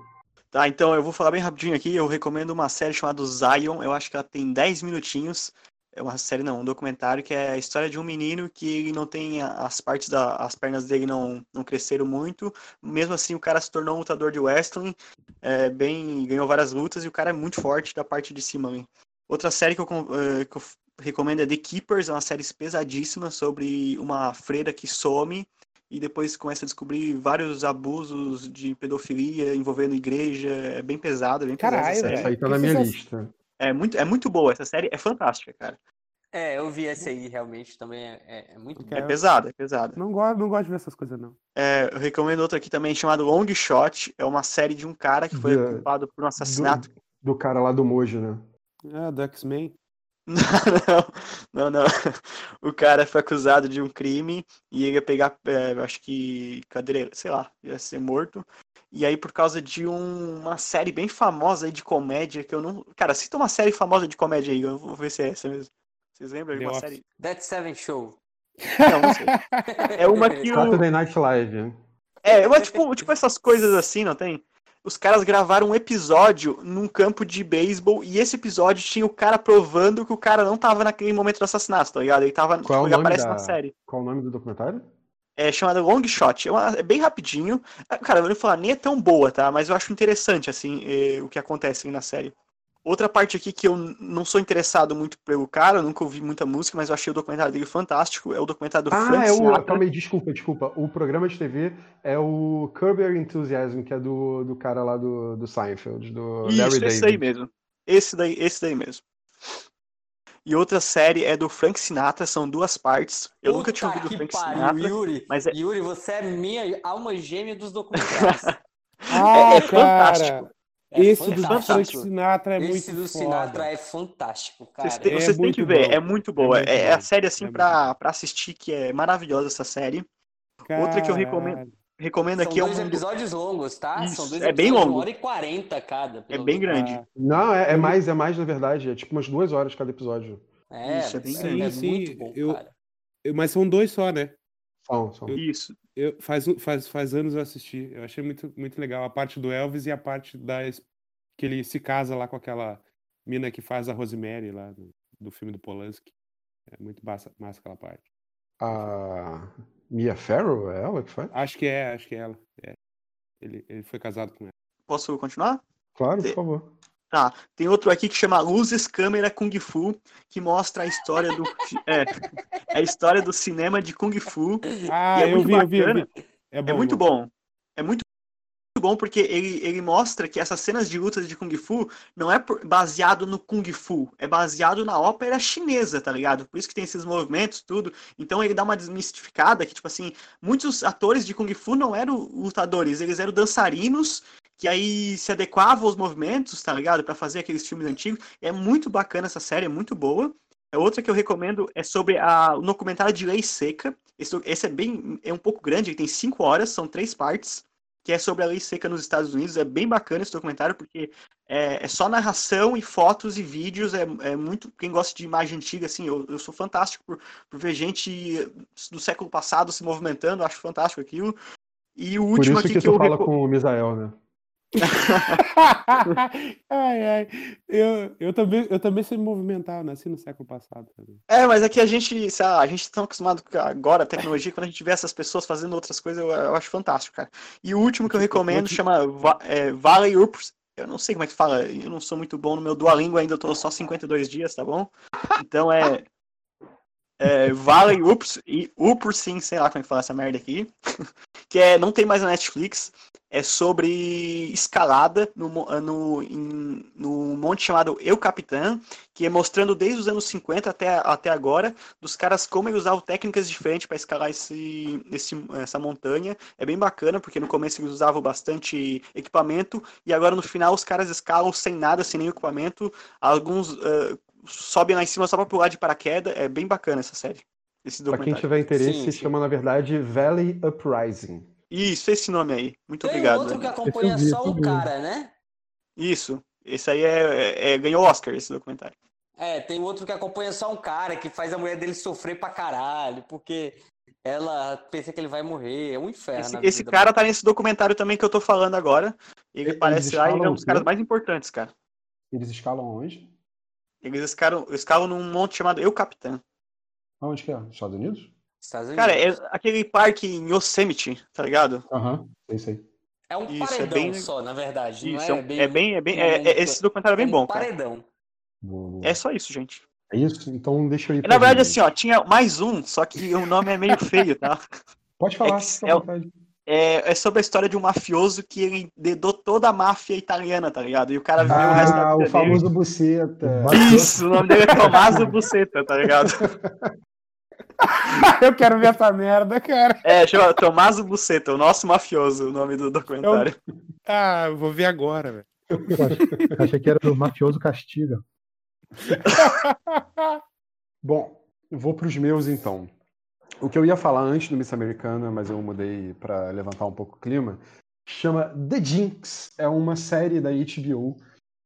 Tá, então eu vou falar bem rapidinho aqui. Eu recomendo uma série chamada Zion. Eu acho que ela tem 10 minutinhos. É uma série, não, um documentário que é a história de um menino que não tem as partes da, as pernas dele não, não cresceram muito. Mesmo assim, o cara se tornou um lutador de wrestling, é, bem, ganhou várias lutas e o cara é muito forte da parte de cima. Hein? Outra série que eu, uh, que eu recomendo é The Keepers, é uma série pesadíssima sobre uma freira que some e depois começa a descobrir vários abusos de pedofilia envolvendo igreja. É bem pesado, é bem Caralho, pesado. Essa aí tá na minha lista. É muito, é muito boa, essa série é fantástica, cara. É, eu vi essa aí, realmente, também é, é, é muito É pesada, é pesada. Não gosto, não gosto de ver essas coisas, não. É, eu recomendo outra aqui também, chamada Long Shot. É uma série de um cara que foi culpado por um assassinato. Do, do cara lá do Mojo, né? É, do X-Men. *laughs* Não, não, não, O cara foi acusado de um crime e ele ia pegar, é, acho que, cadeira, sei lá, ia ser morto. E aí, por causa de um, uma série bem famosa aí de comédia, que eu não. Cara, cita uma série famosa de comédia aí, eu vou ver se é essa mesmo. Vocês lembram de uma série? That Seven Show. Não, não sei. *laughs* É uma que. Saturday Night Live. É, é tipo, tipo essas coisas assim, não tem? Os caras gravaram um episódio num campo de beisebol e esse episódio tinha o cara provando que o cara não tava naquele momento do assassinato, tá ligado? Ele tava, Qual tipo, ele aparece da... na série. Qual o nome do documentário? É chamado Long Shot. É, uma, é, bem rapidinho. Cara, eu vou falar, nem é tão boa, tá? Mas eu acho interessante, assim, eh, o que acontece na série. Outra parte aqui que eu não sou interessado muito pelo cara, eu nunca ouvi muita música, mas eu achei o documentário dele fantástico. É o documentário do ah, Frank é o. Calma aí, desculpa, desculpa. O programa de TV é o Curb Your Enthusiasm, que é do, do cara lá do, do Seinfeld, do Isso, Larry David. Esse daí mesmo. Esse daí, esse daí mesmo. E outra série é do Frank Sinatra, são duas partes. Eu Puta nunca tinha ouvido o Frank pariu, Sinatra. Yuri, mas é... Yuri, você é minha alma gêmea dos documentários. *laughs* ah, é, é fantástico. É Esse do. Frank Sinatra é Esse muito do foda. Sinatra é fantástico, cara. Vocês têm, É vocês têm que ver, bom. é muito boa. É muito É, a bom. série, assim, É pra, pra assistir, que é maravilhosa essa série. Outra que eu recomendo, Caralho. recomendo São aqui é dois um. episódios longos, tá? Isso, São dois é bem longo. uma hora e quarenta cada. É bem grande. Ah, Não, é, é mais, é mais, na verdade. É tipo umas duas horas cada episódio. É, Isso, é bem é, grande. é Sim, muito sim, bom, eu- cara. eu- Mas são dois só, né? São, são. Isso. Eu, faz, faz, faz anos eu assisti. Eu achei muito, muito legal a parte do Elvis e a parte da que ele se casa lá com aquela mina que faz a Rosemary lá do, do filme do Polanski. É muito massa, massa aquela parte. A Mia Farrow, é ela que faz? Acho que é, acho que é ela. É. Ele, ele foi casado com ela. Posso continuar? Claro, por favor. Tá. Tem outro aqui que chama Luzes, Câmera, Kung Fu, que mostra a história do. é, *laughs* é a história do cinema de Kung Fu. Ah, é eu muito vi, eu vi, eu vi. É, bom, É muito bom. É muito bom porque ele, ele mostra que essas cenas de lutas de Kung Fu não é baseado no Kung Fu, é baseado na ópera chinesa, tá ligado? Por isso que tem esses movimentos, tudo. Então ele dá uma desmistificada que, tipo assim, muitos atores de Kung Fu não eram lutadores, eles eram dançarinos que aí se adequavam aos movimentos, tá ligado? Pra fazer aqueles filmes antigos. É muito bacana essa série, é muito boa. A outra que eu recomendo é sobre a, o documentário de Lei Seca. Esse, esse é bem, é um pouco grande, ele tem cinco horas, são três partes, que é sobre a lei seca nos Estados Unidos. É bem bacana esse documentário, porque é, é só narração e fotos e vídeos. É, é, muito. Quem gosta de imagem antiga, assim, eu, eu sou fantástico por, por ver gente do século passado se movimentando, acho fantástico aquilo. E o Por último isso aqui que, que, eu. fala reco- com o Misael, né? *laughs* ai, ai. Eu, eu, também, eu também sei me movimentar, eu nasci no século passado. também. É, mas é que a gente, sei lá, a gente tá acostumado com agora a tecnologia, quando a gente vê essas pessoas fazendo outras coisas, eu, eu acho fantástico, cara. E o último que eu recomendo chama é, Valley Ups. Eu não sei como é que fala, eu não sou muito bom no meu Duolingo ainda, eu tô só 52 dias, tá bom? Então é. é Valley Ups e Upursim, sei lá como é que fala essa merda aqui. *laughs* que é, não tem mais na Netflix. É sobre escalada no, mo- no, em- no monte chamado Eu Capitã, que é mostrando desde os anos 50 até, até agora, dos caras como eles usavam técnicas diferentes para escalar esse, esse, essa montanha. É bem bacana, porque no começo eles usavam bastante equipamento, e agora no final os caras escalam sem nada, sem nenhum equipamento. Alguns ah, sobem lá em cima só para pular de paraquedas. É bem bacana essa série. Esse Pra quem tiver interesse, Sim, se sim. chama, na verdade, Valley Uprising. Isso, esse nome aí. Muito Tem obrigado. outro que Dani. acompanha vi, só um cara, né? Isso. Esse aí é, é- é- ganhou Oscar, esse documentário. É, tem outro que acompanha só um cara que faz a mulher dele sofrer pra caralho, porque ela pensa que ele vai morrer. É um inferno. Esse, esse cara tá nesse documentário também que eu tô falando agora. Ele Eles aparece lá e ele é um dos caras mais importantes, cara. Eles escalam onde? Eles escalam, escalam num monte chamado Eu Capitã. Aonde que é? Estados Unidos? Estados Cara, Unidos. é aquele parque em Yosemite, tá ligado? Aham, sei, sei. É um Isso, é paredão bem- só, na verdade. Isso, não é, é, um- bem, é bem, é bem, é- é- esse documentário é bem um bom, cara. paredão. Boa. É só isso, gente. É isso? Então deixa eu ir na verdade, assim, ó, tinha mais um, só que o nome é meio feio, tá? Pode falar, é é. É, é sobre a história de um mafioso que ele dedou toda a máfia italiana, tá ligado? E o cara viveu o resto da Ah, o famoso buceta. Vai- Isso, o nome dele é Tommaso Buceta, tá ligado? *laughs* *laughs* eu quero ver essa merda, cara. É, chama Tommaso Buceta, o nosso mafioso, o nome do documentário. Ah, eu vou ver agora, velho. Achei, que era do Mafioso Castiga. *laughs* Bom, vou pros meus então. O que eu ia falar antes do Miss Americana, mas eu mudei pra levantar um pouco o clima, chama The Jinx. É uma série da HBO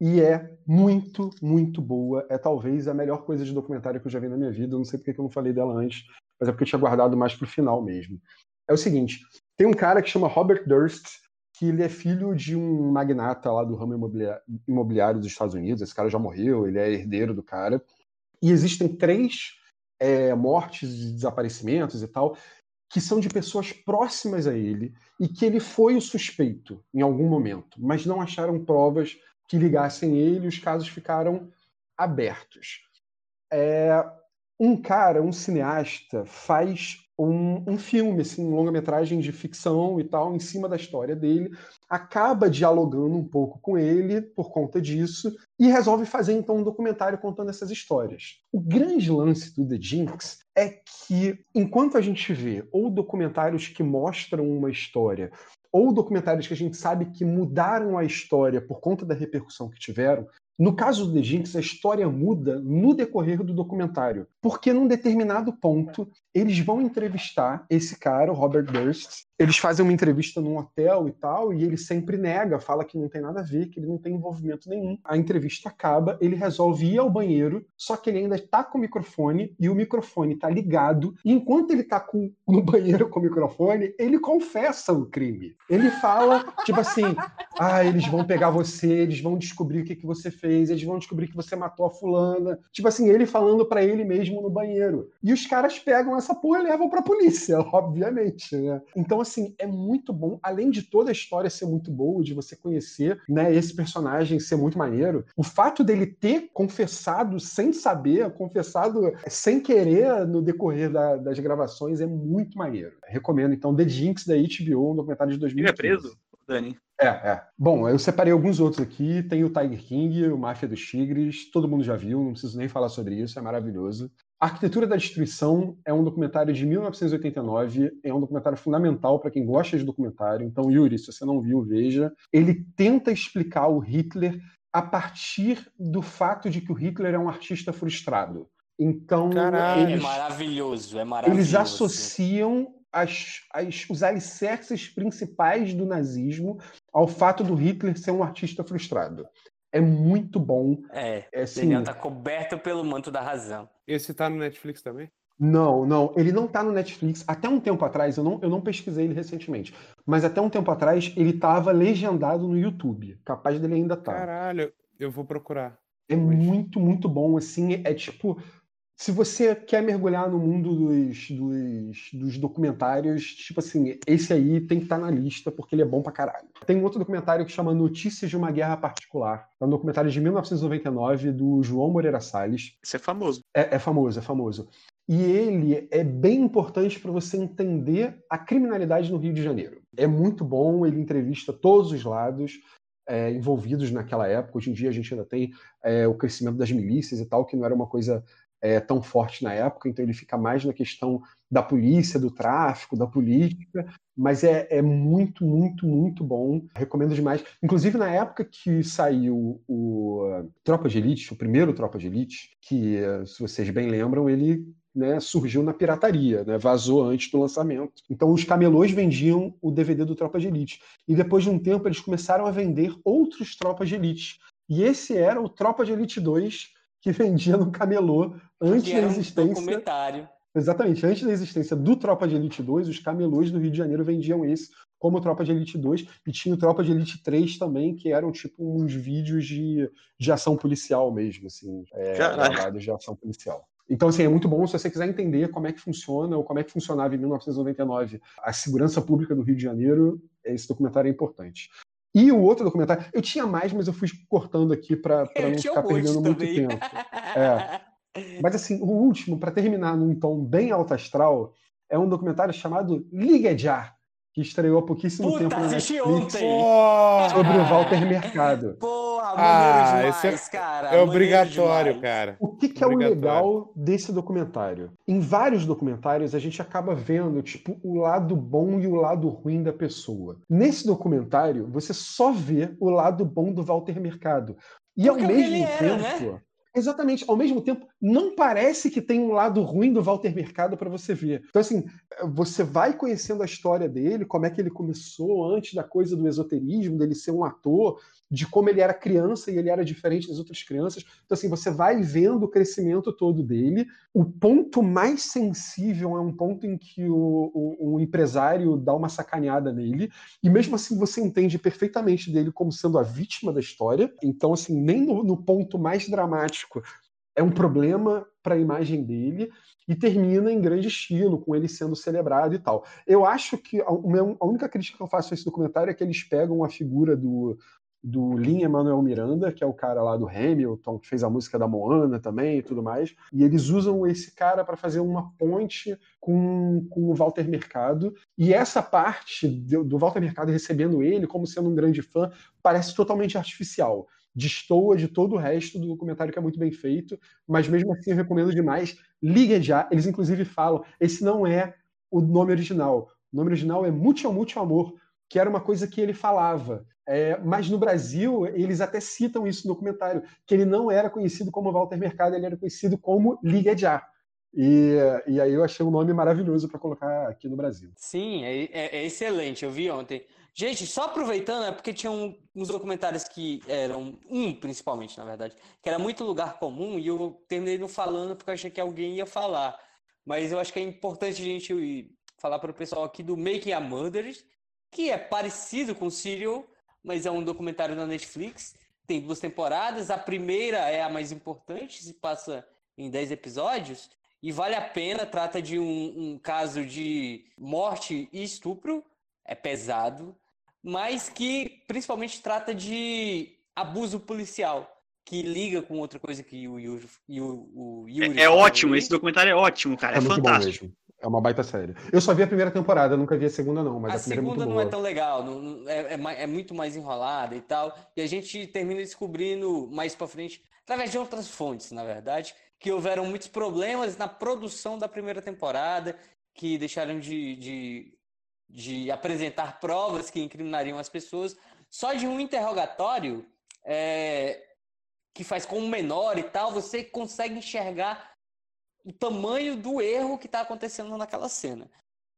e é muito, muito boa. É talvez a melhor coisa de documentário que eu já vi na minha vida. Eu não sei porque que eu não falei dela antes, mas é porque eu tinha guardado mais pro final mesmo. É o seguinte: tem um cara que chama Robert Durst, que ele é filho de um magnata lá do ramo imobiliá- imobiliário dos Estados Unidos. Esse cara já morreu, ele é herdeiro do cara. E existem três é, mortes e desaparecimentos e tal, que são de pessoas próximas a ele e que ele foi o suspeito em algum momento, mas não acharam provas que ligassem ele, os casos ficaram abertos. É, um cara, um cineasta, faz um, um filme, assim, um longa-metragem de ficção e tal, em cima da história dele, acaba dialogando um pouco com ele por conta disso e resolve fazer então um documentário contando essas histórias. O grande lance do The Jinx é que enquanto a gente vê ou documentários que mostram uma história ou documentários que a gente sabe que mudaram a história por conta da repercussão que tiveram, no caso do The Jinx, a história muda no decorrer do documentário, porque num determinado ponto eles vão entrevistar esse cara, o Robert Durst. Eles fazem uma entrevista num hotel e tal, e ele sempre nega, fala que não tem nada a ver, que ele não tem envolvimento nenhum. A entrevista acaba, ele resolve ir ao banheiro, só que ele ainda está com o microfone e o microfone está ligado. E enquanto ele está no banheiro com o microfone, ele confessa o crime. Ele fala, tipo assim: ah, eles vão pegar você, eles vão descobrir o que, que você fez, eles vão descobrir que você matou a fulana. Tipo assim, ele falando para ele mesmo no banheiro. E os caras pegam essa porra e levam pra polícia, *laughs* obviamente, né? Então, assim, é muito bom. Além de toda a história ser muito boa, de você conhecer, né, esse personagem ser muito maneiro, o fato dele ter confessado sem saber, confessado sem querer no decorrer da- das gravações é muito maneiro. Recomendo, então, The Jinx da HBO, um documentário de 2015. Ele é preso, Dani? É, é. Bom, eu separei alguns outros aqui. Tem o Tiger King, o Máfia dos Tigres. Todo mundo já viu, não preciso nem falar sobre isso, é maravilhoso. A Arquitetura da Destruição é um documentário de 1989. É um documentário fundamental para quem gosta de documentário. Então, Yuri, se você não viu, veja. Ele tenta explicar o Hitler a partir do fato de que o Hitler é um artista frustrado. Então, Caralho. É eles, maravilhoso, é maravilhoso. eles associam as, as, os alicerces principais do nazismo ao fato do Hitler ser um artista frustrado. É muito bom. É, É, assim, Daniel tá coberto pelo manto da razão. Esse tá no Netflix também? Não, não, ele não tá no Netflix. Até um tempo atrás, eu não, eu não pesquisei ele recentemente, mas até um tempo atrás ele tava legendado no YouTube. Capaz dele ainda tá. Caralho, eu vou procurar. É muito, muito bom, assim, é tipo, se você quer mergulhar no mundo dos, dos, dos documentários, tipo assim, esse aí tem que estar na lista, porque ele é bom pra caralho. Tem um outro documentário que chama Notícias de uma Guerra Particular. É um documentário de 1999 do João Moreira Salles. Isso é famoso. É, é famoso, é famoso. E ele é bem importante para você entender a criminalidade no Rio de Janeiro. É muito bom, ele entrevista todos os lados é, envolvidos naquela época. Hoje em dia a gente ainda tem é, o crescimento das milícias e tal, que não era uma coisa é, tão forte na época, então ele fica mais na questão da polícia, do tráfico, da política, mas é, é muito, muito, muito bom. Recomendo demais. Inclusive, na época que saiu o Tropa de Elite, o primeiro Tropa de Elite, que, se vocês bem lembram, ele né, surgiu na pirataria, né, vazou antes do lançamento. Então os camelôs vendiam o DVD do Tropa de Elite. E depois de um tempo eles começaram a vender outros Tropas de Elite. E esse era o Tropa de Elite 2 que vendia no camelô antes Que da era um existência. documentário. Exatamente, antes da existência do Tropa de Elite 2, os camelôs do Rio de Janeiro vendiam esse como Tropa de Elite 2 e tinha o Tropa de Elite 3 também, que eram tipo uns vídeos de, de ação policial mesmo, assim, é, gravados de ação policial. Então, assim, é muito bom se você quiser entender como é que funciona ou como é que funcionava em 1999 a segurança pública do Rio de Janeiro, esse documentário é importante. E o outro documentário, eu tinha mais, mas eu fui cortando aqui para *laughs* não tinha ficar um perdendo muito também. tempo. É. Mas assim, o último, para terminar num tom bem alto astral, é um documentário chamado Liga Já, que estreou há pouquíssimo Puta, tempo na assisti Netflix ontem. sobre o Walter Mercado. Porra, Ah, maneiro esse é- cara. É obrigatório, cara. O que, que é o legal desse documentário? Em vários documentários a gente acaba vendo tipo o lado bom e o lado ruim da pessoa. Nesse documentário você só vê o lado bom do Walter Mercado. E ao Porque é o que mesmo ele era, tempo, né? Exatamente. Ao mesmo tempo, não parece que tem um lado ruim do Walter Mercado para você ver. Então, assim, você vai conhecendo a história dele, como é que ele começou antes da coisa do esoterismo, dele ser um ator, de como ele era criança e ele era diferente das outras crianças. Então, assim, você vai vendo o crescimento todo dele. O ponto mais sensível é um ponto em que o, o, o empresário dá uma sacaneada nele, e mesmo assim você entende perfeitamente dele como sendo a vítima da história. Então, assim, nem no, no ponto mais dramático é um problema para a imagem dele e termina em grande estilo, com ele sendo celebrado e tal. Eu acho que a, a única crítica que eu faço a esse documentário é que eles pegam a figura do, do Lin Emanuel Miranda, que é o cara lá do Hamilton, que fez a música da Moana também e tudo mais, e eles usam esse cara para fazer uma ponte com, com o Walter Mercado. E essa parte do, do Walter Mercado recebendo ele como sendo um grande fã parece totalmente artificial. Destoa de todo o resto do documentário que é muito bem feito, mas mesmo assim eu recomendo demais. Liga já, eles inclusive falam, esse não é o nome original. O nome original é Mucho Mucho Amor, que era uma coisa que ele falava. É, mas no Brasil, eles até citam isso no documentário, que ele não era conhecido como Walter Mercado, ele era conhecido como Liga Já. E, e aí eu achei um nome maravilhoso para colocar aqui no Brasil. Sim, é, é- é excelente, eu vi ontem. Gente, só aproveitando, é porque tinha um- uns documentários que eram, um principalmente, na verdade, que era muito lugar comum e eu terminei não falando porque eu achei que alguém ia falar. Mas eu acho que é importante a gente falar para o pessoal aqui do Making a Murderers, que é parecido com Serial, mas é um documentário da Netflix. Tem duas temporadas, a primeira é a mais importante, se passa em 10 episódios, e vale a pena, trata de um, um caso de morte e estupro, é pesado, mas que principalmente trata de abuso policial, que liga com outra coisa que o Yuri, e o, o Yuri É, é ótimo, aí. esse documentário é ótimo, cara. É, muito fantástico. bom mesmo. É uma baita série. Eu só vi a primeira temporada, nunca vi a segunda, não, mas A a, é segunda muito não boa. é tão legal, não- não- é, é é muito mais enrolada e tal. E a gente termina descobrindo mais pra frente, através de outras fontes, na verdade, que houveram muitos problemas na produção da primeira temporada, que deixaram de, de, de apresentar provas que incriminariam as pessoas. Só de um interrogatório é, que faz com um menor e tal, você consegue enxergar o tamanho do erro que está acontecendo naquela cena.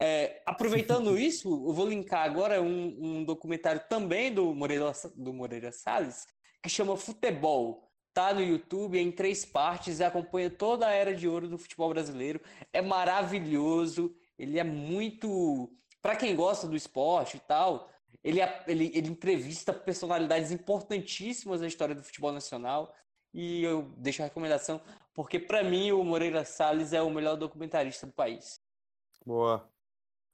É, aproveitando *laughs* isso, eu vou linkar agora um, um documentário também do Moreira, do Moreira Salles, que chama Futebol. Tá no YouTube em três partes e acompanha toda a era de ouro do futebol brasileiro. É maravilhoso, ele é muito. Para quem gosta do esporte e tal, ele, ele, ele entrevista personalidades importantíssimas da história do futebol nacional. E eu deixo a recomendação, porque para mim o Moreira Salles é o melhor documentarista do país. Boa.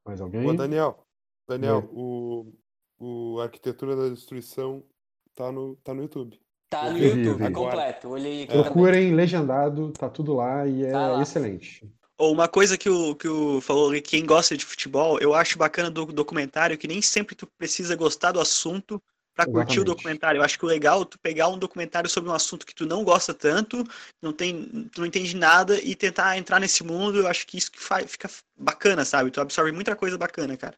Mais alguém? Boa, Daniel. Daniel, o, o Arquitetura da Destruição tá no, tá no YouTube. Tá no. YouTube, é Agora. completo. Olhei aqui também. Procurem legendado, tá tudo lá e é Tá lá. excelente. Uma coisa que o, que o falou ali, quem gosta de futebol, eu acho bacana do documentário que nem sempre tu precisa gostar do assunto pra curtir o documentário. Eu acho que o legal é tu pegar um documentário sobre um assunto que tu não gosta tanto, não tem, tu não entende nada e tentar entrar nesse mundo, eu acho que isso que faz, fica bacana, sabe? Tu absorve muita coisa bacana, cara.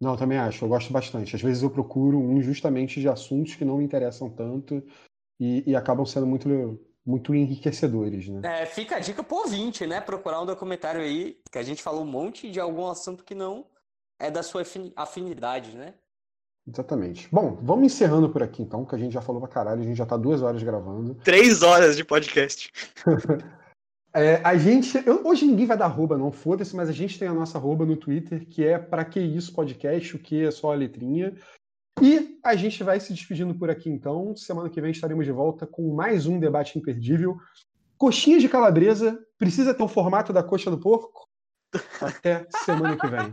Não, eu também acho, eu gosto bastante. Às vezes eu procuro um justamente de assuntos que não me interessam tanto e, e acabam sendo muito, muito enriquecedores, né? É, fica a dica pro ouvinte, né? Procurar um documentário aí, que a gente falou um monte de algum assunto que não é da sua afini- afinidade, né? Exatamente. Bom, vamos encerrando por aqui então, que a gente já falou pra caralho, a gente já tá duas horas gravando. Três horas de podcast. *laughs* É, a gente. eu- hoje ninguém vai dar arroba, não, foda-se, mas a gente tem a nossa arroba no Twitter, que é pra que isso podcast, o que é só a letrinha. E a gente vai se despedindo por aqui então. Semana que vem estaremos de volta com mais um debate imperdível. Coxinha de calabresa, precisa ter o formato da coxa do porco? Até semana que vem.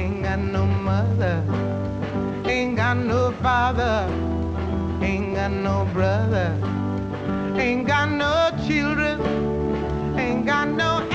Ain't got no mother, ain't got no father, ain't got no brother, ain't got no children, ain't got no